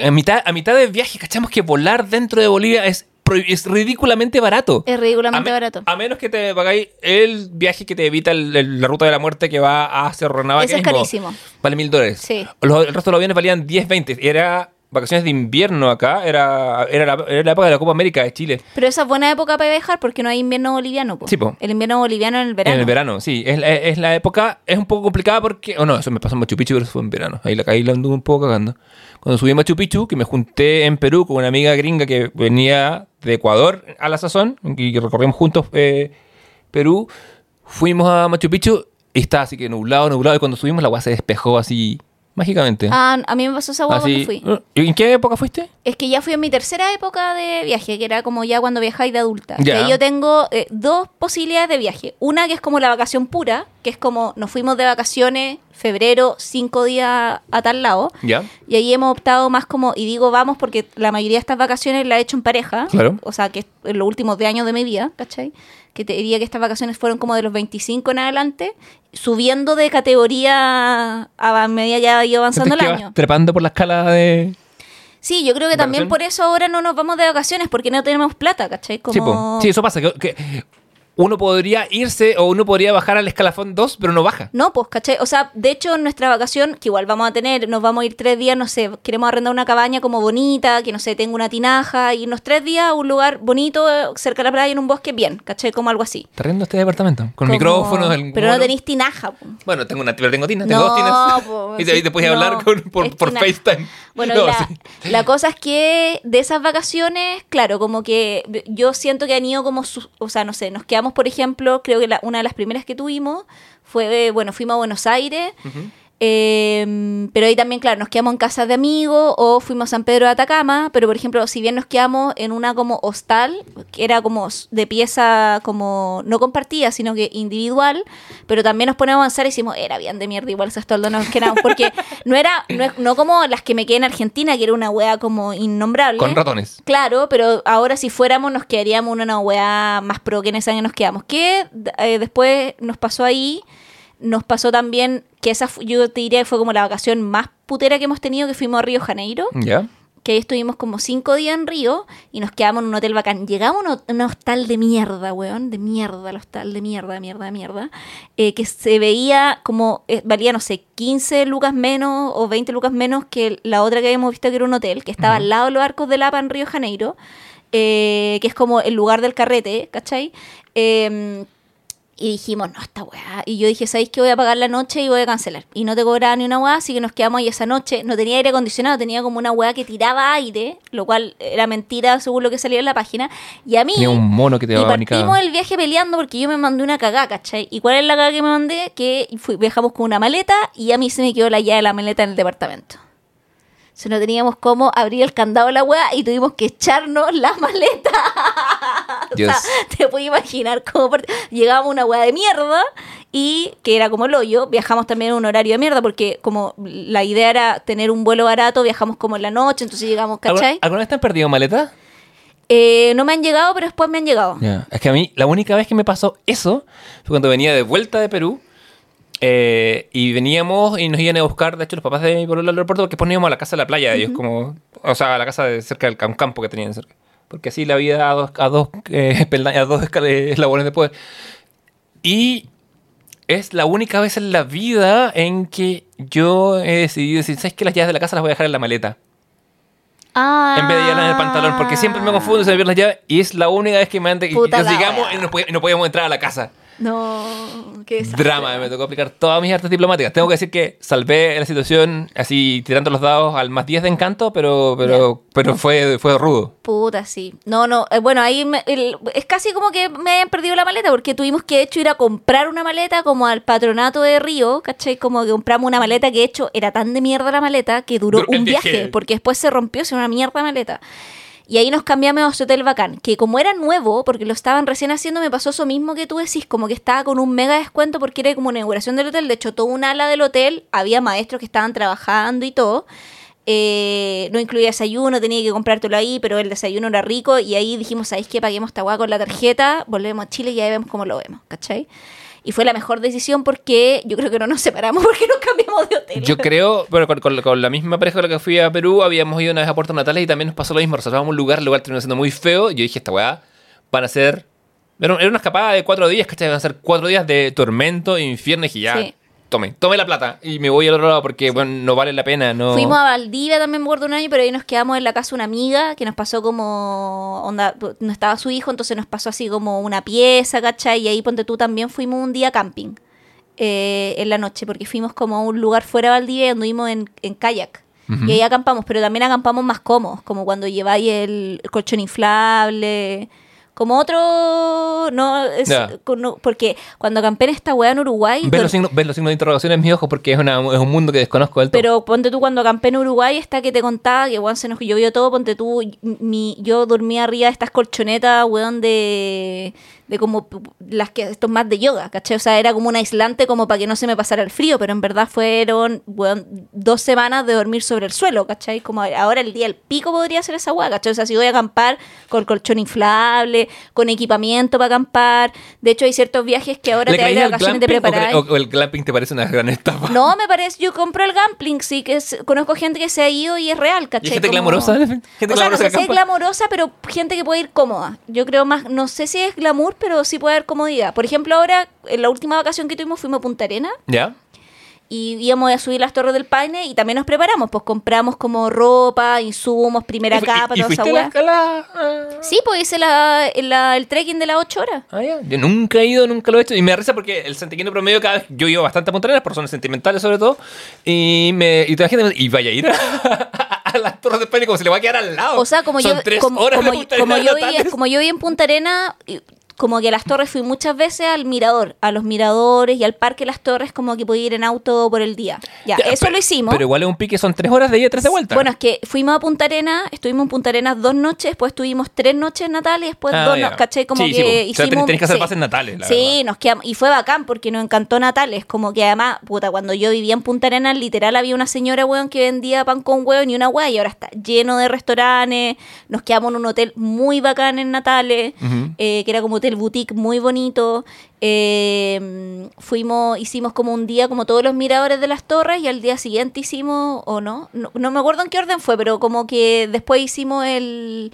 a mitad, a mitad de viaje cachamos que volar dentro de Bolivia es, es ridículamente barato. Es ridículamente A barato. A menos que te pagáis el viaje que te evita el- el- la ruta de la muerte que va hacia Rornavaque. Ese es como- carísimo. Vale mil dólares. Sí. Los- el resto de los aviones valían 10, 20. Era vacaciones de invierno acá. Era, era, la, era la época de la Copa América de Chile. Pero esa es buena época para viajar porque no hay invierno boliviano. po. Sí, po. El invierno boliviano en el verano. En el verano, sí. Es, la- es la época, es un poco complicada porque... O no, eso me pasó en Machu Picchu, pero eso fue en verano. Ahí la, ahí la anduve un poco cagando. Cuando subí a Machu Picchu, que me junté en Perú con una amiga gringa que venía de Ecuador a la sazón, y recorrimos juntos eh, Perú, fuimos a Machu Picchu y estaba así que nublado, nublado, y cuando subimos la agua se despejó así mágicamente. Ah, a mí me pasó esa cuando Así- fui. ¿Y ¿En qué época fuiste? Es que ya fui en mi tercera época de viaje, que era como ya cuando viajáis de adulta. Ya. Que yo tengo eh, dos posibilidades de viaje. Una que es como la vacación pura, que es como nos fuimos de vacaciones febrero, cinco días a tal lado. Ya. Y ahí hemos optado más como, y digo vamos porque la mayoría de estas vacaciones la he hecho en pareja. Claro. O sea, que en los últimos 10 años de mi vida, ¿cachai? Que te diría que estas vacaciones fueron como de los 25 en adelante, subiendo de categoría a medida ya iba avanzando el año. Trepando por la escala de. Sí, yo creo que también por eso ahora no nos vamos de vacaciones, porque no tenemos plata, ¿cachai? Como... Sí, po. Sí, eso pasa. Que, que uno podría irse o uno podría bajar al escalafón 2, pero no baja. No, pues, ¿cachai? O sea, de hecho, en nuestra vacación, que igual vamos a tener, nos vamos a ir tres días, no sé, queremos arrendar una cabaña como bonita, que no sé, tenga una tinaja, irnos tres días a un lugar bonito, cerca de la playa, en un bosque, bien, ¿cachai? Como algo así. Te riendo este departamento. Con Como- micrófonos. el Pero no tenéis tinaja, po. Bueno, tengo una, pero tengo tinas, tengo No, dos tinas. po, y te, te puedes no, hablar con- por, por tina- FaceTime. Bueno, No, la, sí. la cosa es que de esas vacaciones, claro, como que yo siento que han ido como, su- o sea, no sé, nos quedamos, por ejemplo, creo que la- una de las primeras que tuvimos fue, bueno, fuimos a Buenos Aires, eh, pero ahí también, claro, nos quedamos en casas de amigos o fuimos a San Pedro de Atacama, pero por ejemplo, si bien nos quedamos en una como hostal, que era como de pieza como no compartida, sino que individual, pero también nos ponemos a avanzar y decimos, era bien de mierda igual esas toldas nos quedamos, porque no era, no, no como las que me quedé en Argentina, que era una wea como innombrable. Con ratones. Claro, pero ahora si fuéramos nos quedaríamos en una weá más pro que en ese año nos quedamos. Que eh, después nos pasó ahí, nos pasó también que esa yo te diría que fue como la vacación más putera que hemos tenido, que fuimos a Río Janeiro, ¿Ya? que ahí estuvimos como cinco días en Río y nos quedamos en un hotel bacán. Llegamos a un, ho- un hostal de mierda, weón, de mierda, el hostal de mierda, de mierda, de mierda, eh, que se veía como, eh, valía, no sé, 15 lucas menos o 20 lucas menos que la otra que habíamos visto que era un hotel, que estaba al lado de los arcos de Lapa en Río Janeiro, eh, que es como el lugar del carrete, ¿cachai? Eh, y dijimos, no, esta weá. Y yo dije, ¿sabéis que voy a pagar la noche y voy a cancelar? Y no te cobraba ni una weá, así que nos quedamos ahí esa noche. No tenía aire acondicionado, tenía como una weá que tiraba aire, lo cual era mentira según lo que salía en la página. Y a mí. Tenía un mono que te y daba partimos el viaje peleando porque yo me mandé una cagada, ¿cachai? ¿Y cuál es la cagada que me mandé? Que fui- viajamos con una maleta y a mí se me quedó la llave de la maleta en el departamento. Se no teníamos cómo abrir el candado de la weá y tuvimos que echarnos la maleta. O Dios. sea, te puedes imaginar cómo part- llegábamos a una weá de mierda y que era como el hoyo. Viajamos también en un horario de mierda porque como la idea era tener un vuelo barato, viajamos como en la noche, entonces llegamos, ¿Alguna, ¿cachai? ¿Alguna vez te han perdido maleta? Eh, no me han llegado, pero después me han llegado. Es que a mí, la única vez que me pasó eso fue cuando venía de vuelta de Perú. eh, y veníamos y nos iban a buscar, de hecho, los papás de mi pueblo al aeropuerto, porque poníamos a la casa de la playa de ellos, como, o sea, a la casa de cerca del un campo que tenían cerca. Porque así la vida a dos, a dos, eh, a dos eh, eslabones después. Y es la única vez en la vida en que yo he decidido decir, ¿sabes qué? Las llaves de la casa las voy a dejar en la maleta. Ah. En vez de llevarlas en el pantalón, porque siempre me confundo, se me pierden las llaves. Y es la única vez que me han y nos llegamos y y no podíamos entrar a la casa. No, qué desastre. Drama, me tocó aplicar todas mis artes diplomáticas. Tengo que decir que salvé la situación así tirando los dados al más 10 de encanto, pero, pero, pero fue, fue rudo. Puta, sí. No, no. eh, bueno, ahí me- el- es casi como que me hayan perdido la maleta porque tuvimos que, de hecho, ir a comprar una maleta como al patronato de Río, ¿cachai? Como que compramos una maleta que, de hecho, era tan de mierda la maleta que duró un viaje, viaje. porque después se rompió, se una mierda maleta. Y ahí nos cambiamos a ese hotel bacán, que como era nuevo, porque lo estaban recién haciendo, me pasó eso mismo que tú decís, como que estaba con un mega descuento porque era como una inauguración del hotel. De hecho, todo un ala del hotel, había maestros que estaban trabajando y todo. Eh, no incluía desayuno, tenía que comprártelo ahí, pero el desayuno era rico y ahí dijimos, ¿sabéis qué? Paguemos esta con la tarjeta, volvemos a Chile y ahí vemos cómo lo vemos, ¿cachai? Y fue la mejor decisión porque yo creo que no nos separamos porque nos cambiamos de hotel. Yo creo, bueno, con, con- con la misma pareja con la que fui a Perú, habíamos ido una vez a Puerto Natales y también nos pasó lo mismo. Reservamos un lugar, el lugar terminó siendo muy feo. Y yo dije, esta weá van a ser. Era, una escapada de cuatro días, ¿cachai? Van a ser cuatro días de tormento, infierno. Y ya, Sí. Tome, tome la plata. Y me voy al otro lado porque, bueno, no vale la pena. No... Fuimos a Valdivia también, me acuerdo un año, pero ahí nos quedamos en la casa de una amiga que nos pasó como, onda, no estaba su hijo, entonces nos pasó así como una pieza, ¿cachai? Y ahí, ponte tú, también fuimos un día camping eh, en la noche, porque fuimos como a un lugar fuera de Valdivia y anduvimos en, en kayak. Y ahí acampamos, pero también acampamos más cómodos, como cuando lleváis el colchón inflable, Como otro. No, es, no, porque cuando acampé en esta weá en Uruguay. ¿Ves los, signos, ves los signos de interrogación en mis ojos porque es, una- es un mundo que desconozco del todo. Pero ponte tú cuando acampé en Uruguay, esta que te contaba, que weón se nos llovió todo, ponte tú, mi, yo dormía arriba de estas colchonetas, weón, de, de como las que, estos más de yoga, ¿cachai? O sea, era como un aislante como para que no se me pasara el frío, pero en verdad fueron, weón, dos semanas de dormir sobre el suelo, ¿cachai? Como ahora el día del pico podría ser esa weá, ¿cachai? O sea, si voy a acampar con colchón inflable, con equipamiento para acampar, de hecho hay ciertos viajes que ahora ¿Le te hay de vacaciones de glamping preparar. o, o el glamping te parece una gran estafa? No, me parece, yo compro el Gampling, sí, que es- conozco gente que se ha ido y es real, ¿Y ¿cachai? hay gente Como- glamorosa? Gente o sea, no glamorosa sé que si es glamorosa, pero gente que puede ir cómoda. Yo creo más, no sé si es glamour, pero sí puede haber comodidad. Por ejemplo, ahora, en la última vacación que tuvimos, fuimos a Punta Arena ¿Ya? y íbamos a subir las Torres del Paine y también nos preparamos, pues compramos como ropa, insumos, primera ¿Y capa, y, y toda esa escala? Sí, pues hice la, la- el trekking de las 8 horas. Ah, ya. Yo nunca he ido, nunca lo he hecho. Y me risa porque el santiaguino promedio cada vez... Yo ido bastante a Punta Arenas por razones sentimentales sobre todo. Y me y toda la gente me dice, y vaya a ir a, las Torres de Paine como se le va a quedar al lado. O sea, como Son yo, tres como, horas como- de Punta como yo natales. como yo vivía en Punta Arena, y- como que a las torres fui muchas veces al mirador, a los miradores y al parque Las Torres, como que podía ir en auto por el día. Ya, Ya, eso pero- lo hicimos. Pero igual es un pique, son tres horas de ida y tres de vuelta. Bueno, es que fuimos a Punta Arena, estuvimos en Punta Arenas dos noches, después tuvimos tres noches natales y después Ah, dos, ya. no- ¿cachai? Como Sí, que sí, po. O sea, hicimos... ten- tenés que hacer sí. bases natales, la Sí, verdad. nos quedamos, y fue bacán porque nos encantó natales, como que además, puta, cuando yo vivía en Punta Arenas, literal había una señora, weón, que vendía pan con huevo y una hueá y ahora está lleno de restaurantes, nos quedamos en un hotel muy bacán en Natales, eh, que era como hotel boutique muy bonito. Eh, fuimos, hicimos como un día como todos los miradores de las torres y al día siguiente hicimos, o no, no, no me acuerdo en qué orden fue, pero como que después hicimos el,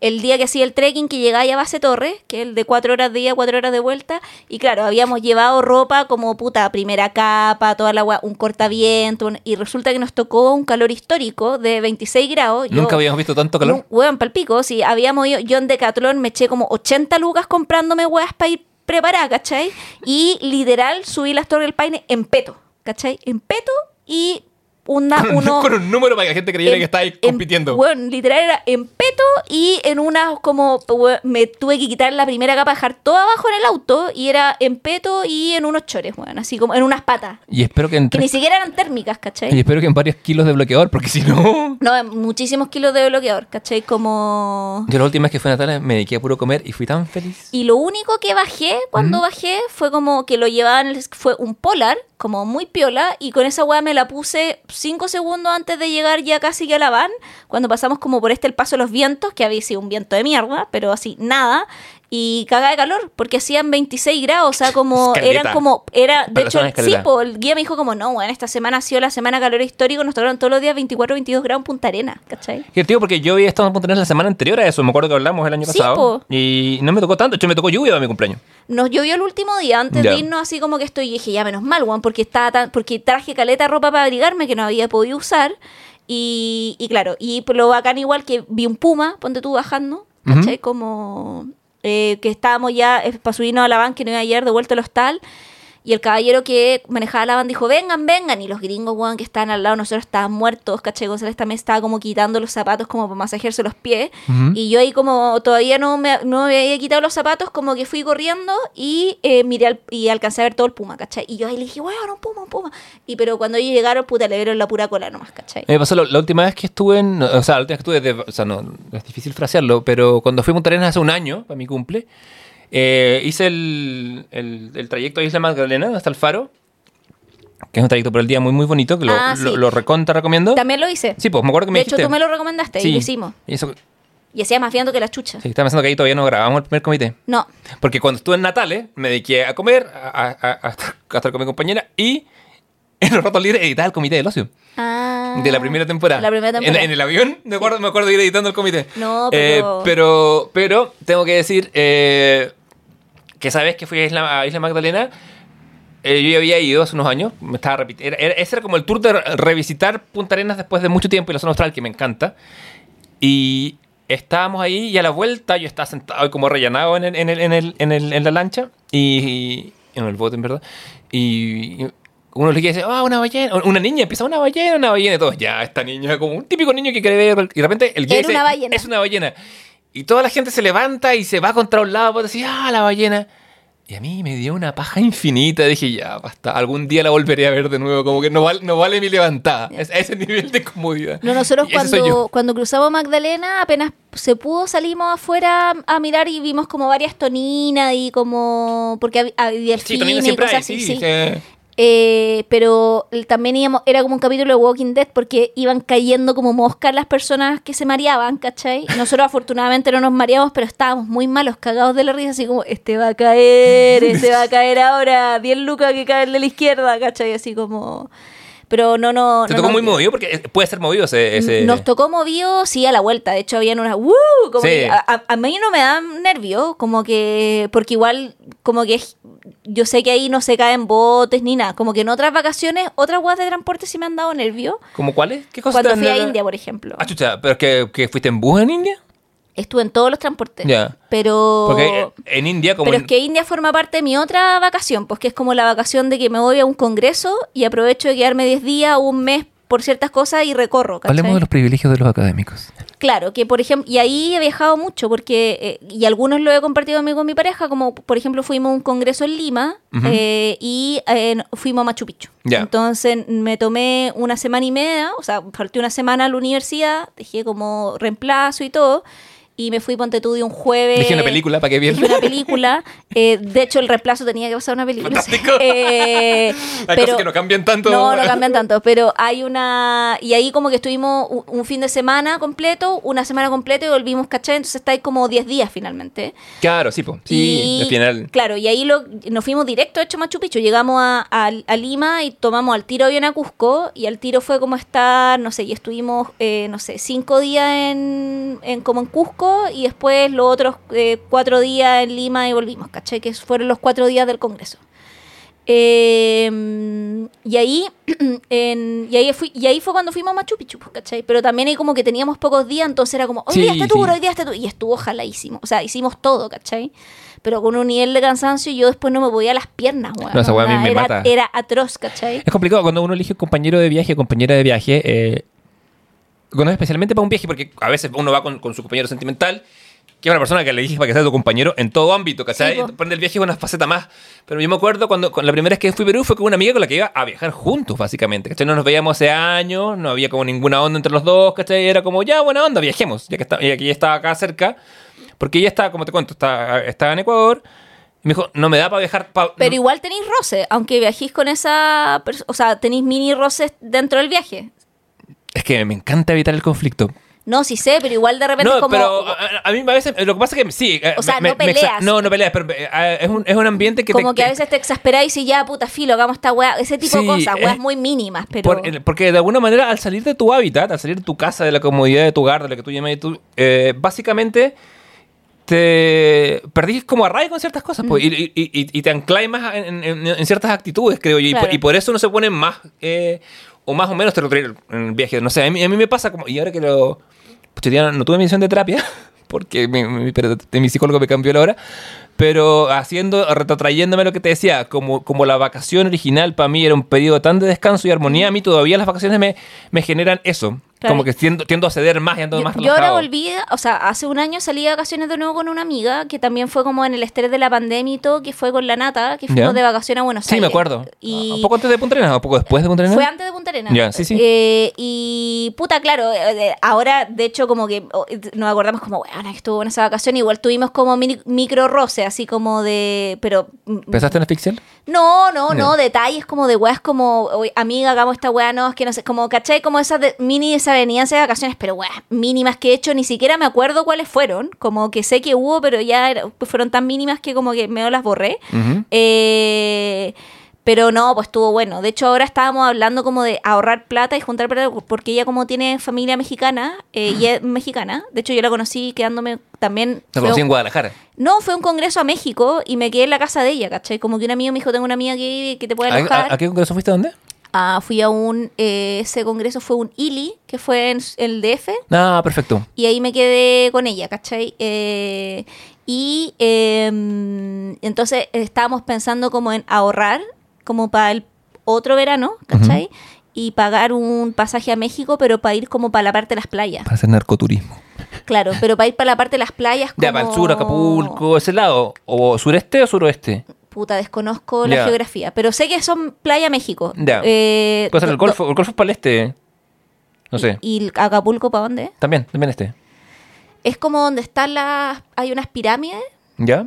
el día que hacía el trekking que llegaba ya a base torre, que es el de cuatro horas de ida, cuatro horas de vuelta, y claro, habíamos llevado ropa como puta, primera capa, toda la agua, un cortaviento, un- y resulta que nos tocó un calor histórico de 26 grados. Yo- Nunca habíamos visto tanto calor. no, Weón, palpico, sí, habíamos ido, yo en Decathlon me eché como 80 lucas comprándome weas para ir preparada, ¿cachai? Y literal subí las Torres del Paine en peto, ¿cachai? En peto y una, con, un, uno... con un número para que la gente creyera en- que está ahí en- compitiendo. weón, literal era en peto y en una como me tuve que quitar la primera capa, dejar todo abajo en el auto y era en peto y en unos chores, weón, así como en unas patas. y espero que Que entre ni siquiera eran térmicas, ¿cachai? y espero que en varios kilos de bloqueador, porque si no. No, muchísimos kilos de bloqueador, ¿cachai? Como... Yo la última vez que fui a Natales me dediqué a puro comer y fui tan feliz. Y lo único que bajé cuando bajé fue como que lo llevaban, fue un polar, como muy piola, y con esa weá me la puse cinco segundos antes de llegar ya casi que a la van, cuando pasamos como por este el paso de los vientos, que había sido un viento de mierda, pero así, nada. Y caga de calor, porque hacían 26 grados, o sea, como Escaleta. eran como, era, de hecho, sí, po, el guía me dijo como, no, bueno, esta semana ha sido la semana calor histórico, nos tocaron todos los días 24, 22 grados en Punta Arena, ¿cachai? Que tío, porque yo había estado en Punta Arenas la semana anterior a eso, me acuerdo que hablamos el año Sí, pasado. po. Y no me tocó tanto, de hecho me tocó lluvia para mi cumpleaños. Nos llovió el último día antes de irnos así como que estoy y dije, ya menos mal, Juan, porque estaba tan, porque traje caleta ropa para abrigarme que no había podido usar. Y, y claro, y lo bacán igual que vi un puma, ponte tú bajando, ¿cachai? Como eh, que estábamos ya eh, para subirnos a la van que no iba a de vuelta al hostal. Y el caballero que manejaba la van dijo, vengan, vengan. Y los gringos, weón, que estaban al lado de nosotros estaban muertos, ¿cachai? González también estaba como quitando los zapatos como para masajearse los pies. Ujú. Y yo ahí como todavía no me, no me había quitado los zapatos, como que fui corriendo y eh, miré al- y alcancé a ver todo el puma, ¿cachai? Y yo ahí le dije, weón, un puma, un puma. Y pero cuando ellos llegaron, puta, le vieron la pura cola nomás, ¿cachai? Me pasó la última vez que estuve en. O sea, la última vez que estuve. de- o sea, no, no es difícil frasearlo, pero cuando fui a Punta Arenas hace un año, para mi cumple, eh, hice el, el, el trayecto a Isla Magdalena hasta el Faro, que es un trayecto por el día muy, muy bonito, que lo, Ah, lo, sí. lo recontra recomiendo. También lo hice. Sí, pues me acuerdo que me de hecho, tú me lo recomendaste Sí. y lo hicimos. Y eso, Y hacía más viendo que la chucha. sí, estaba pensando que ahí todavía no grabamos el primer comité. No. Porque cuando estuve en Natales, me dediqué a comer, a, a- a- a estar, a estar con mi compañera y en los ratos libres editaba el comité del ocio. Ah. De la primera temporada. La primera En- temporada. En, el avión, me acuerdo, me acuerdo de ir editando el comité. No, Eh, pero- pero, pero tengo que decir eh, que sabes que fui a Isla, a Isla Magdalena. eh, yo ya había ido hace unos años. Me estaba repitiendo. Ese era como el tour de re- revisitar Punta Arenas después de mucho tiempo y la zona austral, que me encanta. Y estábamos ahí y a la vuelta yo estaba sentado y como rellenado en, el, en, el, en, el, en, el- en la lancha y, y- en el bote, en verdad. Y, uno le dice, ah, una ballena. Una niña empieza, una ballena, una ballena. Y todos, ya, esta niña, como un típico niño que quiere ver. Y de repente el guía dice, una ballena. es una ballena. Y toda la gente se levanta y se va contra un lado, pues decir, ah, la ballena. Y a mí me dio una paja infinita. Dije, ya, basta, algún día la volveré a ver de nuevo. Como que no vale, no vale mi levantada. Es, a ese nivel de comodidad. No, nosotros cuando, cuando cruzamos Magdalena, apenas se pudo, salimos afuera a mirar y vimos como varias toninas y como... Porque hab- había Sí, delfines Tonina y cosas hay, así, sí. sí. Eh, pero también íbamos, era como un capítulo de Walking Dead porque iban cayendo como moscas las personas que se mareaban, ¿cachai? Nosotros afortunadamente no nos mareamos, pero estábamos muy malos, cagados de la risa, así como, este va a caer, este va a caer ahora, 10 lucas que cae de la izquierda, ¿cachai? Así como... Pero no, no... Te no tocó muy movido porque puede ser movido ese. ese- Nos tocó movido, sí, a la vuelta. De hecho, habían unas. ¡Uh! Como Sí. que a, a- mí no me da nervio, como que. Porque igual, como que. es- Yo sé que ahí no se caen botes ni nada. Como que en otras vacaciones, otras guas de transporte sí me han dado nervio. ¿Cómo cuáles? ¿Qué cosas Cuando fui a dan- India, por ejemplo. Ah, chucha, pero es que, que fuiste en bus en India. Estuve en todos los transportes. Ya. Pero. Porque en India, como. Pero en- es que India forma parte de mi otra vacación, pues que es como la vacación de que me voy a un congreso y aprovecho de quedarme 10 días o un mes por ciertas cosas y recorro. ¿cachai? Hablemos de los privilegios de los académicos. Claro, que por ejemplo, y ahí he viajado mucho, porque, eh, y algunos lo he compartido conmigo con mi pareja, como por ejemplo fuimos a un congreso en Lima eh, y eh, fuimos a Machu Picchu. Ya. Entonces me tomé una semana y media, o sea, falté una semana a la universidad, dejé como reemplazo y todo, y me fui, ponte tú, de un jueves. Dije una película para Dije vieran. una película. eh, de hecho, el reemplazo tenía que pasar una película. Fantástico. Eh, Hay pero- cosas que no cambian tanto. no, no cambian tanto, pero hay una... Y ahí como que estuvimos un, fin de semana completo, una semana completa y volvimos, ¿cachai? Entonces está ahí como 10 días finalmente. Claro, sí, po. Sí, Y, al final. Claro, y ahí lo, nos fuimos directo, hecho, Machu Picchu. Llegamos a, a- a Lima y tomamos al tiro avión a Cusco. Y al tiro fue como estar, no sé, y estuvimos, eh, no sé, cinco días en, en- como en Cusco y después los otros eh, cuatro días en Lima y volvimos, ¿cachai? Que fueron los cuatro días del Congreso. Eh, y ahí en- y ahí fui, y ahí fue cuando fuimos a Machu Picchu, pues, ¿cachai? Pero también ahí como que teníamos pocos días, entonces era como, hoy Sí, día este tour, sí. hoy día este tour, y estuvo jaladísimo. O sea, hicimos todo, ¿cachai? Pero con un nivel de cansancio yo después no me podía las piernas, weón. No, esa weá a mí me era, mata. era atroz, ¿cachai? Es complicado cuando uno elige compañero de viaje compañera de viaje. Eh, cuando es especialmente para un viaje, porque a veces uno va con, con su compañero sentimental, que es una persona que le dije para que sea tu compañero en todo ámbito, ¿cachai? Sí. Prende el viaje una faceta más. Pero yo me acuerdo cuando, la primera vez que fui a Perú fue con una amiga con la que iba a viajar juntos, básicamente. ¿cachai? No nos veíamos hace años, no había como ninguna onda entre los dos, ¿cachai? Era como, ya, buena onda, viajemos, ya que, está, ya que ella estaba acá cerca. Porque ella estaba, como te cuento, estaba, estaba en Ecuador. Y me dijo, no me da para viajar. pa- Pero igual tenéis roce, aunque viajéis con esa... O sea, tenéis mini roces dentro del viaje. Es que me encanta evitar el conflicto. No, sí sé, pero igual de repente es No, como... pero a, a- mí a veces lo que pasa es que sí. eh, O sea, me- no me peleas. no, no peleas, pero eh, es un, es un ambiente que como te. que a veces te exasperáis y ya, puta filo, hagamos esta weá. Ese tipo Sí, de cosas, weas es- muy mínimas, pero... por- el- porque de alguna manera, al salir de tu hábitat, al salir de tu casa, de la comodidad de tu hogar, de lo que tú llamas, tú, eh, básicamente te perdís como arraigo en ciertas cosas pues, y, y- y- y te ancláis más en, en- en ciertas actitudes, creo yo. Y, por, Claro. y por eso no se pone más eh, o más o menos territorial en el viaje. No sé, a mí, a mí me pasa como. Y ahora que lo. ya no, tuve mi sesión de terapia, porque mi, mi- mi psicólogo me cambió la hora. Pero haciendo, retrotrayéndome lo que te decía, como, como la vacación original para mí era un periodo tan de descanso y armonía, a mí todavía las vacaciones me, me generan eso. Claro. Como que tiendo, tiendo a ceder más y ando Yo, más yo relajado. ahora volví, o sea, hace un año salí de vacaciones de nuevo con una amiga que también fue como en el estrés de la pandemia y todo, que fue con la Nata, que fuimos de vacaciones a Buenos Sí, Aires. me acuerdo. Y ¿Un poco antes de Punta Arenas o poco después de Punta Arenas? fue antes de Punta Arenas. Ya, sí, sí. Eh, y puta, claro, eh, de- ahora de hecho como que oh, eh, nos acordamos como, bueno, que estuvo en esa vacación, igual tuvimos como mini- micro roce, así como de, pero... mm, ¿Pensaste en asfixiar? No, no, no, No. detalles como de weas como, "Oye, amiga, hagamos esta wea, no, es que no sé, como, ¿cachai? Como esas de- mini desavenencias de vacaciones, pero weas mínimas que he hecho, ni siquiera me acuerdo cuáles fueron, como que sé que hubo, pero ya era- fueron tan mínimas que como que medio las borré. Eh, pero no, pues estuvo bueno. De hecho, ahora estábamos hablando como de ahorrar plata y juntar plata, porque ella como tiene familia mexicana, eh, y es mexicana, de hecho yo la conocí quedándome también... Fue conocí un- en Guadalajara. no, fue un congreso a México y me quedé en la casa de ella, ¿cachai? Como que un amigo me dijo, tengo una amiga que, que te puede ¿A, alojar. a- a qué congreso fuiste? ¿Dónde? Ah, fui a un, eh, ese congreso fue un ILI, que fue en, el DF, Ah, perfecto. y ahí me quedé con ella, ¿cachai? Eh, y eh, entonces estábamos pensando como en ahorrar, como para el otro verano, ¿cachai? Y pagar un pasaje a México, pero para ir como para la parte de las playas. Para hacer narcoturismo. Claro, pero para ir para la parte de las playas como... Ya, para el sur, Acapulco, ese lado. ¿O sureste o suroeste? Puta, desconozco la Ya. geografía, pero sé que son Playa México. Ya. Eh, Puede ser el do- Golfo, el Golfo es para el este. No sé. ¿Y Acapulco para dónde? También, también este. Es como donde están las... Hay unas pirámides. ¿Ya?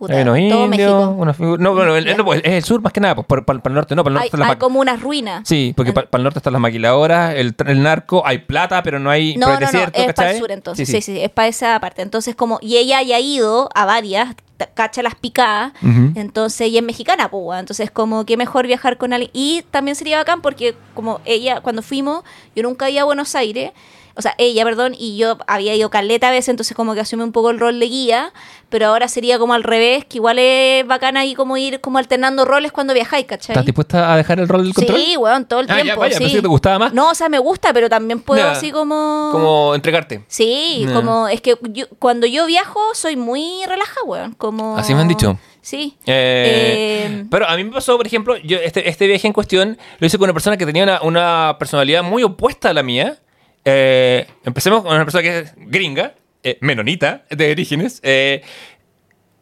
Puta, Hay unos todo indios, unos No, bueno, el- Ya. no, pues, es el sur más que nada, pues, para, para el norte no, para el norte Hay, están las hay ma- como unas ruinas. Sí, porque para, el norte están las maquiladoras, el, el narco, hay plata, pero no hay No, no, no, es para el sur entonces. Sí, sí, es para esa parte. Entonces, como, y ella haya ido a varias, cacha las picadas, entonces ella es mexicana, pues, entonces como que mejor viajar con alguien. Y también sería bacán porque como ella, cuando fuimos, yo nunca iba a Buenos Aires, o sea, ella, perdón, y yo había ido caleta a veces, entonces como que asume un poco el rol de guía, pero ahora sería como al revés, que igual es bacán ahí como ir como alternando roles cuando viajáis, ¿cachai? ¿Estás dispuesta a dejar el rol del control? Sí, weón, todo el Ah, ya, tiempo. vaya, sí. pensé que te gustaba más. No, o sea, me gusta, pero también puedo Ya. así como... Como entregarte. Sí, Ya. como es que yo- cuando yo viajo soy muy relajada, weón. Como... Así me han dicho. Sí. Eh, Eh, pero a mí me pasó, por ejemplo, yo este, este viaje en cuestión lo hice con una persona que tenía una, una personalidad muy opuesta a la mía. Eh, empecemos con una persona que es gringa, eh, menonita de orígenes, eh,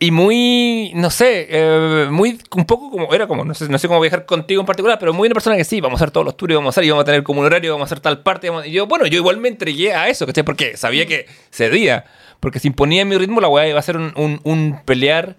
y muy, no sé, muy, un poco como, era como, no sé, no sé cómo viajar contigo en particular, pero muy una persona que sí, vamos a hacer todos los tours, vamos a hacer, y vamos a tener como un horario, vamos a hacer tal parte, yo, bueno, yo igual me entregué a eso. Porque sabía que cedía, porque si imponía mi ritmo, la weá iba a ser un- un pelear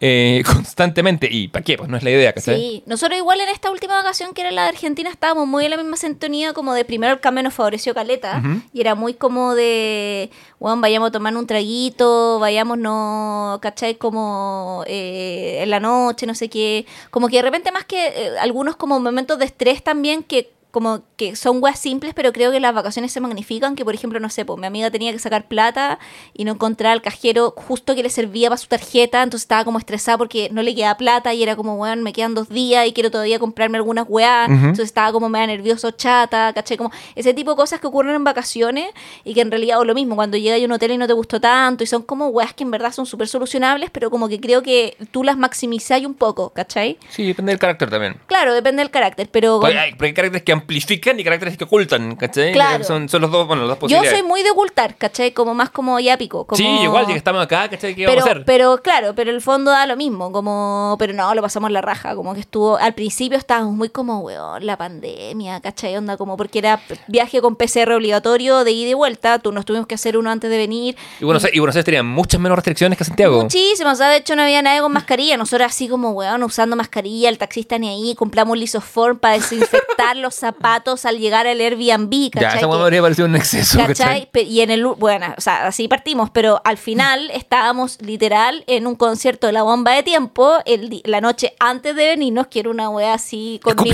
eh, constantemente, y ¿para qué? Pues no es la idea, ¿cachai? Sí, nosotros igual en esta última vacación que era la de Argentina estábamos muy en la misma sintonía como de primero el cambio nos favoreció Caleta y era muy como de, bueno, vayamos a tomar un traguito, vayamos, no, ¿cachai? Como eh, en la noche, no sé qué, como que de repente más que eh, algunos como momentos de estrés también que como que son weas simples, pero creo que las vacaciones se magnifican, que por ejemplo, no sé, pues mi amiga tenía que sacar plata y no encontraba al cajero justo que le servía para su tarjeta, entonces estaba como estresada porque no le quedaba plata y era como, weón, me quedan dos días y quiero todavía comprarme algunas weas, Ujú. entonces estaba como media nervioso, chata, caché, como ese tipo de cosas que ocurren en vacaciones y que en realidad, o lo mismo, cuando llegas a un hotel y no te gustó tanto y son como weas que en verdad son súper solucionables, pero como que creo que tú las maximizáis un poco, ¿cachai? Sí, depende del carácter también. Claro, depende del carácter, pero... Porque hay, porque hay caracteres que amplifican y caracteres que ocultan, ¿cachai? Claro. Son, son los dos, bueno, las dos Yo posibilidades. soy muy de ocultar, ¿cachai? Como más como ya pico. Como... Sí, igual, ya que estamos acá, ¿cachai? ¿Qué pero, vamos a hacer? pero claro, pero el fondo da lo mismo, como, pero no, lo pasamos la raja, como que estuvo, al principio estábamos muy como, weón, la pandemia, ¿cachai? Onda como porque era viaje con PCR obligatorio de ida y vuelta, tú nos tuvimos que hacer uno antes de venir. y, Buenos Aires, y Buenos Aires tenía muchas menos restricciones que Santiago. Muchísimas, o sea, de hecho no había nadie con mascarilla, nosotros así como, weón, usando mascarilla, el taxista ni ahí, compramos lisoform para desinfectar los zapatos al llegar al Airbnb, ya, ¿cachai? esa hueá Que- me habría parecido un exceso, ¿Cachai? ¿cachai? Y en el, bueno, o sea, así partimos, pero al final estábamos literal en un concierto de la bomba de tiempo el, la noche antes de venirnos, que era una wea así con, ni-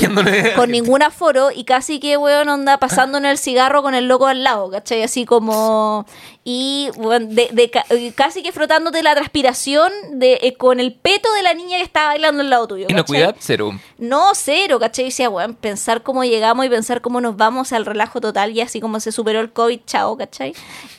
con ningún aforo y casi que weón onda pasándonos el cigarro con el loco al lado, ¿cachai? Así como. Y weón, de, de y casi que frotándote la transpiración de, eh, con el peto de la niña que estaba bailando al lado tuyo. Inocuidad, cero. No, cero, ¿cachai? Y decía, weón, pensar cómo llegamos y pensar cómo nos vamos al relajo total y así como se superó el COVID, chao, ¿cachai?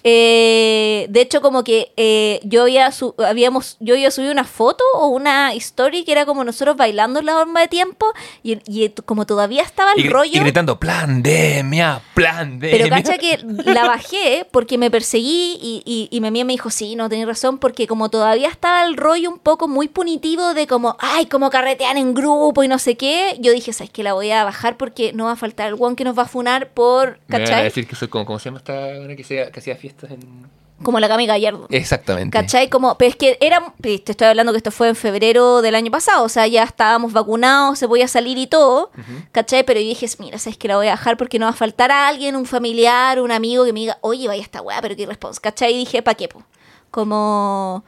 Eh, de hecho, como que eh, yo había su- habíamos, yo había subido una foto o una story que era como nosotros bailando en la bomba de tiempo y, y como todavía estaba el Y, rollo. y gritando, pandemia, pandemia. Pero cacha que la bajé porque me perseguí y, y, y mi amiga me dijo, sí, no, tenés razón, porque como todavía estaba el rollo un poco muy punitivo de como, ay, como carretean en grupo y no sé qué, yo dije, ¿sabes qué? La voy a bajar porque no va a faltar el one que nos va a funar por, Me van a ¿cachai? decir que soy como, ¿cómo se llama esta que, sea- que hacía fiestas en... Como la Cami Gallardo. Exactamente. ¿Cachai? Como, pero es que era, te estoy hablando que esto fue en febrero del año pasado, o sea, ya estábamos vacunados, se podía salir y todo, ¿cachai? Pero yo dije, mira, sabes que la voy a dejar porque no va a faltar a alguien, un familiar, un amigo que me diga, oye, vaya esta weá, pero qué responsa, ¿cachai? Y dije, ¿pa' qué? po? Como,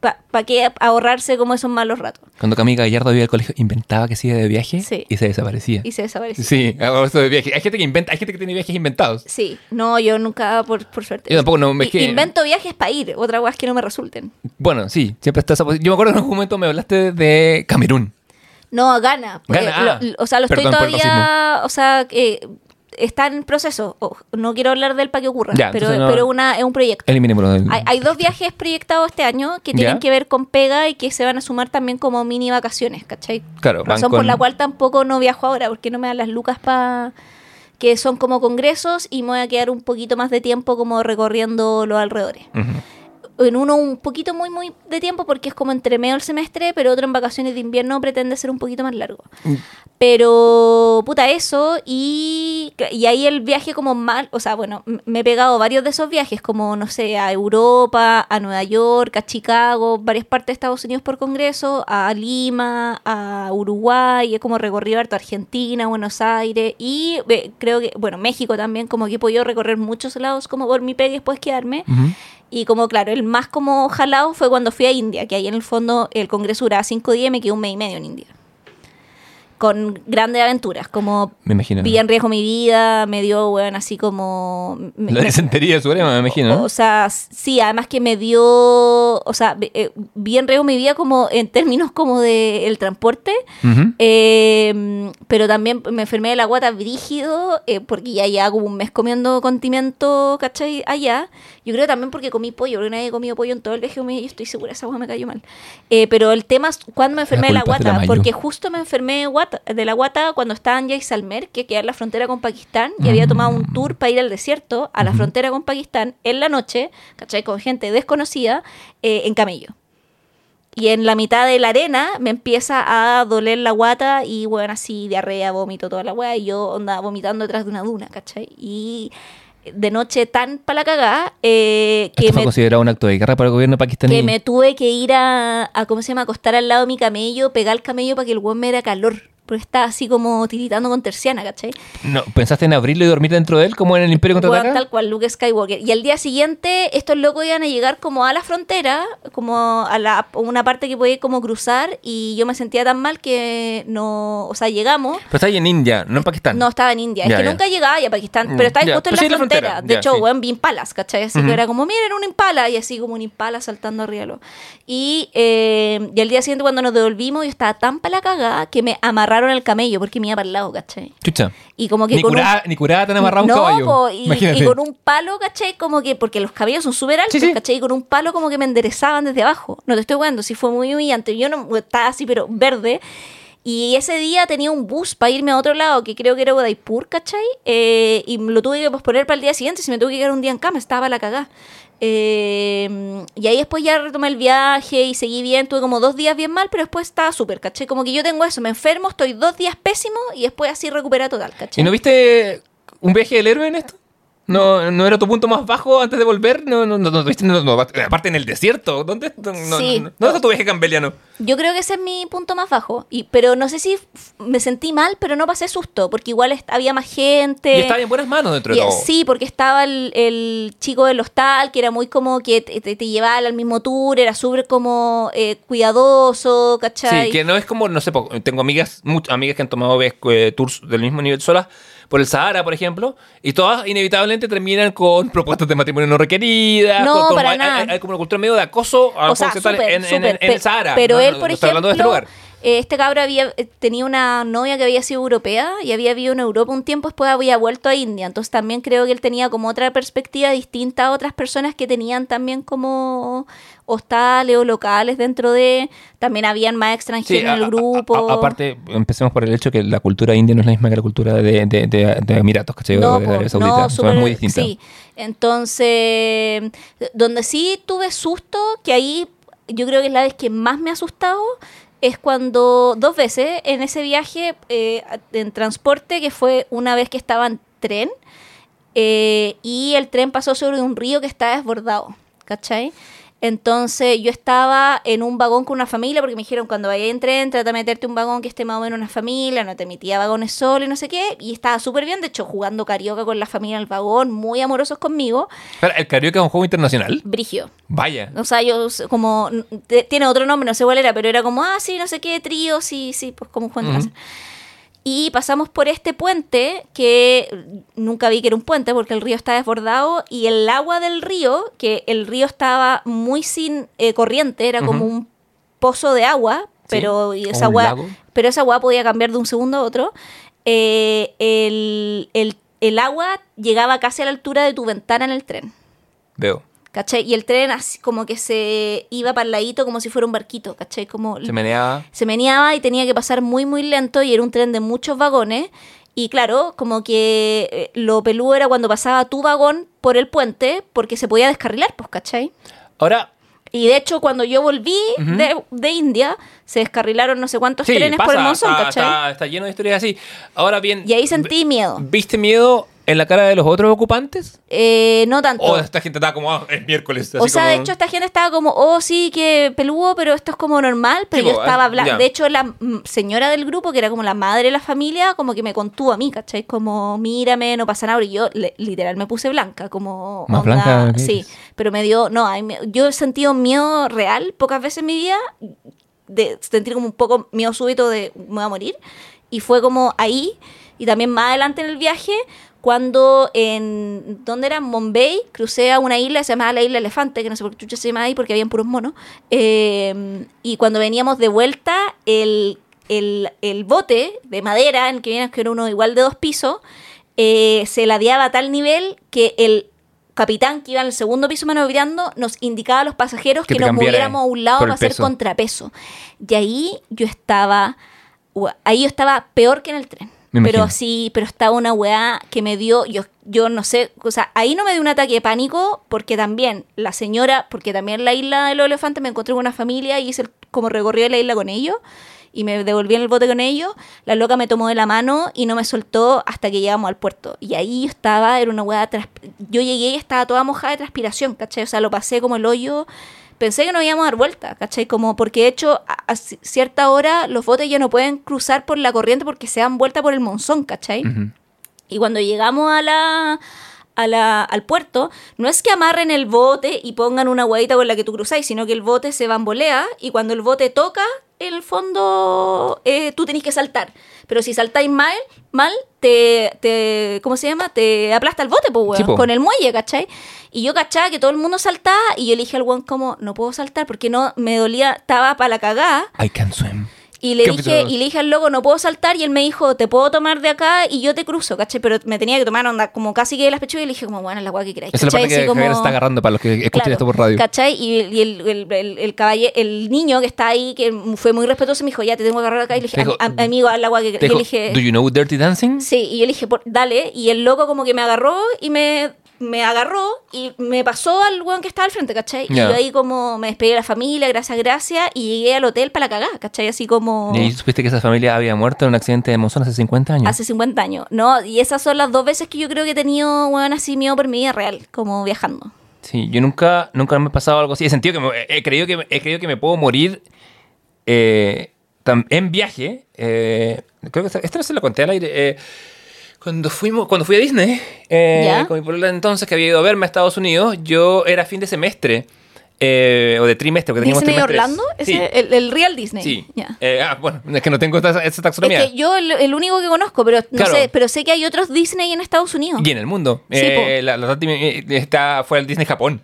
¿para qué ahorrarse como esos malos ratos? Cuando Camila Gallardo vivía al colegio, inventaba que se iba de viaje Sí. y se desaparecía. Y se desapareció. Sí, eso de viaje. Hay gente que inventa, hay gente que tiene viajes inventados. Sí, no, yo nunca, por, por suerte. Yo tampoco, no, I- que- Invento viajes para ir, otra es que no me resulten. Bueno, sí, siempre está esa Yo me acuerdo que en algún momento me hablaste de Camerún. No, lo- ah. lo- o sea, lo estoy todavía. O sea, eh, está en proceso. No quiero hablar del para que ocurra, Ya, pero, no- pero una, es un proyecto. Del... Hay, hay dos viajes proyectados este año que tienen Ya. que ver con pega y que se van a sumar también como mini vacaciones, ¿cachai? Claro, Razón por la cual tampoco no viajo ahora, porque no me dan las lucas para que son como congresos y me voy a quedar un poquito más de tiempo como recorriendo los alrededores. En uno un poquito muy, muy de tiempo porque es como entre medio del semestre, pero otro en vacaciones de invierno pretende ser un poquito más largo. Pero, puta, eso. Y, y ahí el viaje como mal, o sea, bueno, me he pegado varios de esos viajes, como, no sé, a Europa, a Nueva York, a Chicago, varias partes de Estados Unidos por congreso, a Lima, a Uruguay, he como recorrido harto Argentina, Buenos Aires y eh, creo que, bueno, México también, como que he podido recorrer muchos lados como por mi pega y después quedarme. Y como, claro, el más como jalado fue cuando fui a India, que ahí en el fondo el congreso duraba cinco días y me quedé un mes y medio en India. Con grandes aventuras, como Me imagino. vi en riesgo mi vida, me dio, weón, así como... me- La disentería suprema, me imagino. ¿no? o sea, sí, además que me dio, o sea, vi- eh, vi en riesgo mi vida como en términos como de el transporte, eh, pero también me enfermé de la guata brígido, eh, porque ya llevaba como un mes comiendo condimento, ¿cachai? Allá. Yo creo también porque comí pollo, porque nadie ha comido pollo en todo el viaje, yo estoy segura, esa agua me cayó mal. Eh, pero el tema es cuando me enfermé de la de la guata, porque justo me enfermé de, guata- de la guata cuando estaba en Jaisalmer, que queda en la frontera con Pakistán, y había tomado un tour para ir al desierto, a la frontera con Pakistán, en la noche, ¿cachai? Con gente desconocida, eh, en camello. Y en la mitad de la arena me empieza a doler la guata y, bueno, así diarrea, vómito, toda la weá. Y yo andaba vomitando detrás de una duna, ¿cachai? Y de noche tan para la cagada eh, que, Esto fue me, considerado un acto de guerra para el gobierno pakistaní. que me tuve que ir a, a, ¿cómo se llama?, acostar al lado de mi camello, pegar el camello para que el weón me diera calor. Porque estaba así como tiritando con terciana, ¿cachai? No, ¿Pensaste en abrirlo y dormir dentro de él como en el Imperio Contraataca? tal cual, Luke Skywalker. Y al día siguiente, estos locos iban a llegar como a la frontera, como a la, una parte que podía como cruzar, y yo me sentía tan mal que no. O sea, llegamos. Pero está ahí en India, no en Pakistán. No, estaba en India. Ya, es que ya. nunca llegaba a Pakistán, Mm, pero estaba ya. justo en la sí, la frontera. frontera. De hecho, sí. weón, vi impalas, ¿cachai? Así Ujú. que era como, miren, un impala, y así como un impala saltando arriba. Y, eh, y al día siguiente, cuando nos devolvimos, yo estaba tan para la cagada que me amarraron el camello porque me iba para el lado, ¿cachai? Chucha. Y como que Ni con un- curada, ni curada tan amarrado un caballo. po, y, con un palo, ¿cachai? Como que, porque los cabellos son súper altos, Sí, sí. ¿cachai? Y con un palo como que me enderezaban desde abajo. No te estoy jugando, sí fue muy humillante. Yo no estaba así, pero verde. Y ese día tenía un bus para irme a otro lado, que creo que era Udaipur, ¿cachai? Eh, y lo tuve que posponer para el día siguiente, si me tuve que quedar un día en cama, estaba para la cagada. Eh, y ahí después ya retomé el viaje y seguí bien, tuve como dos días bien mal, pero después estaba súper, ¿cachai? Como que yo tengo eso, me enfermo, estoy dos días pésimo y después así recupera total, ¿cachai? ¿Y no viste un viaje del héroe en esto? ¿No, ¿No era tu punto más bajo antes de volver? No, no, no, no, no, aparte en el desierto. ¿Dónde, no, no, Sí. ¿dónde está tu viaje cambeliano? Yo creo que ese es mi punto más bajo. Y, pero no sé si me sentí mal, pero no pasé susto, porque igual había más gente. y estaba en buenas manos dentro de Y, todo. sí, porque estaba el, el chico del hostal, que era muy como que te, te- te llevaba al mismo tour, era súper como eh, cuidadoso, ¿cachai? Sí, que no es como, no sé, tengo amigas, muchas amigas que han tomado eh, tours del mismo nivel solas por el Sahara, por ejemplo, y todas inevitablemente terminan con propuestas de matrimonio no requeridas. No, con- para hay, nada. hay- hay como una cultura medio de acoso a los homosexuales en, en- en el Sahara. Pero No, él, por no hablando de este ejemplo, lugar. Eh, este cabro había eh, tenía una novia que había sido europea y había vivido en Europa un tiempo, después había vuelto a India. Entonces también creo que él tenía como otra perspectiva distinta a otras personas que tenían también como hostales o locales dentro de... También habían más extranjeros en a- el grupo. a- aparte, empecemos por el hecho que la cultura india no es la misma que la cultura de, de, de- de Emiratos, ¿cachai? No, de Arabia Saudita. no, Son súper- muy distintas. Sí, entonces, donde sí tuve susto, que ahí yo creo que es la vez que más me ha asustado, es cuando dos veces en ese viaje eh, en transporte, que fue una vez que estaba en tren, eh, y el tren pasó sobre un río que estaba desbordado, ¿cachai? Entonces yo estaba en un vagón con una familia porque me dijeron cuando vayas en tren trata de meterte un vagón que esté más o menos una familia, no te emitía vagones solo y no sé qué, y estaba súper bien, de hecho jugando carioca con la familia en el vagón, muy amorosos conmigo, Espera, ¿El karaoke es un juego internacional? brigio. Vaya. O sea, yo como, tiene otro nombre, no sé cuál era, pero era como, ah, sí, no sé qué, trío, sí, sí, pues como un juego Ujú. Y pasamos por este puente que nunca vi que era un puente porque el río está desbordado y el agua del río, que el río estaba muy sin eh, corriente, era como un pozo de agua, pero esa agua, pero esa agua podía cambiar de un segundo a otro. Eh, el, el- el agua llegaba casi a la altura de tu ventana en el tren. Veo. ¿Cachai? Y el tren así como que se iba para el ladito como si fuera un barquito, ¿cachai? Como Se meneaba. se meneaba y tenía que pasar muy muy lento y era un tren de muchos vagones Y claro, como que eh, lo peludo era cuando pasaba tu vagón por el puente, porque se podía descarrilar, pues, ¿cachai? Ahora, Y de hecho, cuando yo volví de, de India, se descarrilaron no sé cuántos sí, trenes pasa, por el monzón, está, ¿cachai? está- está lleno de historias así. Ahora bien, Y ahí sentí miedo. ¿viste miedo en la cara de los otros ocupantes? Eh, no tanto. O esta gente estaba como, ah, es miércoles. O así sea, de como- hecho, esta gente estaba como, oh, sí, que peludo, pero esto es como normal. Pero Sí, yo po, estaba ah, hablando. ya. De hecho, la señora del grupo, que era como la madre de la familia, como que me contuvo a mí, ¿cachai? Como, mírame, no pasa nada. Y yo, le- literal, me puse blanca, como. Más onda- blanca de Sí, pero me dio. No, me- yo he sentido miedo real pocas veces en mi vida, de sentir como un poco miedo súbito de me voy a morir. Y fue como ahí, y también más adelante en el viaje, cuando en, ¿dónde era? En Bombay, crucé a una isla, se llamaba la isla Elefante, que no sé por qué chucha se llama ahí, porque habían puros monos. Eh, y cuando veníamos de vuelta, el, el, el bote de madera, en el que veníamos, que era uno igual de dos pisos, eh, se ladeaba a tal nivel que el capitán que iba en el segundo piso maniobrando nos indicaba a los pasajeros Que que, nos moviéramos a un lado para hacer peso. contrapeso. Y ahí yo estaba, ahí yo estaba peor que en el tren. Me pero imagino. sí, pero estaba una weá que me dio, yo, yo no sé, o sea, ahí no me dio un ataque de pánico porque también la señora, porque también la isla de los elefantes me encontré con una familia y hice el- como recorrí la isla con ellos y me devolví en el bote con ellos, la loca me tomó de la mano y no me soltó hasta que llegamos al puerto. Y ahí yo estaba, era una weá, trans- yo llegué y estaba toda mojada de transpiración, ¿cachai? O sea, lo pasé como el hoyo. Pensé que no íbamos a dar vuelta, ¿cachai? Como porque de hecho a, a ci- cierta hora los botes ya no pueden cruzar por la corriente porque se dan vuelta por el monzón, ¿cachai? Y cuando llegamos a la, a la- al puerto, no es que amarren el bote y pongan una huevita con la que tú cruzáis, sino que el bote se bambolea y cuando el bote toca, en el fondo eh, tú tenés que saltar. Pero si saltáis mal, mal te, te, ¿cómo se llama? Te aplasta el bote, pues, weón, Sí, po. con el muelle, ¿cachai? Y yo cachaba que todo el mundo saltaba y yo le dije al weón como, no puedo saltar porque no, me dolía, estaba para la cagada. I can swim. Y le, dije, y le dije al loco, no puedo saltar. Y él me dijo, te puedo tomar de acá y yo te cruzo, ¿cachai? Pero me tenía que tomar onda como casi que de las pechugas. Y le dije, como, bueno, la guay que queráis. Esa es la parte que como- está agarrando para los que escuchen Claro, esto por radio. ¿Cachai? Y, y el, el, el, el caballe- el niño que está ahí, que fue muy respetuoso, me dijo, ya te tengo que agarrar acá. Y le dije, dijo- "Am- amigo, haz la guay que queráis. Y le dije, ¿Do you know Dirty Dancing? Sí, y yo le dije, "Por- dale. Y el loco como que me agarró y me, me agarró y me pasó al weón que estaba al frente, ¿cachai? Y yo ahí como me despedí de la familia, gracias, gracias, y llegué al hotel para la cagada, ¿cachai? Así como... Y supiste que esa familia había muerto en un accidente de monzón hace 50 años. Hace 50 años, ¿no? Y esas son las dos veces que yo creo que he tenido, weón, así miedo por mi vida real, como viajando. Sí, yo nunca, nunca me ha pasado algo así. He sentido que me- he creído que, me- he creído que me puedo morir eh, en viaje. eh, creo que esto no se lo conté al aire. eh, cuando fuimos, cuando fui a Disney, eh, con mi polola entonces que había ido a verme a Estados Unidos, yo era fin de semestre eh, o de trimestre, teníamos ¿Disney trimestres. Orlando? Sí, el, el Real Disney. sí. Eh, ah, bueno, es que no tengo esa, esa Es taxonomía. que yo el, el único que conozco, pero no Claro. sé, pero sé que hay otros Disney en Estados Unidos. Y en el mundo. Sí, Eh, la, la está, fue al Disney Japón,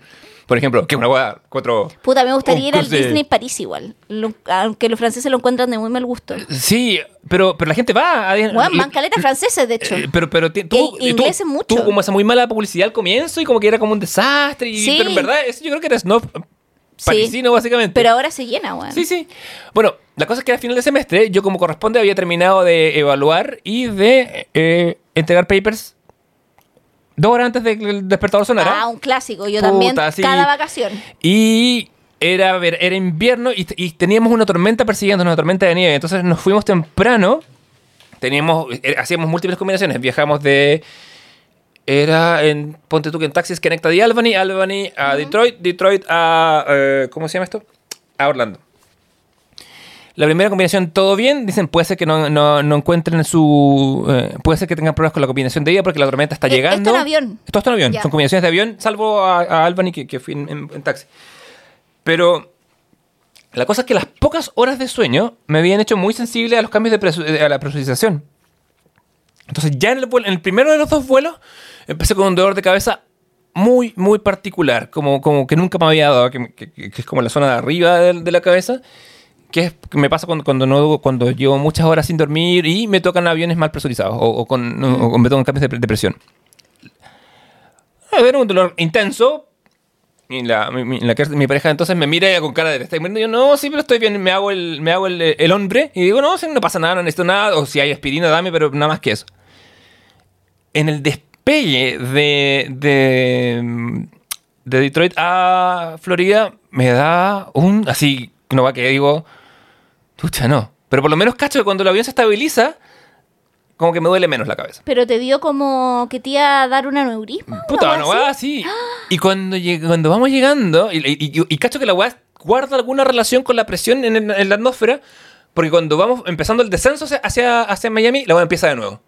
por ejemplo, que una hueá cuatro... Puta, me gustaría ir al de- Disney París igual. Lo- aunque los franceses lo encuentran de muy mal gusto. Sí, pero, pero la gente va a Weón, van caletas franceses, de hecho. Eh, pero, pero E- ingleses mucho. tuvo como esa muy mala publicidad al comienzo y como que era como un desastre. Y, Sí. Pero en verdad, eso yo creo que era snob parisino, básicamente. Pero ahora se llena, weón. Sí, sí. Bueno, la cosa es que al final de semestre, yo como corresponde había terminado de evaluar y de eh, entregar papers dos horas antes de que el despertador sonara. Ah, un clásico. Yo Puta, también, sí. cada vacación. Y era, era invierno y, y teníamos una tormenta persiguiendo, una tormenta de nieve. Entonces nos fuimos temprano. Teníamos, eh, hacíamos múltiples combinaciones. Viajamos de. Era en. Ponte tú que en taxis conecta de Albany, Albany a Detroit, Detroit a. eh, ¿Cómo se llama esto? A Orlando. La primera combinación, todo bien. Dicen, puede ser que no, no, no encuentren su. eh, puede ser que tengan problemas con la combinación de ida porque la tormenta está Eh, llegando. esto en avión. Esto está en avión. Ya. Son combinaciones de avión, salvo a, a Albany que, que fui en, en- en taxi. Pero la cosa es que las pocas horas de sueño me habían hecho muy sensible a los cambios de eh, a la presurización. Entonces ya en el, vuelo- en el primero de los dos vuelos empecé con un dolor de cabeza muy, muy particular, como, como que nunca me había dado, que, que- que es como la zona de arriba de, de la cabeza, que, es, me pasa cuando, cuando, no, cuando llevo muchas horas sin dormir y me tocan aviones mal presurizados o, o con, o- o me tocan cambios de, pre- de presión. A ver, un dolor intenso. Y la, mi, la mi pareja entonces me mira con cara de ¿estás muriendo?" Y yo, no, sí, pero estoy bien. Me hago el, me hago el, el hombre. Y digo, no, no pasa nada, no necesito nada. O si hay aspirina, dame, pero nada más que eso. en el despegue de, de, de Detroit a Florida me da un, así, no va que digo, chucha, no. Pero por lo menos cacho que cuando el avión se estabiliza, como que me duele menos la cabeza. Pero te dio como que te iba a dar un aneurisma. Puta, ¿o una algo weá así? Y cuando, lleg- cuando vamos llegando, y, y- y- y cacho que la weá guarda alguna relación con la presión en, el- en la atmósfera, porque cuando vamos empezando el descenso hacia- hacia, Miami, la weá empieza de nuevo.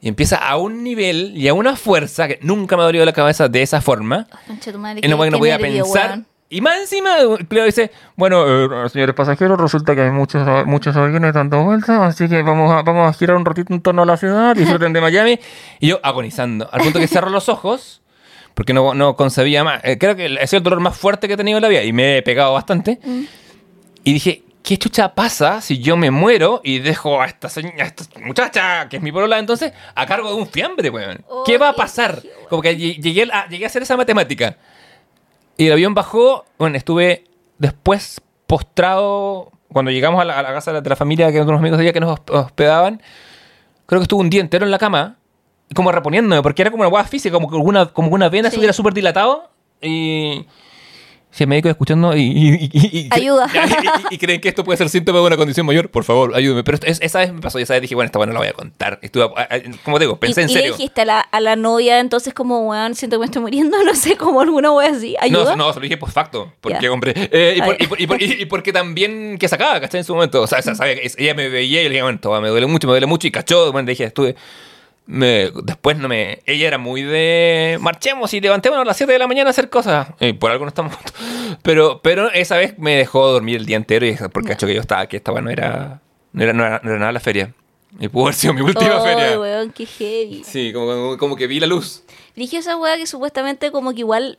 Y empieza a un nivel y a una fuerza que nunca me ha dolido la cabeza de esa forma. Tu madre, En lo cual no podía nervio, pensar. weón. Y más encima, Cleo dice, bueno, eh, señores pasajeros, resulta que hay muchos, muchos aviones dando vueltas, así que vamos a, vamos a girar un ratito en torno a la ciudad, disfruten de Miami. Y yo agonizando, al punto que cerro los ojos, porque no, no concebía más. Eh, creo que ha sido el dolor más fuerte que he tenido en la vida, y me he pegado bastante. Y dije, ¿qué chucha pasa si yo me muero y dejo a esta, a esta muchacha, que es mi polola entonces, a cargo de un fiambre, weón? ¿Qué Oh, va a pasar? Como que lle- llegué a, llegué a hacer esa matemática. Y el avión bajó, bueno, estuve después postrado, cuando llegamos a la, a la casa de la, familia, que unos amigos de ella que nos hosp- hospedaban, creo que estuve un día entero en la cama, como reponiéndome, porque era como una hueá física, como que alguna, como una vena Sí. se hubiera súper dilatado, y... Si el médico escuchando y, y- y- y- y- Ayuda. y- creen que esto puede ser síntoma de una condición mayor, por favor, ayúdeme. Pero es- esa vez me pasó, y esa vez dije, bueno, esta bueno la voy a contar. Estuve, como te digo, pensé y, en y le serio. dijiste a la, a la novia entonces como, weón, siento que me estoy muriendo, no sé, como alguna wea así. ¿Ayuda? No, no, se lo dije post facto. Porque, Ya. hombre. eh, y, por- por- y por- y- porque también que sacaba, ¿cachai? En su momento. O sea, ella me veía y le dije, bueno, esto me duele mucho, me duele mucho. Y cachó, bueno, le dije, estuve. Me- después no me. Ella era muy de. Marchemos y levantémonos a las 7 de la mañana a hacer cosas. Y por algo no estamos juntos. Pero, pero esa vez me dejó dormir el día entero y porque cachó que yo estaba, que estaba, no era. No era, no era, no era nada la feria. Y pudo haber sido mi última feria. weón, qué heavy. Sí, como, como, como que vi la luz. Dije esa weá que supuestamente como que igual,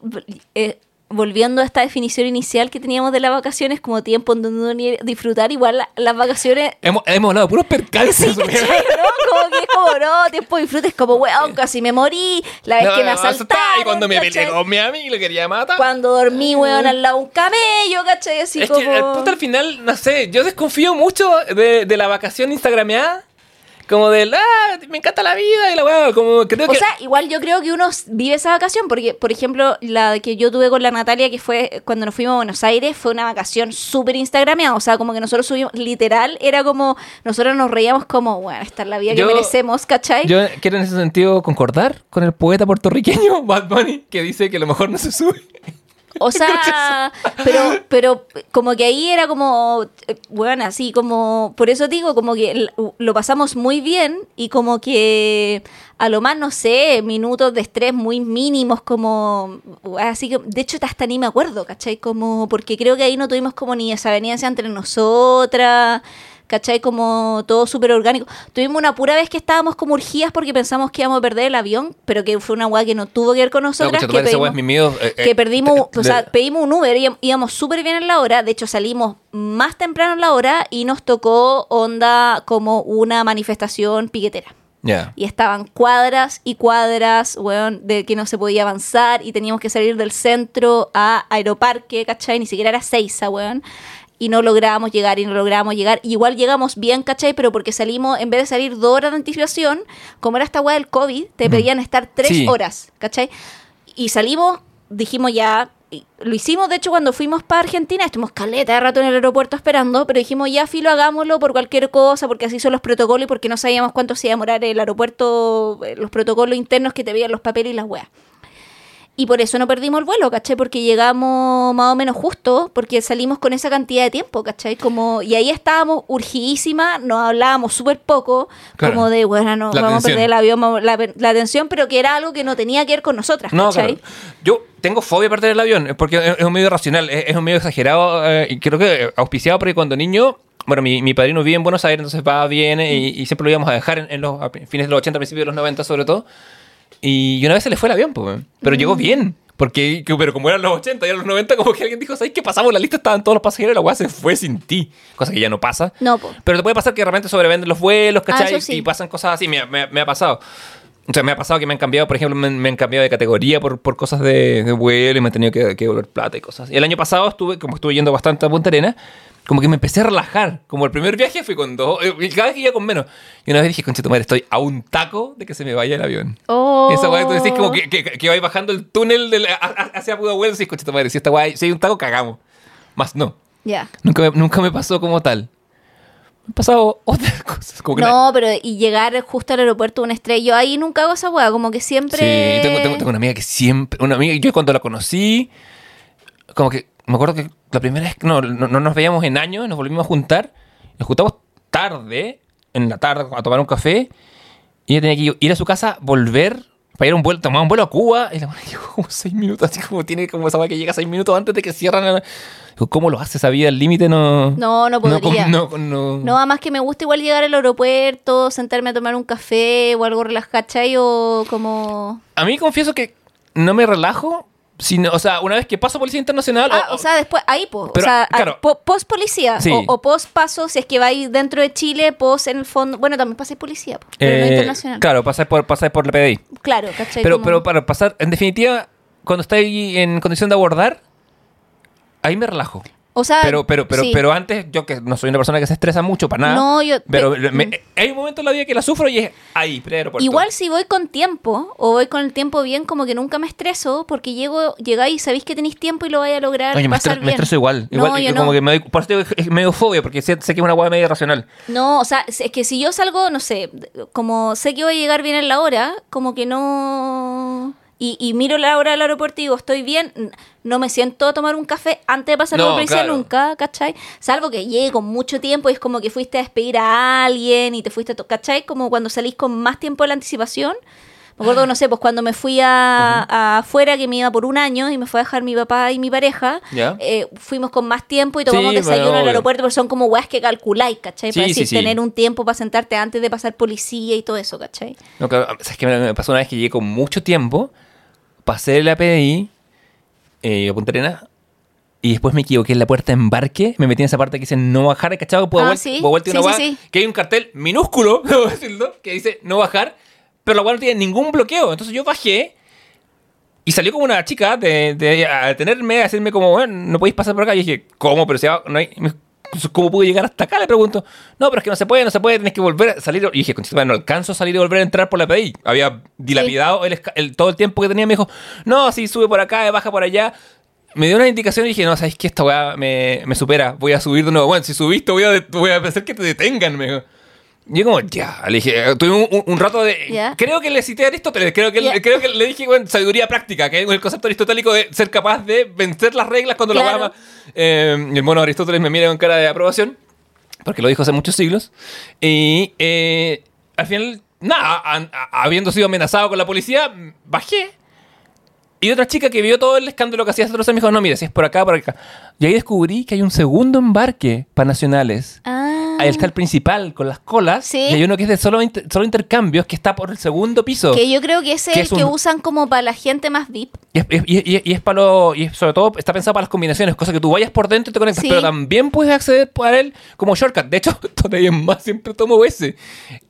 eh, volviendo a esta definición inicial que teníamos de las vacaciones como tiempo en donde uno disfrutar, igual la- las vacaciones... Hemos, hemos hablado puros percances. ¿Cachai, no? Como que es como, no, tiempo de disfrute, es como, weón, casi me morí, la vez No, que me asaltaron, Y cuando me peleé con mi amigo lo quería matar. Cuando dormí, weón, al lado de un camello, ¿cachai? Así es como... que el puto al final, no sé, yo desconfío mucho de, de la vacación instagrameada. Como del, ah, me encanta la vida y la weá. Como creo O que. sea, igual yo creo que uno vive esa vacación, porque, por ejemplo, la que yo tuve con la Natalia, que fue cuando nos fuimos a Buenos Aires, fue una vacación súper instagrameada. O sea, como que nosotros subimos, literal, era como, nosotros nos reíamos como, bueno, esta es la vida Yo- que merecemos, ¿cachai? yo quiero en ese sentido concordar con el poeta puertorriqueño Bad Bunny, que dice que lo mejor no se sube. O sea, pero, pero como que ahí era como, bueno, así como, por eso digo, como que lo pasamos muy bien y como que a lo más, no sé, minutos de estrés muy mínimos, como, así que, de hecho, hasta ni me acuerdo, ¿cachai? Como, porque creo que ahí no tuvimos como ni desaveniencia entre nosotras. ¿Cachai? Como todo súper orgánico. Tuvimos una pura vez que estábamos como urgidas porque pensamos que íbamos a perder el avión, pero que fue una weá que no tuvo que ver con No, nosotras. tu que pedimos- miedo. eh, eh, que perdimos, de- o sea, de- pedimos un Uber, íbamos- íbamos súper bien en la hora, de hecho salimos más temprano en la hora y nos tocó onda como una manifestación piquetera. Ya. Y estaban cuadras y cuadras, weón, de que no se podía avanzar y teníamos que salir del centro a Aeroparque, ¿cachai? Ni siquiera era Seiza, weón. Y no lográbamos llegar y no lográbamos llegar. Igual llegamos bien, ¿cachai? Pero porque salimos, en vez de salir dos horas de anticipación, como era esta weá del COVID, te pedían estar tres Sí. horas, ¿cachai? Y salimos, dijimos ya, lo hicimos de hecho cuando fuimos para Argentina, estuvimos caleta de rato en el aeropuerto esperando, pero dijimos ya filo, hagámoslo por cualquier cosa, porque así son los protocolos y porque no sabíamos cuánto se iba a demorar el aeropuerto, eh, los protocolos internos que te veían los papeles y las weas. Y por eso no perdimos el vuelo, ¿cachai? Porque llegamos más o menos justo, porque salimos con esa cantidad de tiempo, ¿cachai? Como, y ahí estábamos urgidísimas, nos hablábamos súper poco, Claro. como de, bueno, no, La vamos a perder el avión, la, la atención, pero que era algo que no tenía que ver con nosotras, No, ¿cachai? claro. Yo tengo fobia a perder el avión, porque es un medio racional, es, es un medio exagerado, eh, y creo que auspiciado porque cuando niño, bueno, mi, mi padrino vive en Buenos Aires, entonces va, viene, y, y siempre lo íbamos a dejar en, en los a fines de los 80, principios de los 90 sobre todo, y una vez se le fue el avión, pues, pero llegó bien. Porque, que- pero como eran los 80 y eran los 90, como que alguien dijo, ¿sabes qué pasamos la lista? Estaban todos los pasajeros y la weá se fue sin ti. Cosa que ya no pasa. No, po. Pero te puede pasar que de repente sobrevenden los vuelos, ¿cachai? Ah, sí. Y pasan cosas así. Me, me- me ha pasado. O sea, me ha pasado que me han cambiado, por ejemplo, me, me han cambiado de categoría por, por cosas de, de vuelo y me han tenido que, que devolver plata y cosas. Y el año pasado estuve, como estuve yendo bastante a Punta Arenas, como que me empecé a relajar. Como el primer viaje fui con dos, eh, y cada vez que iba con menos. Y una vez dije, conchito madre, estoy a un taco de que se me vaya el avión. Oh. Esa weá, tú decís como que, que, que vais bajando el túnel del- a- a- hacia Pudahuel, decís, conchito madre, si esta weá, si hay un taco, cagamos. Más no. Ya. Nunca me, nunca me pasó como tal. Me han pasado otras cosas. Como que la- No, pero y llegar justo al aeropuerto de una estrella, yo ahí nunca hago esa hueá, como que siempre... Sí, tengo, tengo, tengo una amiga que siempre. Una amiga, yo cuando la conocí, como que. Me acuerdo que la primera vez. No, no, no nos veíamos en años, nos volvimos a juntar. Nos juntamos tarde, en la tarde, a tomar un café. Y ella tenía que ir a su casa, volver. Para ir a un vuelo, tomar un vuelo a Cuba. Y la buena llegó como seis minutos, así como tiene como esa que llega seis minutos antes de que cierran. la- Digo, ¿cómo lo hace esa vida al límite? No, No, no podría. No, no, No, además que me gusta igual llegar al aeropuerto, sentarme a tomar un café o algo relajado. O como... A mí confieso que no me relajo. Sino, o sea, una vez que paso Policía Internacional. Ah, o sea, después, ahí, pues, o Pero, sea, claro. post policía, Sí. o, o post paso, si es que vais dentro de Chile, post en el fondo, bueno, también pasáis policía, po, pero no Eh, internacional. Claro, pasar por, pasar por la PDI. Claro, ¿cachai? Pero, Como- pero para pasar, en definitiva, cuando estoy en condición de abordar, ahí me relajo. O sea, Pero, pero, pero, sí. pero antes, yo que no soy una persona que se estresa mucho para nada. No, yo- Pero pe- me- mm. hay un momento en la vida que la sufro y es ahí, pre-aeropuerto. Igual si voy con tiempo, o voy con el tiempo bien, como que nunca me estreso, porque llego, llegáis y sabéis que tenéis tiempo y lo vais a lograr Oye, me, pasar me bien. estreso igual. No, igual yo como no. que me doy, por eso es medio fobia, porque sé, sé que es una hueá medio irracional. No, o sea, es que si yo salgo, no sé, como sé que voy a llegar bien en la hora, como que no... Y, y miro la hora del aeropuerto y digo, estoy bien, no me siento a tomar un café antes de pasar No, por policía claro. nunca, ¿cachai? Salvo que llegue con mucho tiempo y es como que fuiste a despedir a alguien y te fuiste a... ¿Cachai? Como cuando salís con más tiempo de la anticipación. Me acuerdo, no sé, pues cuando me fui a, a afuera, que me iba por un año y me fue a dejar mi papá y mi pareja, Ya. eh, fuimos con más tiempo y tomamos Sí, desayuno en el aeropuerto, pero son como weas que calculáis, ¿cachai? Sí, Para sí, decir, tener un tiempo para sentarte antes de pasar policía y todo eso, ¿cachai? No, claro, ¿sabes qué? Me me pasó una vez que llegué con mucho tiempo, pasé la PDI, eh, a Punta Arenas, y después me equivoqué en la puerta de embarque, me metí en esa parte que dice no bajar, ¿cachado? Puedo Ah, vuelta, sí. vuelta Sí, una sí, que hay un cartel minúsculo, debo decirlo, que dice no bajar, pero la hueá no tiene ningún bloqueo. Entonces yo bajé y salió como una chica de, de a detenerme, a decirme como, bueno, no podéis pasar por acá. Y dije, ¿cómo? Pero si va- no hay... ¿Cómo pude llegar hasta acá? Le pregunto. No, pero es que no se puede, no se puede, tenés que volver a salir. Y dije, "Conchita madre, no alcanzo a salir y volver a entrar por la PDI. Había dilapidado el el- todo el tiempo que tenía. Me dijo, no, sí, sube por acá, baja por allá. Me dio una indicación y dije, no, ¿sabes qué? Esta weá me, me supera. Voy a subir de nuevo. Bueno, si subiste, voy a, voy a hacer que te detengan, me dijo. Y yo como, ya, le dije, eh, tuve un, rato de... Creo que le cité a Aristóteles, creo que, creo que le dije, bueno, sabiduría práctica, que es el concepto aristotélico de ser capaz de vencer las reglas cuando Claro. la guama... Eh, el mono Aristóteles me mira con cara de aprobación, porque lo dijo hace muchos siglos. Y eh, al final, nada, a- a- habiendo sido amenazado con la policía, bajé. Y otra chica que vio todo el escándalo que hacía otros me dijo, no, mira, si es por acá, por acá. Y ahí descubrí que hay un segundo embarque para nacionales. Ah. Ahí está el principal con las colas. Sí. Y hay uno que es de solo, inter- solo intercambios que está por el segundo piso. Que yo creo que ese Que es el que un- usan como para la gente más VIP. Y es, y- y- y es para lo, y sobre todo está pensado para las combinaciones, cosa que tú vayas por dentro y te conectas, Sí. pero también puedes acceder por él como shortcut. De hecho, todavía más siempre tomo ese,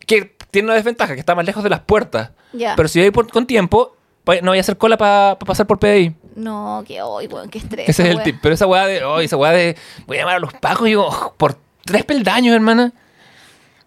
que tiene una desventaja, que está más lejos de las puertas. Ya. Pero si vais por- con tiempo, no voy a hacer cola para pasar por PDI. No, que hoy, weón, qué estrés. Ese es el wea. tip. Pero esa weá de, oh, esa weá de, voy a llamar a los pacos y digo, oh, por tres peldaños, hermana.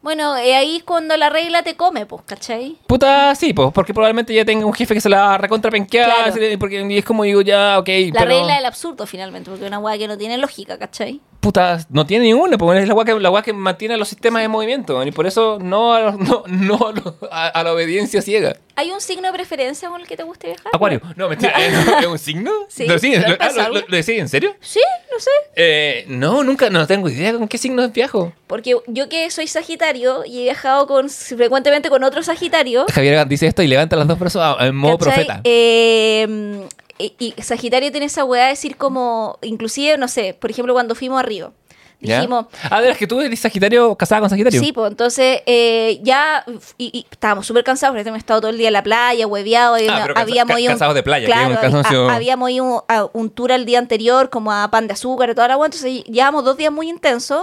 Bueno, eh, ahí es cuando la regla te come, pues, ¿cachai? Puta, sí, pues, porque probablemente ya tenga un jefe que se la va a recontrapenquear, Claro. porque y es como digo, ya, ok, La pero... regla del absurdo, finalmente, porque es una weá que no tiene lógica, ¿cachai? Puta, no tiene ninguna, porque es la weá que, la que mantiene los sistemas en movimiento, y por eso no a, no, no a, la obediencia ciega. ¿Hay un signo de preferencia con el que te guste viajar? Acuario, no, mentira. ¿es un signo? Sí, ¿Lo, siguen? ¿lo ¿Lo, has pensado ah, lo decís en serio? Sí, no sé. Eh, no, nunca, no tengo idea con qué signo viajo. Porque yo que soy Sagitario y he viajado con frecuentemente con otro Sagitario. Javier dice esto y levanta las dos brazos ah, en modo ¿cachai? profeta. Eh, y, y Sagitario tiene esa weá de decir como, inclusive, no sé, por ejemplo, cuando fuimos a Río. ¿Ya? Dijimos, Ah, de las que tú eres Sagitario, casada con Sagitario. Sí, pues entonces eh, ya y, y estábamos súper cansados porque hemos estado todo el día en la playa, hueveado, Ah, pero habíamos ca- ido cansados de playa, que claro, es un cansancio- ha- habíamos ido a un tour el día anterior como a pan de azúcar y toda la agua, entonces llevamos dos días muy intensos.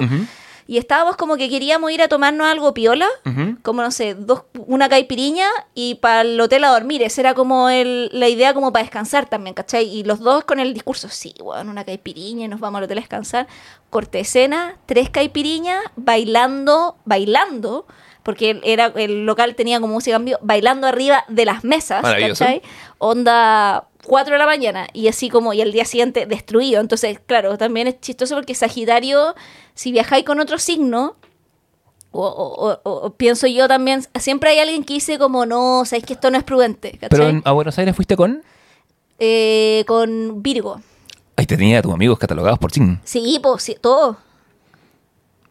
Y estábamos como que queríamos ir a tomarnos algo piola, como no sé, dos, una caipiriña y para el hotel a dormir. Esa era como el, la idea como para descansar también, ¿cachai? Y los dos con el discurso, sí, bueno, una caipiriña y nos vamos al hotel a descansar. Corte escena, tres caipiriñas, bailando, bailando, porque era, el local tenía como música en vivo, bailando arriba de las mesas. ¿cachai? Onda 4 de la mañana y así como, y el día siguiente destruido. Entonces, claro, también es chistoso porque Sagitario, si viajáis con otro signo, o, o- o- o pienso yo también, siempre hay alguien que dice como, no, sabéis que esto no es prudente, ¿cachai? Pero en- a Buenos Aires fuiste con. Eh, con Virgo. Ahí te tenía a tus amigos catalogados por signo. Sí, pues, sí, todo,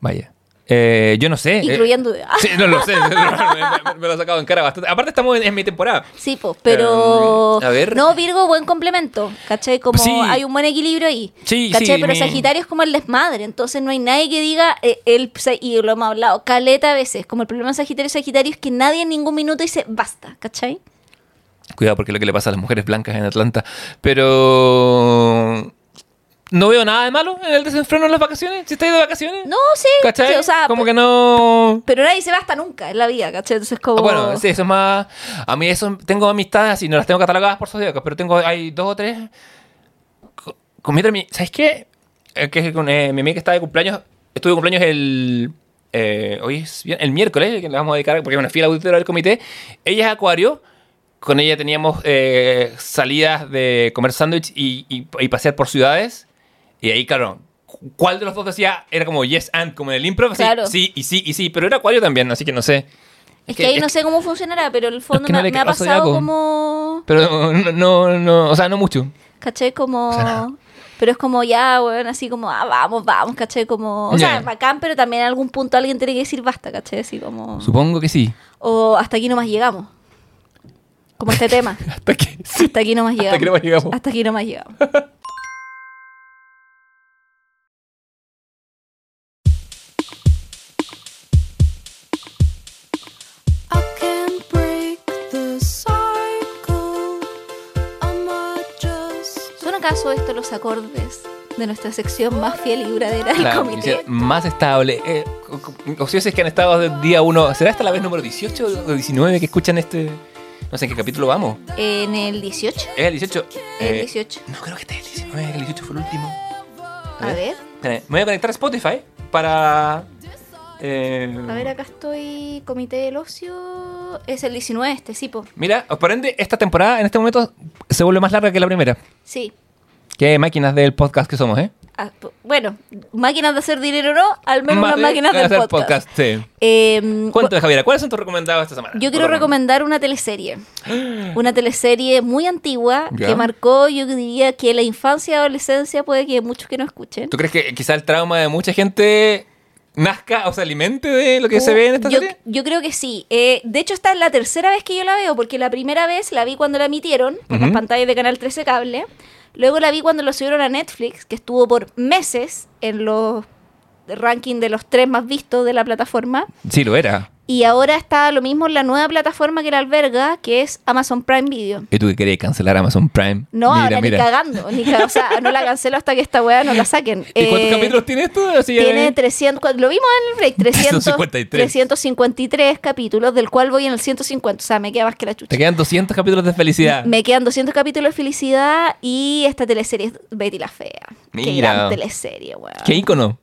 Vaya. Eh, yo no sé. eh, incluyendo... Sí, no lo sé. me, me- me lo he sacado en cara bastante. Aparte, estamos en, en mi temporada. Sí, pues, pero... Em, a ver. No, Virgo, buen complemento, ¿cachai? Como Sí. hay un buen equilibrio ahí. Sí, ¿Cachai? sí, pero mi- Sagitario es como el desmadre, entonces no hay nadie que diga, eh, el, y lo hemos hablado caleta a veces, como el problema de Sagitario y Sagitario es que nadie en ningún minuto dice basta, ¿cachai? Cuidado porque es lo que le pasa a las mujeres blancas en Atlanta. Pero. No veo nada de malo en el desenfreno en las vacaciones. Si estáis de vacaciones. No, sí, ¿Cachai? sí, o sea, como que no. pero nadie se basta nunca en la vida, ¿cachai? Entonces como... Ah, Bueno, sí, eso es más. A mí eso tengo amistades y no las tengo catalogadas por zodiacos, pero tengo hay dos o tres. co- Con mi otra ¿Sabes qué? Que con eh, mi amiga que está de cumpleaños. Estuve de cumpleaños el. eh, hoy es bien- el miércoles, que le vamos a dedicar, porque es una fiel auditora del comité. Ella es Acuario. Con ella teníamos eh, salidas de comer sándwich y, y- y pasear por ciudades. Y ahí, claro, ¿cuál de los dos decía? Era como yes and, como en el improv. Claro. Sí, y sí, y sí. Pero era Acuario también, así que no sé. Es que ahí es no sé cómo funcionará, pero el fondo que no me, me ha pasado como... Pero no, no, no, o sea, no mucho. ¿Cachai? Como... sea, Pero es como ya, weón, así como, ah, vamos, vamos, ¿cachai? Como... O Ya. sea, bacán, pero también en algún punto alguien tiene que decir basta, ¿cachai? Así como... Supongo que sí. O hasta aquí nomás llegamos. Como este tema. Hasta que sí. Hasta aquí nomás llegamos. Hasta aquí nomás llegamos. Hasta aquí nomás llegamos. just ¿Son acaso estos los acordes de nuestra sección más fiel y duradera del comité? más estable. Eh, ociosos que han estado desde día 1. ¿Será esta la vez número 18 o 19 que escuchan este? No sé en qué capítulo vamos. En el 18. ¿Es el 18? El Eh, 18. No, creo que este es el 19. El 18 fue el último. A ver. Espera, me voy a conectar a Spotify para. eh, A ver, acá estoy. Comité del Ocio. Es el 19 este, sí, po. Mira, por ende, esta temporada en este momento se vuelve más larga que la primera. Sí. Qué máquinas del podcast que somos, ¿eh? Ah, bueno, máquinas de hacer dinero no, al menos las máquinas de del hacer podcast. sí. Eh, Cuéntame, Javiera, ¿cuáles son tus recomendados esta semana? Yo quiero recomendar una teleserie. Una teleserie muy antigua Ya. que marcó, yo diría que la infancia y adolescencia puede que muchos que no escuchen. ¿Tú crees que quizá el trauma de mucha gente nazca o se alimente de lo que se ve en esta Uh, yo, serie? yo creo que sí. Eh, de hecho, esta es la tercera vez que yo la veo, porque la primera vez la vi cuando la emitieron por las Ujú. pantallas de Canal 13 Cable. Luego la vi cuando lo subieron a Netflix, que estuvo por meses en los rankings de los tres más vistos de la plataforma. Sí, lo era. Y ahora está lo mismo en la nueva plataforma que la alberga, que es Amazon Prime Video. ¿Y tú que querías cancelar Amazon Prime? No, mira, ahora mira. ni cagando. Ni ca- o sea, no la cancelo hasta que esta weá no la saquen. ¿Y cuántos Eh, capítulos tiene esto? Así, Tiene eh, 300, cu- lo vimos en el break, 300, 353. 353 capítulos, del cual voy en el 150, o sea, me queda más que la chucha. Te quedan 200 capítulos de felicidad. Me quedan 200 capítulos de felicidad y esta teleserie es Betty la Fea. Qué Mira. gran teleserie, weón. ¿Qué ícono?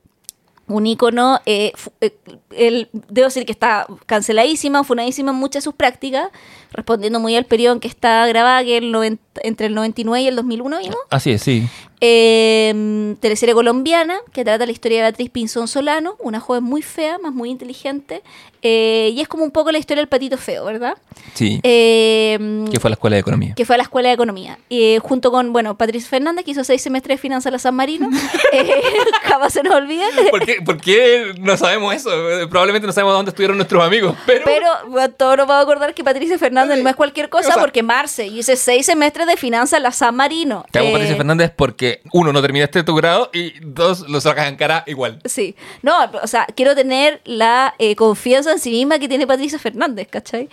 Un ícono, eh, fu- eh, el- debo decir que está canceladísima, funadísima en muchas de sus prácticas, respondiendo muy al periodo en que está grabada, que es el 90 entre el 99 y el 2001 vimos. Así es, sí. Eh, teleserie colombiana que trata la historia de Beatriz Pinzón Solano, una joven muy fea, más muy inteligente. eh, y es como un poco la historia del patito feo, ¿verdad? Sí. Eh, que fue a la escuela de economía. que fue a la Escuela de Economía. Junto con, bueno, Patricia Fernández, que hizo seis semestres de finanzas en la San Marino. Jamás se nos olvide. ¿Por qué, por qué no sabemos eso? Probablemente no sabemos dónde estuvieron nuestros amigos. Pero, Pero bueno, todos nos vamos a acordar que Patricia Fernández no es cualquier cosa O sea- porque Marce, yo hice seis semestres de finanzas en la San Marino. ¿Qué hago Eh, Patricia Fernández? Porque que, uno, no terminaste tu grado y dos, lo sacas en cara igual. Sí, no, o sea, quiero tener la eh, confianza en sí misma que tiene Patricia Fernández, ¿cachai?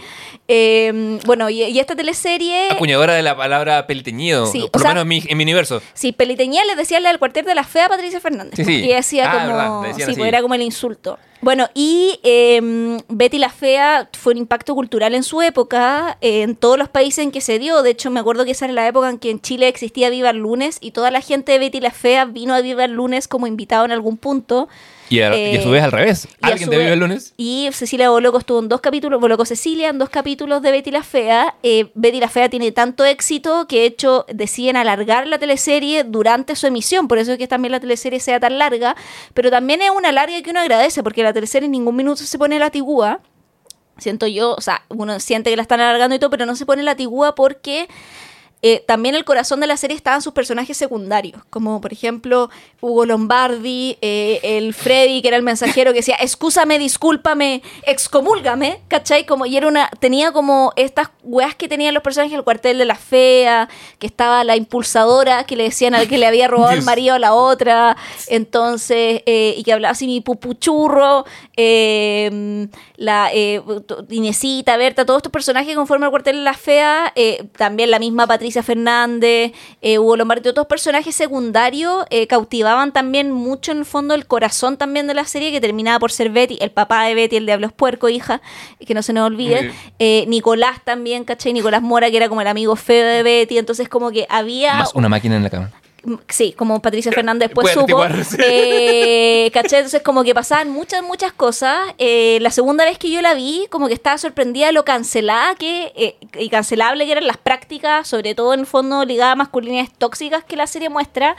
Eh, bueno, y, y esta teleserie... Acuñadora de la palabra peliteñido, Sí, por o lo sea- menos en mi, en mi universo. Sí, Peliteñía les decía la del cuartel de la fea a Patricia Fernández. Sí, sí. Porque decía Ah, como. verdad, le sí, así. pues era como el insulto. Bueno, y eh, Betty la Fea fue un impacto cultural en su época, eh, en todos los países en que se dio. De hecho, me acuerdo que esa era la época en que en Chile existía Viva el Lunes y toda la gente de Betty la Fea vino a Viva el Lunes como invitado en algún punto. Y a, y a su Eh, vez al revés. y a Alguien te vive vez- el lunes. Y Cecilia Boloco estuvo en dos capítulos, Boloco Cecilia, en dos capítulos de Betty la Fea. Eh, Betty la Fea tiene tanto éxito que de hecho deciden alargar la teleserie durante su emisión, por eso es que también la teleserie sea tan larga, pero también es una larga que uno agradece, porque la teleserie en ningún minuto se pone la tigúa. Siento yo, o sea, uno siente que la están alargando y todo, pero no se pone la tigúa porque eh, también el corazón de la serie estaban sus personajes secundarios, como por ejemplo Hugo Lombardi, eh, el Freddy, que era el mensajero que decía, excúsame, discúlpame, excomúlgame, ¿cachai? Como, y era una, tenía como estas weas que tenían los personajes, el cuartel de la fea, que estaba la impulsadora, que le decían al que le había robado el marido a la otra, entonces, eh, y que hablaba así mi pupuchurro, eh, la Inesita, Berta, todos estos personajes que conforman el cuartel de la fea, también la misma Patricia Fernández, eh, Hugo Lombardi, estos personajes secundarios eh, cautivaban también mucho en el fondo el corazón también de la serie que terminaba por ser Betty, el papá de Betty, el diablo es puerco, hija, que no se nos olvide. Eh, Nicolás también, ¿cachai? Nicolás Mora, que era como el amigo feo de Betty, entonces como que había... Más una máquina en la cama. Sí, como Patricia Fernández después Puede supo. Eh, ¿cachai? Entonces, como que pasaban muchas, muchas cosas. Eh, la segunda vez que yo la vi, como que estaba sorprendida de lo cancelada que, eh, y cancelable que eran las prácticas, sobre todo en el fondo ligadas a masculinidades tóxicas que la serie muestra.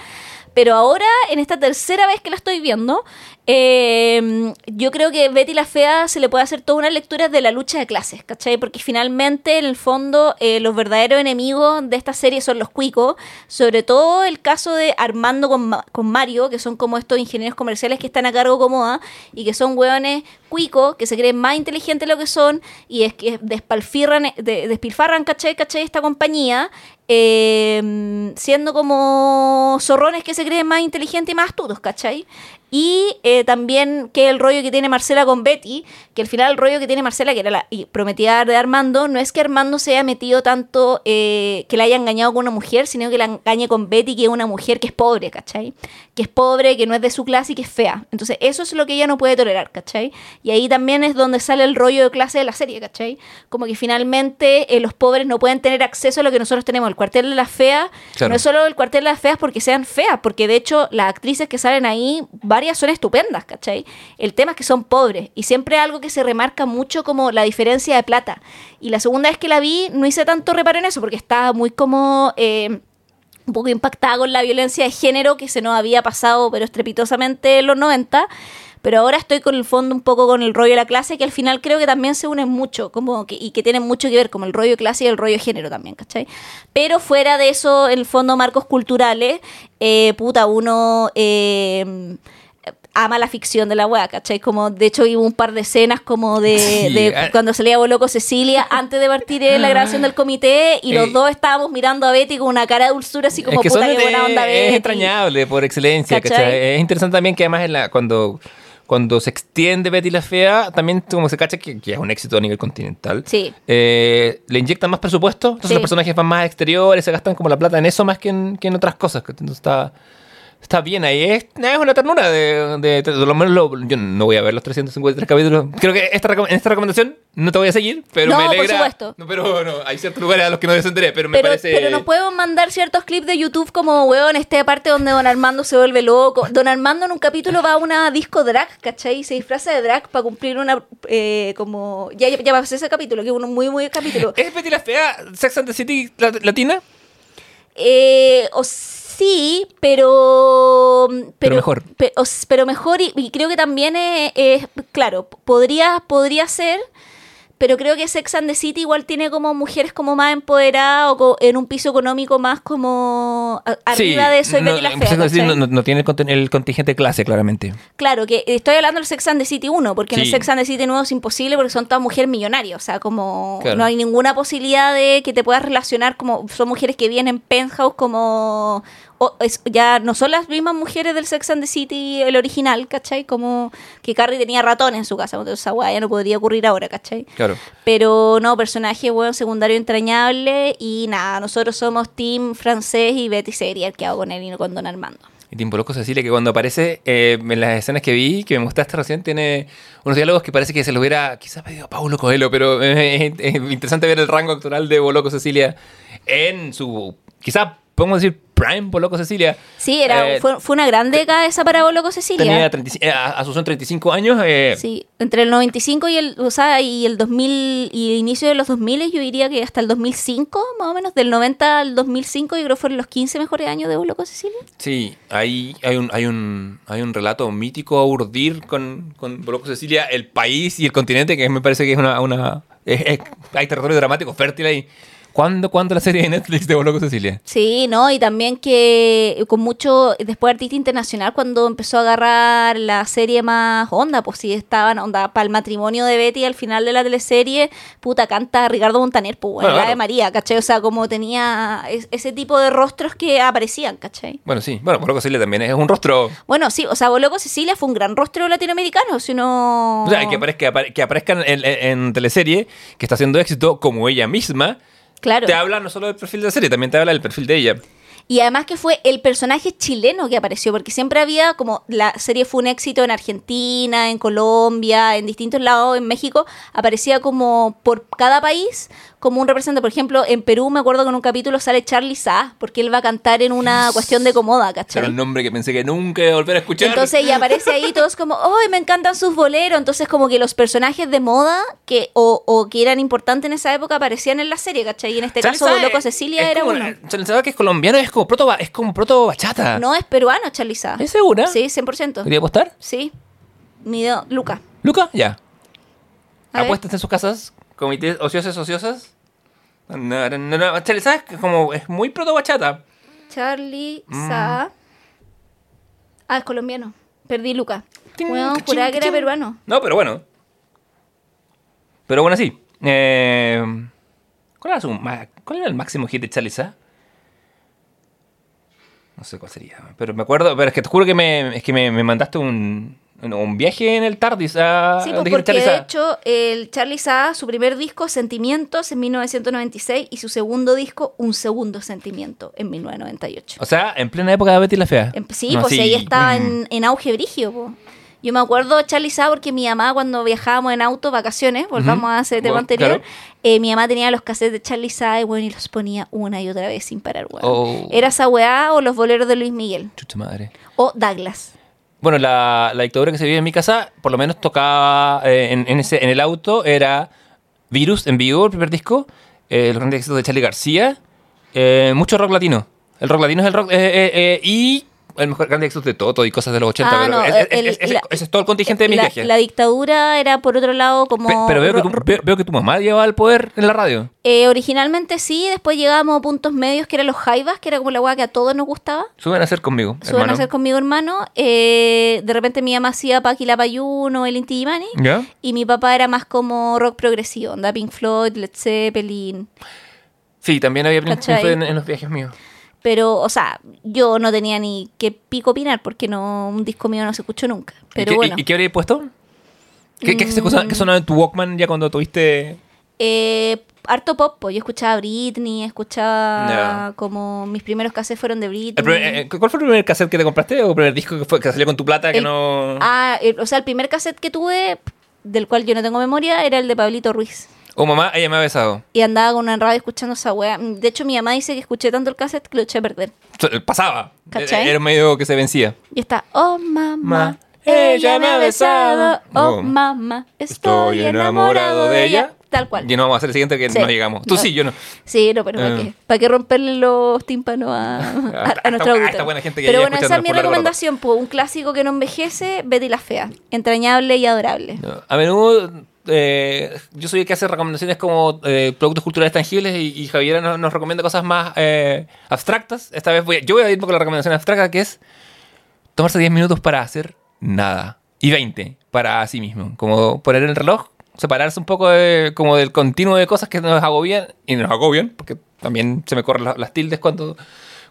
Pero ahora, en esta tercera vez que la estoy viendo, eh, yo creo que Betty la Fea se le puede hacer toda una lectura de la lucha de clases, ¿cachai? Porque finalmente, en el fondo, eh, los verdaderos enemigos de esta serie son los cuicos, sobre todo el caso de Armando con, con Mario, que son como estos ingenieros comerciales que están a cargo como A, y que son hueones cuicos, que se creen más inteligentes de lo que son, y es que despalfirran, de- despilfarran, ¿cachai? ¿cachai? Esta compañía, eh, siendo como zorrones que se creen más inteligentes y más astutos, ¿cachai? Y eh, también que el rollo que tiene Marcela con Betty, que al final el rollo que tiene Marcela, que era la prometida de Armando, no es que Armando se haya metido tanto eh, que la haya engañado con una mujer, sino que la engañe con Betty, que es una mujer que es pobre, ¿cachai? Que es pobre, que no es de su clase y que es fea. Entonces eso es lo que ella no puede tolerar, ¿cachai? Y ahí también es donde sale el rollo de clase de la serie, ¿cachai? Como que finalmente eh, los pobres no pueden tener acceso a lo que nosotros tenemos. El cuartel de las feas Claro. no es solo el cuartel de las feas porque sean feas, porque de hecho las actrices que salen ahí, varias son estupendas, ¿cachai? El tema es que son pobres y siempre algo que se remarca mucho como la diferencia de plata. Y la segunda vez que la vi no hice tanto reparo en eso porque estaba muy como... eh, un poco impactada con la violencia de género que se nos había pasado, pero estrepitosamente en los 90. Pero ahora estoy con el fondo un poco con el rollo de la clase, que al final creo que también se unen mucho, como que, y que tienen mucho que ver, como el rollo de clase y el rollo de género también, ¿cachai? Pero fuera de eso, el fondo, marcos culturales, eh, puta, uno eh, ama la ficción de la weá, ¿cachai? Como, de hecho, hubo un par de escenas como de, Sí, de ah. cuando salía Boloco Cecilia antes de partir en la grabación del comité y los Eh. dos estábamos mirando a Betty con una cara de dulzura así como es que puta que buena onda es Betty. entrañable por excelencia, ¿Cachai? ¿cachai? Es interesante también que además en la, cuando, cuando se extiende Betty la Fea, también como se cacha que, que es un éxito a nivel continental. Sí. Eh, le inyectan más presupuesto, entonces Sí. los personajes van más exteriores, se gastan como la plata en eso más que en, que en otras cosas. Entonces está, está bien ahí. Es, es una ternura de, de, de lo menos lo- yo no voy a ver los 353 capítulos. Creo que esta, en esta recomendación no te voy a seguir, pero No, me por alegra. supuesto. No, pero no, hay ciertos lugares a los que no descenderé, pero me Pero, parece. pero nos podemos mandar ciertos clips de YouTube como, weón, esta parte donde Don Armando se vuelve loco. Don Armando en un capítulo va a una disco drag, ¿cachai? Y se disfraza de drag para cumplir una, eh, como... Ya, ya, ya pasé ese capítulo, que es un muy, muy capítulo. ¿Es Betty la Fea Sex and the City lat- latina? Eh, o sí, pero. Pero, mejor. pero mejor, y, y creo que también es, es- claro, podría, podría ser. Pero creo que Sex and the City igual tiene como mujeres como más empoderadas o co- en un piso económico más como arriba de eso no, Betty la Fea. ¿cachai? no, no- tiene el, contingente clase, claramente. Claro, que estoy hablando del Sex and the City 1, porque en el Sí. Sex and the City nuevo es imposible porque son todas mujeres millonarias. O sea, como Claro. no hay ninguna posibilidad de que te puedas relacionar como son mujeres que vienen en penthouse como o- es- ya no son las mismas mujeres del Sex and the City, el original, ¿cachai? Como que Carrie tenía ratones en su casa, entonces esa weá ya no podría ocurrir ahora, ¿cachai? Claro. Pero no, personaje, weón, secundario entrañable y nada, nosotros somos team francés y Betty Serial, que hago con él y no con Don Armando. Y Timpo Loco Cecilia, que cuando aparece eh, en las escenas que vi, que me mostraste recién, tiene unos diálogos que parece que se lo hubiera quizás pedido a Paulo Coelho, pero eh, es interesante ver el rango actoral de Boloco Cecilia en su, quizás podemos decir, prime Boloco Cecilia. Sí, era, Eh, fue, fue una gran década esa para Boloco Cecilia. Tenía 35 eh, a, a sus son 35 años. eh, Sí, entre el 95 y el, o sea, y el 2000 y el inicio de los 2000 yo diría que hasta el 2005, más o menos, del 90 al 2005 yo creo que fueron los 15 mejores años de Boloco Cecilia. Sí, hay, hay, un, hay, un, hay un relato mítico a urdir con, con Boloco Cecilia, el país y el continente, que me parece que es una... una es- es- hay territorio dramático fértil ahí. ¿Cuándo, ¿Cuándo la serie de Netflix de Boloco Cecilia? Sí, ¿no? Y también que con mucho, después Artista Internacional, cuando empezó a agarrar la serie más onda, pues sí estaban onda para el matrimonio de Betty al final de la teleserie, puta, canta Ricardo Montaner, pues bueno, Bueno, la claro. de María, ¿cachai? O sea, como tenía es- ese tipo de rostros que aparecían, ¿cachai? Bueno, sí. Bueno, Boloco Cecilia también es un rostro... Bueno, sí, o sea, Boloco Cecilia fue un gran rostro latinoamericano, si uno... O sea, que aparezca, apare- que aparezca en, en- en teleserie, que está haciendo éxito como ella misma, Claro. te habla no solo del perfil de la serie, también te habla del perfil de ella. Y además que fue el personaje chileno que apareció, porque siempre había como la serie fue un éxito en Argentina, en Colombia, en distintos lados, en México, aparecía como por cada país como un representante. Por ejemplo, en Perú me acuerdo que en un capítulo sale Charlie Sa, porque él va a cantar en una cuestión de comoda, Era ¿cachai? un nombre que pensé que nunca iba a volver a escuchar. Entonces y aparece ahí todos como, ¡ay, me encantan sus boleros! Entonces como que los personajes de moda que o, o que eran importantes en esa época aparecían en la serie, ¿cachai? Y en este Charlie caso Sa Loco Cecilia es era como- uno. Charlie que es colombiano, es como proto, es como proto bachata. No es peruano, Charlie Sa. ¿Es segura? Sí, 100%. ¿Quería apostar? Sí. Mido, Luca. Luca, ya. A ver. Apuestas en sus casas, comités ociosas, ociosas. No, no, no, no. Charlie Sa es como es muy proto bachata. Charlie Mm. Sa. Ah, es colombiano. Perdí Luca. Bueno, juraba que era peruano. No, pero bueno. Pero bueno, sí. Eh, ¿cuál, era su ¿Cuál era el máximo hit de Charlie Sa? No sé cuál sería. Pero me acuerdo. Pero es que te juro que me, es que me, me mandaste un, un viaje en el TARDIS a. Sí, pues porque de hecho el Charlie Sa, su primer disco, Sentimientos, en 1996, y su segundo disco, Un Segundo Sentimiento, en 1998. O sea, en plena época de Betty la Fea. Em- Sí, No, pues sí, ahí estaba mm. en, en auge brigio. po. Yo me acuerdo Charlie Sa porque mi mamá cuando viajábamos en auto, vacaciones, volvamos a ese tema Bueno, anterior, claro. eh, mi mamá tenía los cassettes de Charlie Sa y, bueno, y los ponía una y otra vez sin parar, weón. Oh. Era esa weá o los boleros de Luis Miguel. Chucha madre. O Douglas. Bueno, la, la dictadura que se vive en mi casa, por lo menos tocaba eh, en, en ese, en el auto, era Virus en vivo, el primer disco, eh, los grandes éxitos de Charlie García, eh, mucho rock latino. El rock latino es el rock. eh, eh, eh, y el mejor grande éxito de Toto y cosas de los 80. Ah, pero no, es- el- es- ese, la- ese es todo el contingente de mis la, viajes. la dictadura era, por otro lado, como... Pe- pero veo que, tu, veo, veo que tu mamá llevaba el poder en la radio. eh, originalmente sí, después llegábamos a puntos medios que eran los jaivas, que era como la weá que a todos nos gustaba. Suben a hacer conmigo, Suben hermano. a hacer conmigo hermano. Eh, de repente mi mamá hacía Paqui la Payuno, el Inti Illimani. ¿Ya? Y mi papá era más como rock progresivo, onda Pink Floyd, Led Zeppelin. Sí, también había Pink. Floyd en, en los viajes míos. Pero, o sea, yo no tenía ni qué pico opinar porque no un disco mío no se escuchó nunca. Pero ¿Y qué, bueno, y, y qué habrías puesto? ¿Qué, qué, se cosa- qué sonaba en tu Walkman ya cuando tuviste eh, harto pop. po. Yo escuchaba Britney, escuchaba como mis primeros cassettes fueron de Britney. Primer- eh, ¿Cuál fue el primer cassette que te compraste o el primer disco que, fue, que salió con tu plata que El- no...? Ah, el- o sea, el primer cassette que tuve, del cual yo no tengo memoria, era el de Pablito Ruiz. Oh, mamá, ella me ha besado. Y andaba con una radio escuchando esa wea. De hecho, mi mamá dice que escuché tanto el cassette que lo eché a perder. Pasaba. ¿Cachai? Era medio que se vencía. Y está, oh mamá, Ma, ella me ha besado. Oh Oh, mamá, estoy, enamorado de ella. Tal cual. Y no vamos a hacer el siguiente que Sí. no llegamos. Tú No. sí, yo no. Sí, no, pero ¿para Ah. qué? ¿Para qué romperle los tímpanos a, a, A- a a nuestro esta- a auditor? esta buena gente que Pero bueno, esa es mi recomendación, pues, un clásico que no envejece, Betty la Fea. Entrañable y adorable. No. A menudo eh, yo soy el que hace recomendaciones como eh, productos culturales tangibles y, y Javiera nos, recomienda cosas más eh, abstractas. Esta vez voy a- yo voy a con la recomendación abstracta que es tomarse 10 minutos para hacer nada y 20 para sí mismo. Como poner el reloj, separarse un poco de- como del continuo de cosas que nos agobian y nos agobian, porque también se me corren la- las tildes cuando,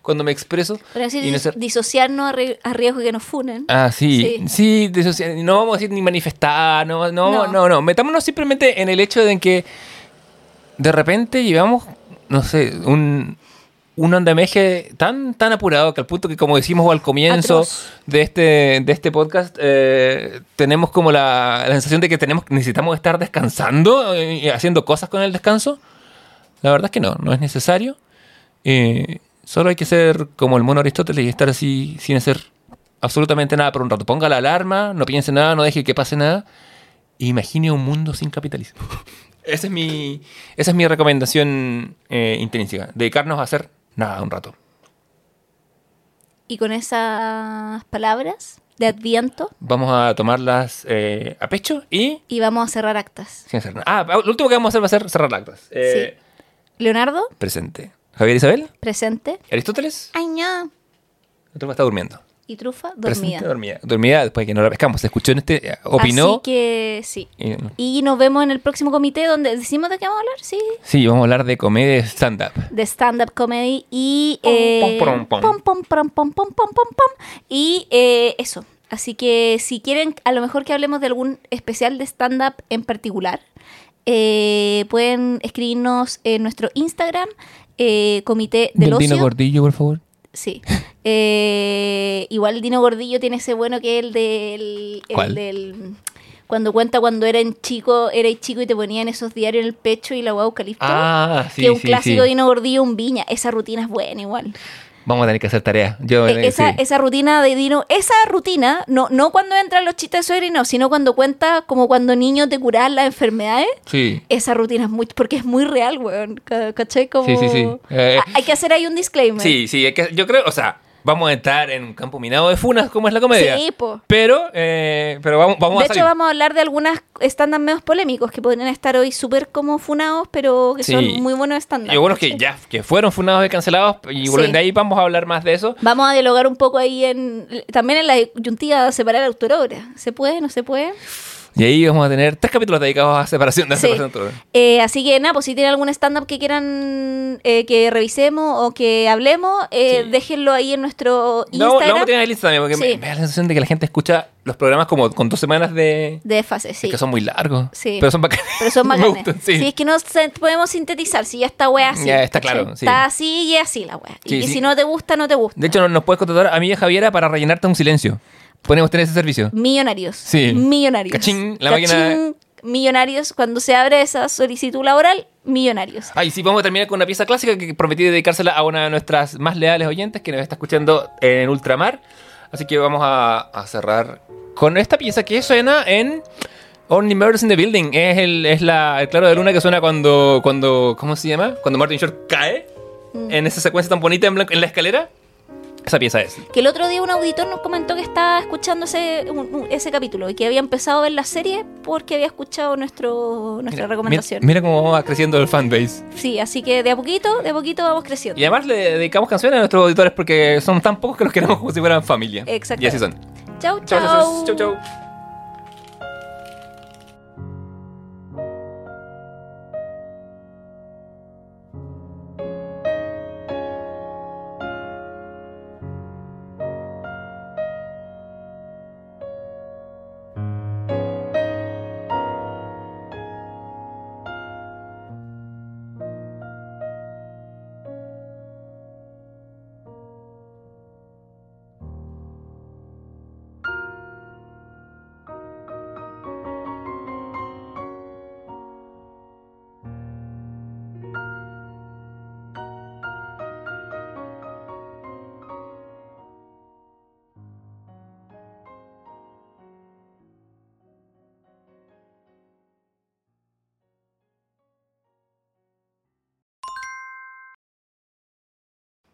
cuando me expreso. Pero y no ser- disociarnos a, ri- a riesgo que nos funen. Ah, sí. Sí. Sí, sí, no vamos a decir ni manifestar, no, no, No. no, no, Metámonos simplemente en el hecho de que de repente llevamos, no sé, un, un andamiaje tan, tan apurado que al punto que, como decimos al comienzo Atroz. de este, de este podcast, eh, tenemos como la, la sensación de que tenemos, necesitamos estar descansando eh, y haciendo cosas con el descanso. La verdad es que no, no es necesario. Eh, solo hay que ser como el mono Aristóteles y estar así sin hacer absolutamente nada por un rato. Ponga la alarma, no piense nada, no deje que pase nada. e Imagine un mundo sin capitalismo. esa, es mi, esa es mi recomendación eh, intrínseca. Dedicarnos a hacer nada un rato. Y con esas palabras de adviento, Vamos a tomarlas eh, a pecho y y vamos a cerrar actas. sin hacer nada. Ah, lo último que vamos a hacer va a ser cerrar actas. Eh, Leonardo, Presente. Javier Isabel. presente. Aristóteles. Ay, no. La trufa está durmiendo. Y Trufa, Presente, dormida. dormida. Dormida después de que no la pescamos. Se escuchó en este. eh, Opinó. Así que sí. y- Y nos vemos en el próximo comité donde decimos de qué vamos a hablar, sí. sí, vamos a hablar de comedia stand-up. De stand-up comedy y... Pom, eh, pom, pom, pom. pom, pom, pom, pom, pom, pom, pom, pom. Y eh, eso. Así que si quieren, a lo mejor que hablemos de algún especial de stand-up en particular, eh, pueden escribirnos en nuestro Instagram, eh, Comité del, Del Dino Ocio. Gordillo, por favor. Sí. Eh, igual Dino Gordillo tiene ese bueno que es el del. el ¿Cuál? del- cuando cuenta cuando eran chico, erais chico y te ponían esos diarios en el pecho y la hueá eucalipto. Ah, sí, que un sí, clásico sí. Dino Gordillo, un viña. Esa rutina es buena igual. Vamos a tener que hacer tarea. Yo, Eh, eh, esa, sí. esa rutina de Dino, esa rutina, no, no cuando entran los chistes de suegra y no, sino cuando cuenta como cuando niños te curaban las enfermedades. Sí. Esa rutina es muy, porque es muy real, weón. ca- ¿Cachai? Como... Sí, sí, sí. Eh, Ah, Hay que hacer ahí un disclaimer. Sí, sí, es que yo creo, o sea, vamos a estar en un campo minado de funas como es la comedia. Sí, po. Pero, eh, pero vamos, vamos de a hecho, salir. vamos a hablar de algunas stand-up medios polémicos que podrían estar hoy súper como funados, pero que Sí. son muy buenos stand-up. Y algunos que ya que fueron funados y cancelados, y Sí. de ahí vamos a hablar más de eso. Vamos a dialogar un poco ahí en. También en la disyuntiva de separar autor-obra. ¿Se puede? ¿No se puede? Y ahí vamos a tener tres capítulos dedicados a separación de Sí. separación. Eh, así que nada, pues si tienen algún stand-up que quieran eh, que revisemos o que hablemos, eh, Sí. déjenlo ahí en nuestro No, lo Instagram vamos a tener en el Instagram porque me, Sí. me da la sensación de que la gente escucha los programas como con dos semanas de... de fase, sí. Es que son muy largos. Sí. Pero son bacanes. Pero son Me bacanes. gustan, sí. es que no podemos sintetizar. Si ya está wea así. Ya está claro. Está así y así la wea. Y si no te gusta, no te gusta. De hecho, nos- nos puedes contratar a mí y a Javiera para rellenarte un silencio. Podemos tener ese servicio. Millonarios. Sí. Millonarios. Cachín, la máquina- Millonarios. Cuando se abre esa solicitud laboral, millonarios. Ay, sí, vamos a terminar con una pieza clásica que prometí dedicársela a una de nuestras más leales oyentes que nos está escuchando en Ultramar. Así que vamos a, a cerrar con esta pieza que suena en Only Murders in the Building. Es el, es la, el claro de luna que suena cuando, cuando, ¿cómo se llama? Cuando Martin Short cae Mm. en esa secuencia tan bonita en, blanco- en la escalera. Esa pieza es. Que el otro día un auditor nos comentó que estaba escuchando ese, un- un- ese capítulo y que había empezado a ver la serie porque había escuchado nuestro, nuestra Mira, recomendación. Mira, mira cómo va creciendo el fanbase. Sí, así que de a poquito, de a poquito vamos creciendo. Y además le dedicamos canciones a nuestros auditores porque son tan pocos que los queremos como si fueran familia. Exacto. Y así son. Chau, Chau, chau. chau, chau.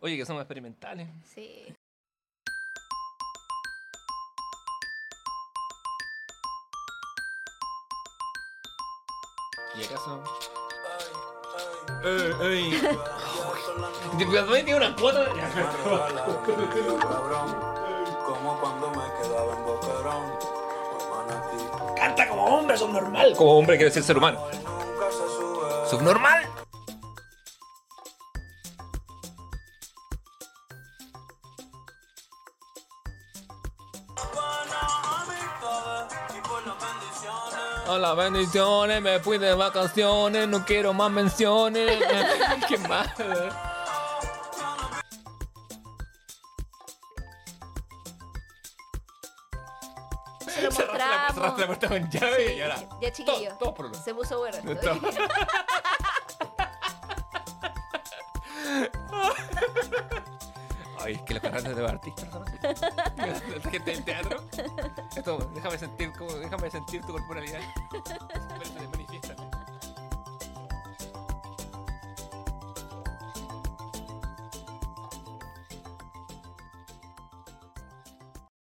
Oye, que somos experimentales. Sí. ¿Y acaso? ¡Ey, ey! tiene una cuota? Como cuando me quedaba en Manatí. Canta como hombre, subnormal. Como hombre quiere decir ser humano. Nunca se sube. ¿Subnormal? Hola, bendiciones, me fui de vacaciones, no quiero más menciones. ¿Qué más? Se lo la, cerraste la mostramos. puerta con llave y ahora. ya chiquillo. Todo, todo. Se puso bueno. Ay, que los cantantes de artistas gente del teatro. Esto, déjame sentir, como, déjame sentir tu corporalidad.